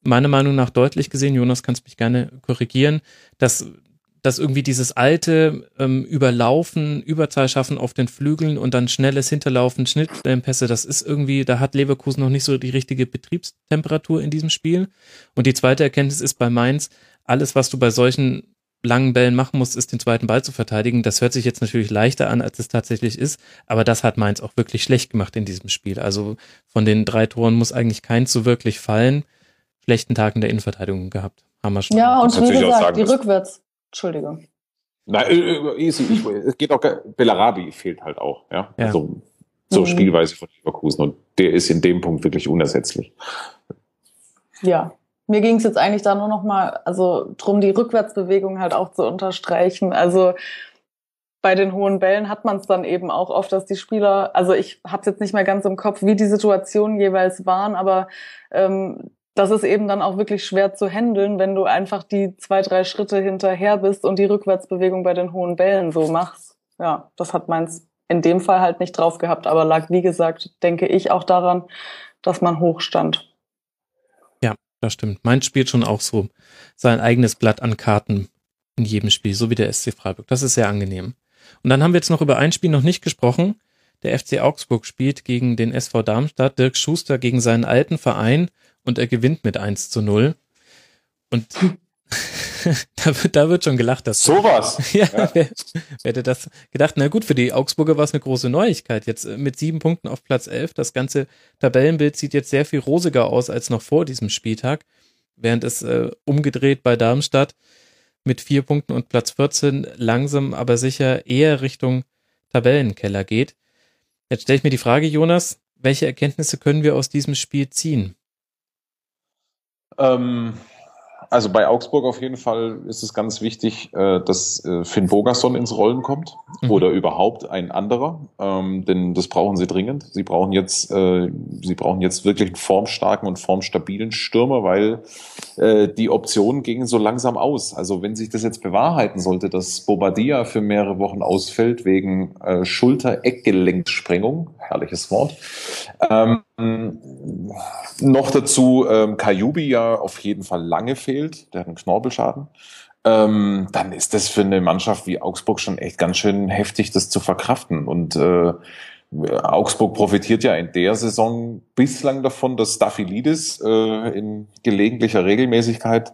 meiner Meinung nach deutlich gesehen. Jonas, kannst mich gerne korrigieren, dass dass irgendwie dieses alte ähm, Überlaufen, Überzahl schaffen auf den Flügeln und dann schnelles Hinterlaufen, Schnittstellenpässe, das ist irgendwie, da hat Leverkusen noch nicht so die richtige Betriebstemperatur in diesem Spiel. Und die zweite Erkenntnis ist bei Mainz, alles, was du bei solchen langen Bällen machen musst, ist den zweiten Ball zu verteidigen. Das hört sich jetzt natürlich leichter an, als es tatsächlich ist, aber das hat Mainz auch wirklich schlecht gemacht in diesem Spiel. Also von den drei Toren muss eigentlich keins so wirklich fallen. Schlechten Tag in der Innenverteidigung gehabt. Haben wir schon. Ja, und wie gesagt, die rückwärts. Entschuldigung. Nein, äh, äh, easy. Ich, es geht auch, Bellarabi fehlt halt auch, ja. ja. Also, so mhm. Spielweise von Leverkusen und der ist in dem Punkt wirklich unersetzlich. Ja, mir ging es jetzt eigentlich da nur noch mal, also drum die Rückwärtsbewegung halt auch zu unterstreichen. Also bei den hohen Bällen hat man es dann eben auch oft, dass die Spieler, also ich habe jetzt nicht mehr ganz im Kopf, wie die Situationen jeweils waren, aber ähm, das ist eben dann auch wirklich schwer zu handeln, wenn du einfach die zwei, drei Schritte hinterher bist und die Rückwärtsbewegung bei den hohen Bällen so machst. Ja, das hat meins in dem Fall halt nicht drauf gehabt, aber lag, wie gesagt, denke ich auch daran, dass man hoch stand das stimmt. Mainz spielt schon auch so sein eigenes Blatt an Karten in jedem Spiel, so wie der SC Freiburg. Das ist sehr angenehm. Und dann haben wir jetzt noch über ein Spiel noch nicht gesprochen. Der FC Augsburg spielt gegen den SV Darmstadt, Dirk Schuster gegen seinen alten Verein und er gewinnt mit 1 zu 0. Und da, wird, da wird schon gelacht. Dass Sowas. ja, ja. Wer, wer hätte das gedacht? Na gut, für die Augsburger war es eine große Neuigkeit. Jetzt äh, mit sieben Punkten auf Platz elf. Das ganze Tabellenbild sieht jetzt sehr viel rosiger aus als noch vor diesem Spieltag. Während es äh, umgedreht bei Darmstadt mit vier Punkten und Platz 14 langsam, aber sicher eher Richtung Tabellenkeller geht. Jetzt stelle ich mir die Frage, Jonas, welche Erkenntnisse können wir aus diesem Spiel ziehen? Ähm, also bei Augsburg auf jeden Fall ist es ganz wichtig, äh, dass äh, Finn Bogerson ins Rollen kommt mhm. oder überhaupt ein anderer, ähm, denn das brauchen sie dringend. Sie brauchen jetzt, äh, sie brauchen jetzt wirklich einen formstarken und formstabilen Stürmer, weil die Optionen gingen so langsam aus. Also wenn sich das jetzt bewahrheiten sollte, dass Bobadilla für mehrere Wochen ausfällt wegen Schulter-Eckgelenksprengung, herrliches Wort, ähm, noch dazu ähm, Kajubi ja auf jeden Fall lange fehlt, der hat einen Knorpelschaden. Ähm, dann ist das für eine Mannschaft wie Augsburg schon echt ganz schön heftig, das zu verkraften. Und äh, Augsburg profitiert ja in der Saison bislang davon, dass Staphylidis äh, in gelegentlicher Regelmäßigkeit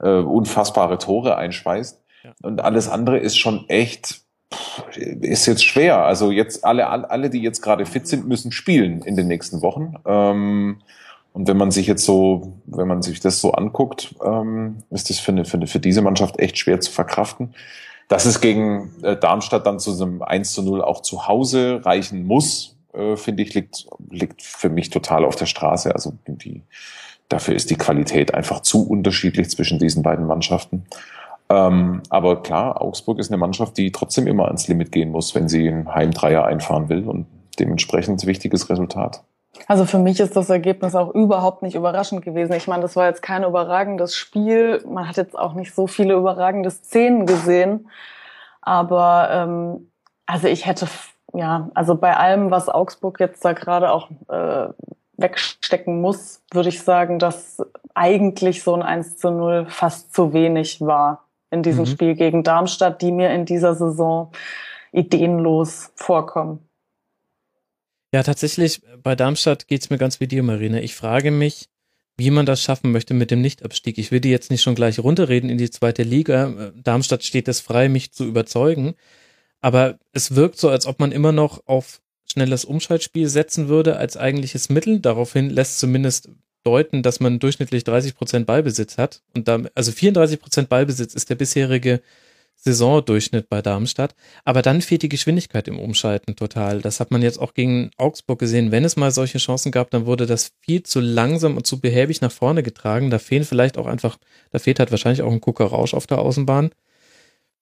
äh, unfassbare Tore einspeist. Ja. Und alles andere ist schon echt ist jetzt schwer. Also jetzt alle, alle, die jetzt gerade fit sind, müssen spielen in den nächsten Wochen. Ähm, und wenn man sich jetzt so, wenn man sich das so anguckt, ähm, ist das für, eine, für, eine, für diese Mannschaft echt schwer zu verkraften. Dass es gegen äh, Darmstadt dann zu einem 1 zu 0 auch zu Hause reichen muss, äh, finde ich, liegt, liegt für mich total auf der Straße. Also die, dafür ist die Qualität einfach zu unterschiedlich zwischen diesen beiden Mannschaften. Ähm, aber klar, Augsburg ist eine Mannschaft, die trotzdem immer ans Limit gehen muss, wenn sie einen Heimdreier einfahren will und dementsprechend wichtiges Resultat. Also für mich ist das Ergebnis auch überhaupt nicht überraschend gewesen. Ich meine, das war jetzt kein überragendes Spiel. Man hat jetzt auch nicht so viele überragende Szenen gesehen. Aber ähm, also ich hätte, ja, also bei allem, was Augsburg jetzt da gerade auch äh, wegstecken muss, würde ich sagen, dass eigentlich so ein 1 zu 0 fast zu wenig war in diesem mhm. Spiel gegen Darmstadt, die mir in dieser Saison ideenlos vorkommen. Ja, tatsächlich, bei Darmstadt geht's mir ganz wie dir, Marina. Ich frage mich, wie man das schaffen möchte mit dem Nichtabstieg. Ich will die jetzt nicht schon gleich runterreden in die zweite Liga. Darmstadt steht es frei, mich zu überzeugen. Aber es wirkt so, als ob man immer noch auf schnelles Umschaltspiel setzen würde als eigentliches Mittel. Daraufhin lässt zumindest deuten, dass man durchschnittlich 30 Prozent Ballbesitz hat. Und da, also 34 Prozent Ballbesitz ist der bisherige Saisondurchschnitt bei Darmstadt. Aber dann fehlt die Geschwindigkeit im Umschalten total. Das hat man jetzt auch gegen Augsburg gesehen. Wenn es mal solche Chancen gab, dann wurde das viel zu langsam und zu behäbig nach vorne getragen. Da fehlen vielleicht auch einfach, da fehlt halt wahrscheinlich auch ein Gucker Rausch auf der Außenbahn.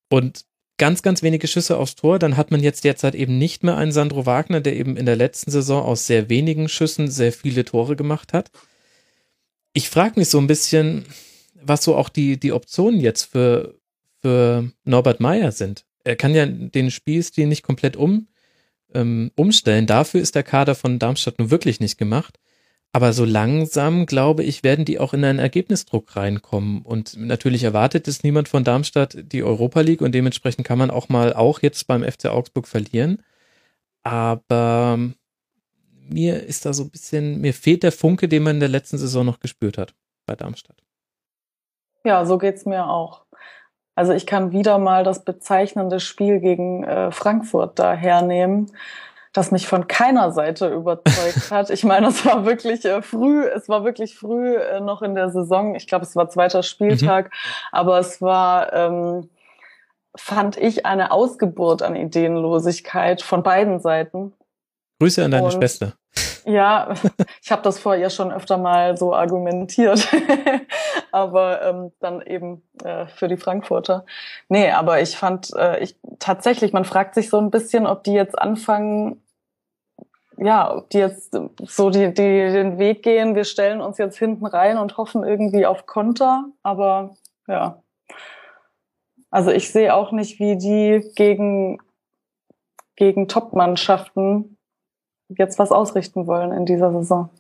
Und ganz, ganz wenige Schüsse aufs Tor. Dann hat man jetzt derzeit eben nicht mehr einen Sandro Wagner, der eben in der letzten Saison aus sehr wenigen Schüssen sehr viele Tore gemacht hat. Ich frage mich so ein bisschen, was so auch die, die Optionen jetzt für, für Norbert Meyer sind. Er kann ja den Spielstil nicht komplett um, ähm, umstellen. Dafür ist der Kader von Darmstadt nun wirklich nicht gemacht. Aber so langsam, glaube ich, werden die auch in einen Ergebnisdruck reinkommen. Und natürlich erwartet es niemand von Darmstadt die Europa League und dementsprechend kann man auch mal auch jetzt beim FC Augsburg verlieren. Aber mir ist da so ein bisschen, mir fehlt der Funke, den man in der letzten Saison noch gespürt hat bei Darmstadt. Ja, so geht's mir auch. Also ich kann wieder mal das bezeichnende Spiel gegen äh, Frankfurt da hernehmen das mich von keiner Seite überzeugt hat. Ich meine, es war wirklich äh, früh, es war wirklich früh äh, noch in der Saison. Ich glaube, es war zweiter Spieltag, mhm. aber es war, ähm, fand ich, eine Ausgeburt an Ideenlosigkeit von beiden Seiten. Grüße an deine Und, Schwester. Ja, ich habe das vorher schon öfter mal so argumentiert, aber ähm, dann eben äh, für die Frankfurter. Nee, aber ich fand, äh, ich tatsächlich, man fragt sich so ein bisschen, ob die jetzt anfangen, ja, ob die jetzt so die, die den Weg gehen, wir stellen uns jetzt hinten rein und hoffen irgendwie auf Konter, aber ja. Also ich sehe auch nicht, wie die gegen, gegen Top-Mannschaften jetzt was ausrichten wollen in dieser Saison.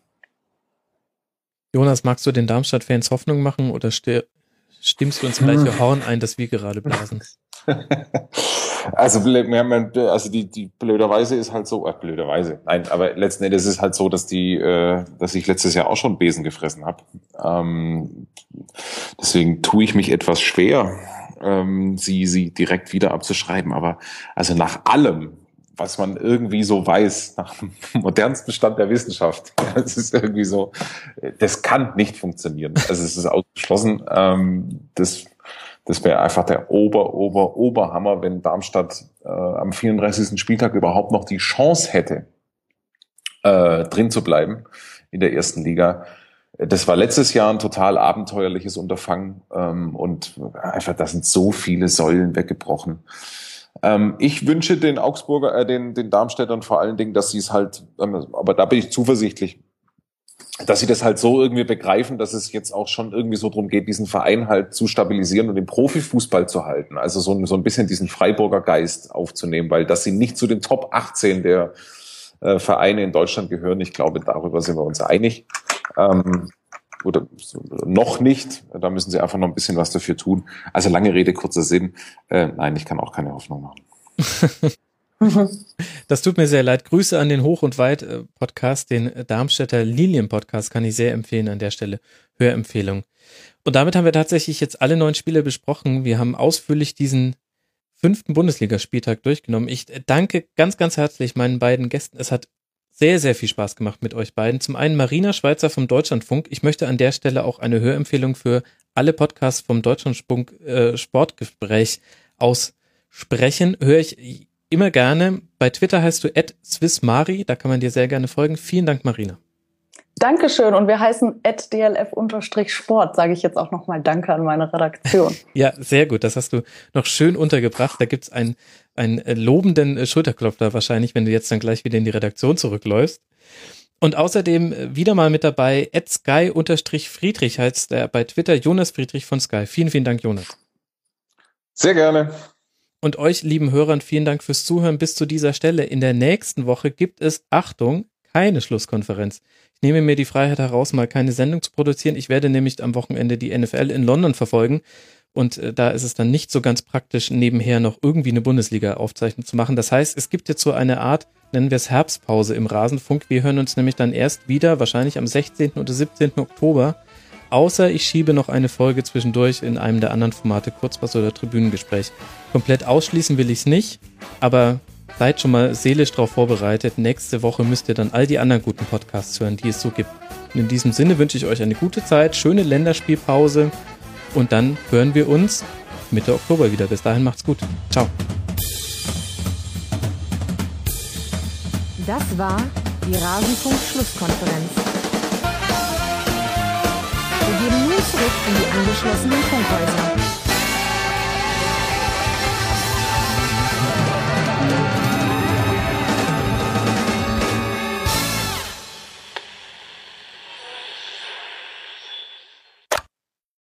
Jonas, magst du den Darmstadt-Fans Hoffnung machen oder stimmst du ins gleiche Horn ein, das wir gerade blasen? Also, also die, die blöderweise ist halt so, äh, blöderweise, nein, aber letzten Endes ist es halt so, dass die, äh, dass ich letztes Jahr auch schon Besen gefressen habe. Ähm, deswegen tue ich mich etwas schwer, ähm, sie, sie direkt wieder abzuschreiben. Aber also nach allem, was man irgendwie so weiß, nach dem modernsten Stand der Wissenschaft, es ist irgendwie so, das kann nicht funktionieren. Also es ist ausgeschlossen. Ähm, das das wäre einfach der Ober, Ober, Oberhammer, wenn Darmstadt äh, am 34. Spieltag überhaupt noch die Chance hätte, äh, drin zu bleiben in der ersten Liga. Das war letztes Jahr ein total abenteuerliches Unterfangen ähm, und einfach, da sind so viele Säulen weggebrochen. Ähm, ich wünsche den Augsburger, äh, den, den Darmstädtern vor allen Dingen, dass sie es halt, ähm, aber da bin ich zuversichtlich, dass sie das halt so irgendwie begreifen, dass es jetzt auch schon irgendwie so drum geht, diesen Verein halt zu stabilisieren und den Profifußball zu halten. Also so, so ein bisschen diesen Freiburger Geist aufzunehmen, weil dass sie nicht zu den Top 18 der äh, Vereine in Deutschland gehören, ich glaube, darüber sind wir uns einig. Ähm, oder noch nicht, da müssen sie einfach noch ein bisschen was dafür tun. Also lange Rede, kurzer Sinn. Äh, nein, ich kann auch keine Hoffnung machen. Das tut mir sehr leid. Grüße an den Hoch und Weit äh, Podcast, den Darmstädter Lilien Podcast kann ich sehr empfehlen an der Stelle. Hörempfehlung. Und damit haben wir tatsächlich jetzt alle neun Spiele besprochen. Wir haben ausführlich diesen fünften Bundesligaspieltag durchgenommen. Ich danke ganz, ganz herzlich meinen beiden Gästen. Es hat sehr, sehr viel Spaß gemacht mit euch beiden. Zum einen Marina Schweizer vom Deutschlandfunk. Ich möchte an der Stelle auch eine Hörempfehlung für alle Podcasts vom Deutschlandfunk äh, Sportgespräch aussprechen. Höre ich immer gerne. Bei Twitter heißt du @swissmari, da kann man dir sehr gerne folgen. Vielen Dank, Marina. Dankeschön und wir heißen dlf-sport, sage ich jetzt auch nochmal Danke an meine Redaktion. ja, sehr gut, das hast du noch schön untergebracht. Da gibt's einen, einen lobenden Schulterklopfer wahrscheinlich, wenn du jetzt dann gleich wieder in die Redaktion zurückläufst. Und außerdem wieder mal mit dabei, sky-friedrich heißt er bei Twitter, Jonas Friedrich von Sky. Vielen, vielen Dank, Jonas. Sehr gerne. Und euch, lieben Hörern, vielen Dank fürs Zuhören bis zu dieser Stelle. In der nächsten Woche gibt es, Achtung, keine Schlusskonferenz. Ich nehme mir die Freiheit heraus, mal keine Sendung zu produzieren. Ich werde nämlich am Wochenende die NFL in London verfolgen. Und äh, da ist es dann nicht so ganz praktisch, nebenher noch irgendwie eine Bundesliga-Aufzeichnung zu machen. Das heißt, es gibt jetzt so eine Art, nennen wir es Herbstpause im Rasenfunk. Wir hören uns nämlich dann erst wieder, wahrscheinlich am 16. oder 17. Oktober Außer ich schiebe noch eine Folge zwischendurch in einem der anderen Formate, Kurzpass oder Tribünengespräch. Komplett ausschließen will ich es nicht, aber Seid schon mal seelisch darauf vorbereitet. Nächste Woche müsst ihr dann all die anderen guten Podcasts hören, die es so gibt. Und in diesem Sinne wünsche ich euch eine gute Zeit, schöne Länderspielpause und dann hören wir uns Mitte Oktober wieder. Bis dahin macht's gut. Ciao. Das war die Rasenfunk-Schlusskonferenz. Wir geben nun zurück in die angeschlossenen Funkhäuser.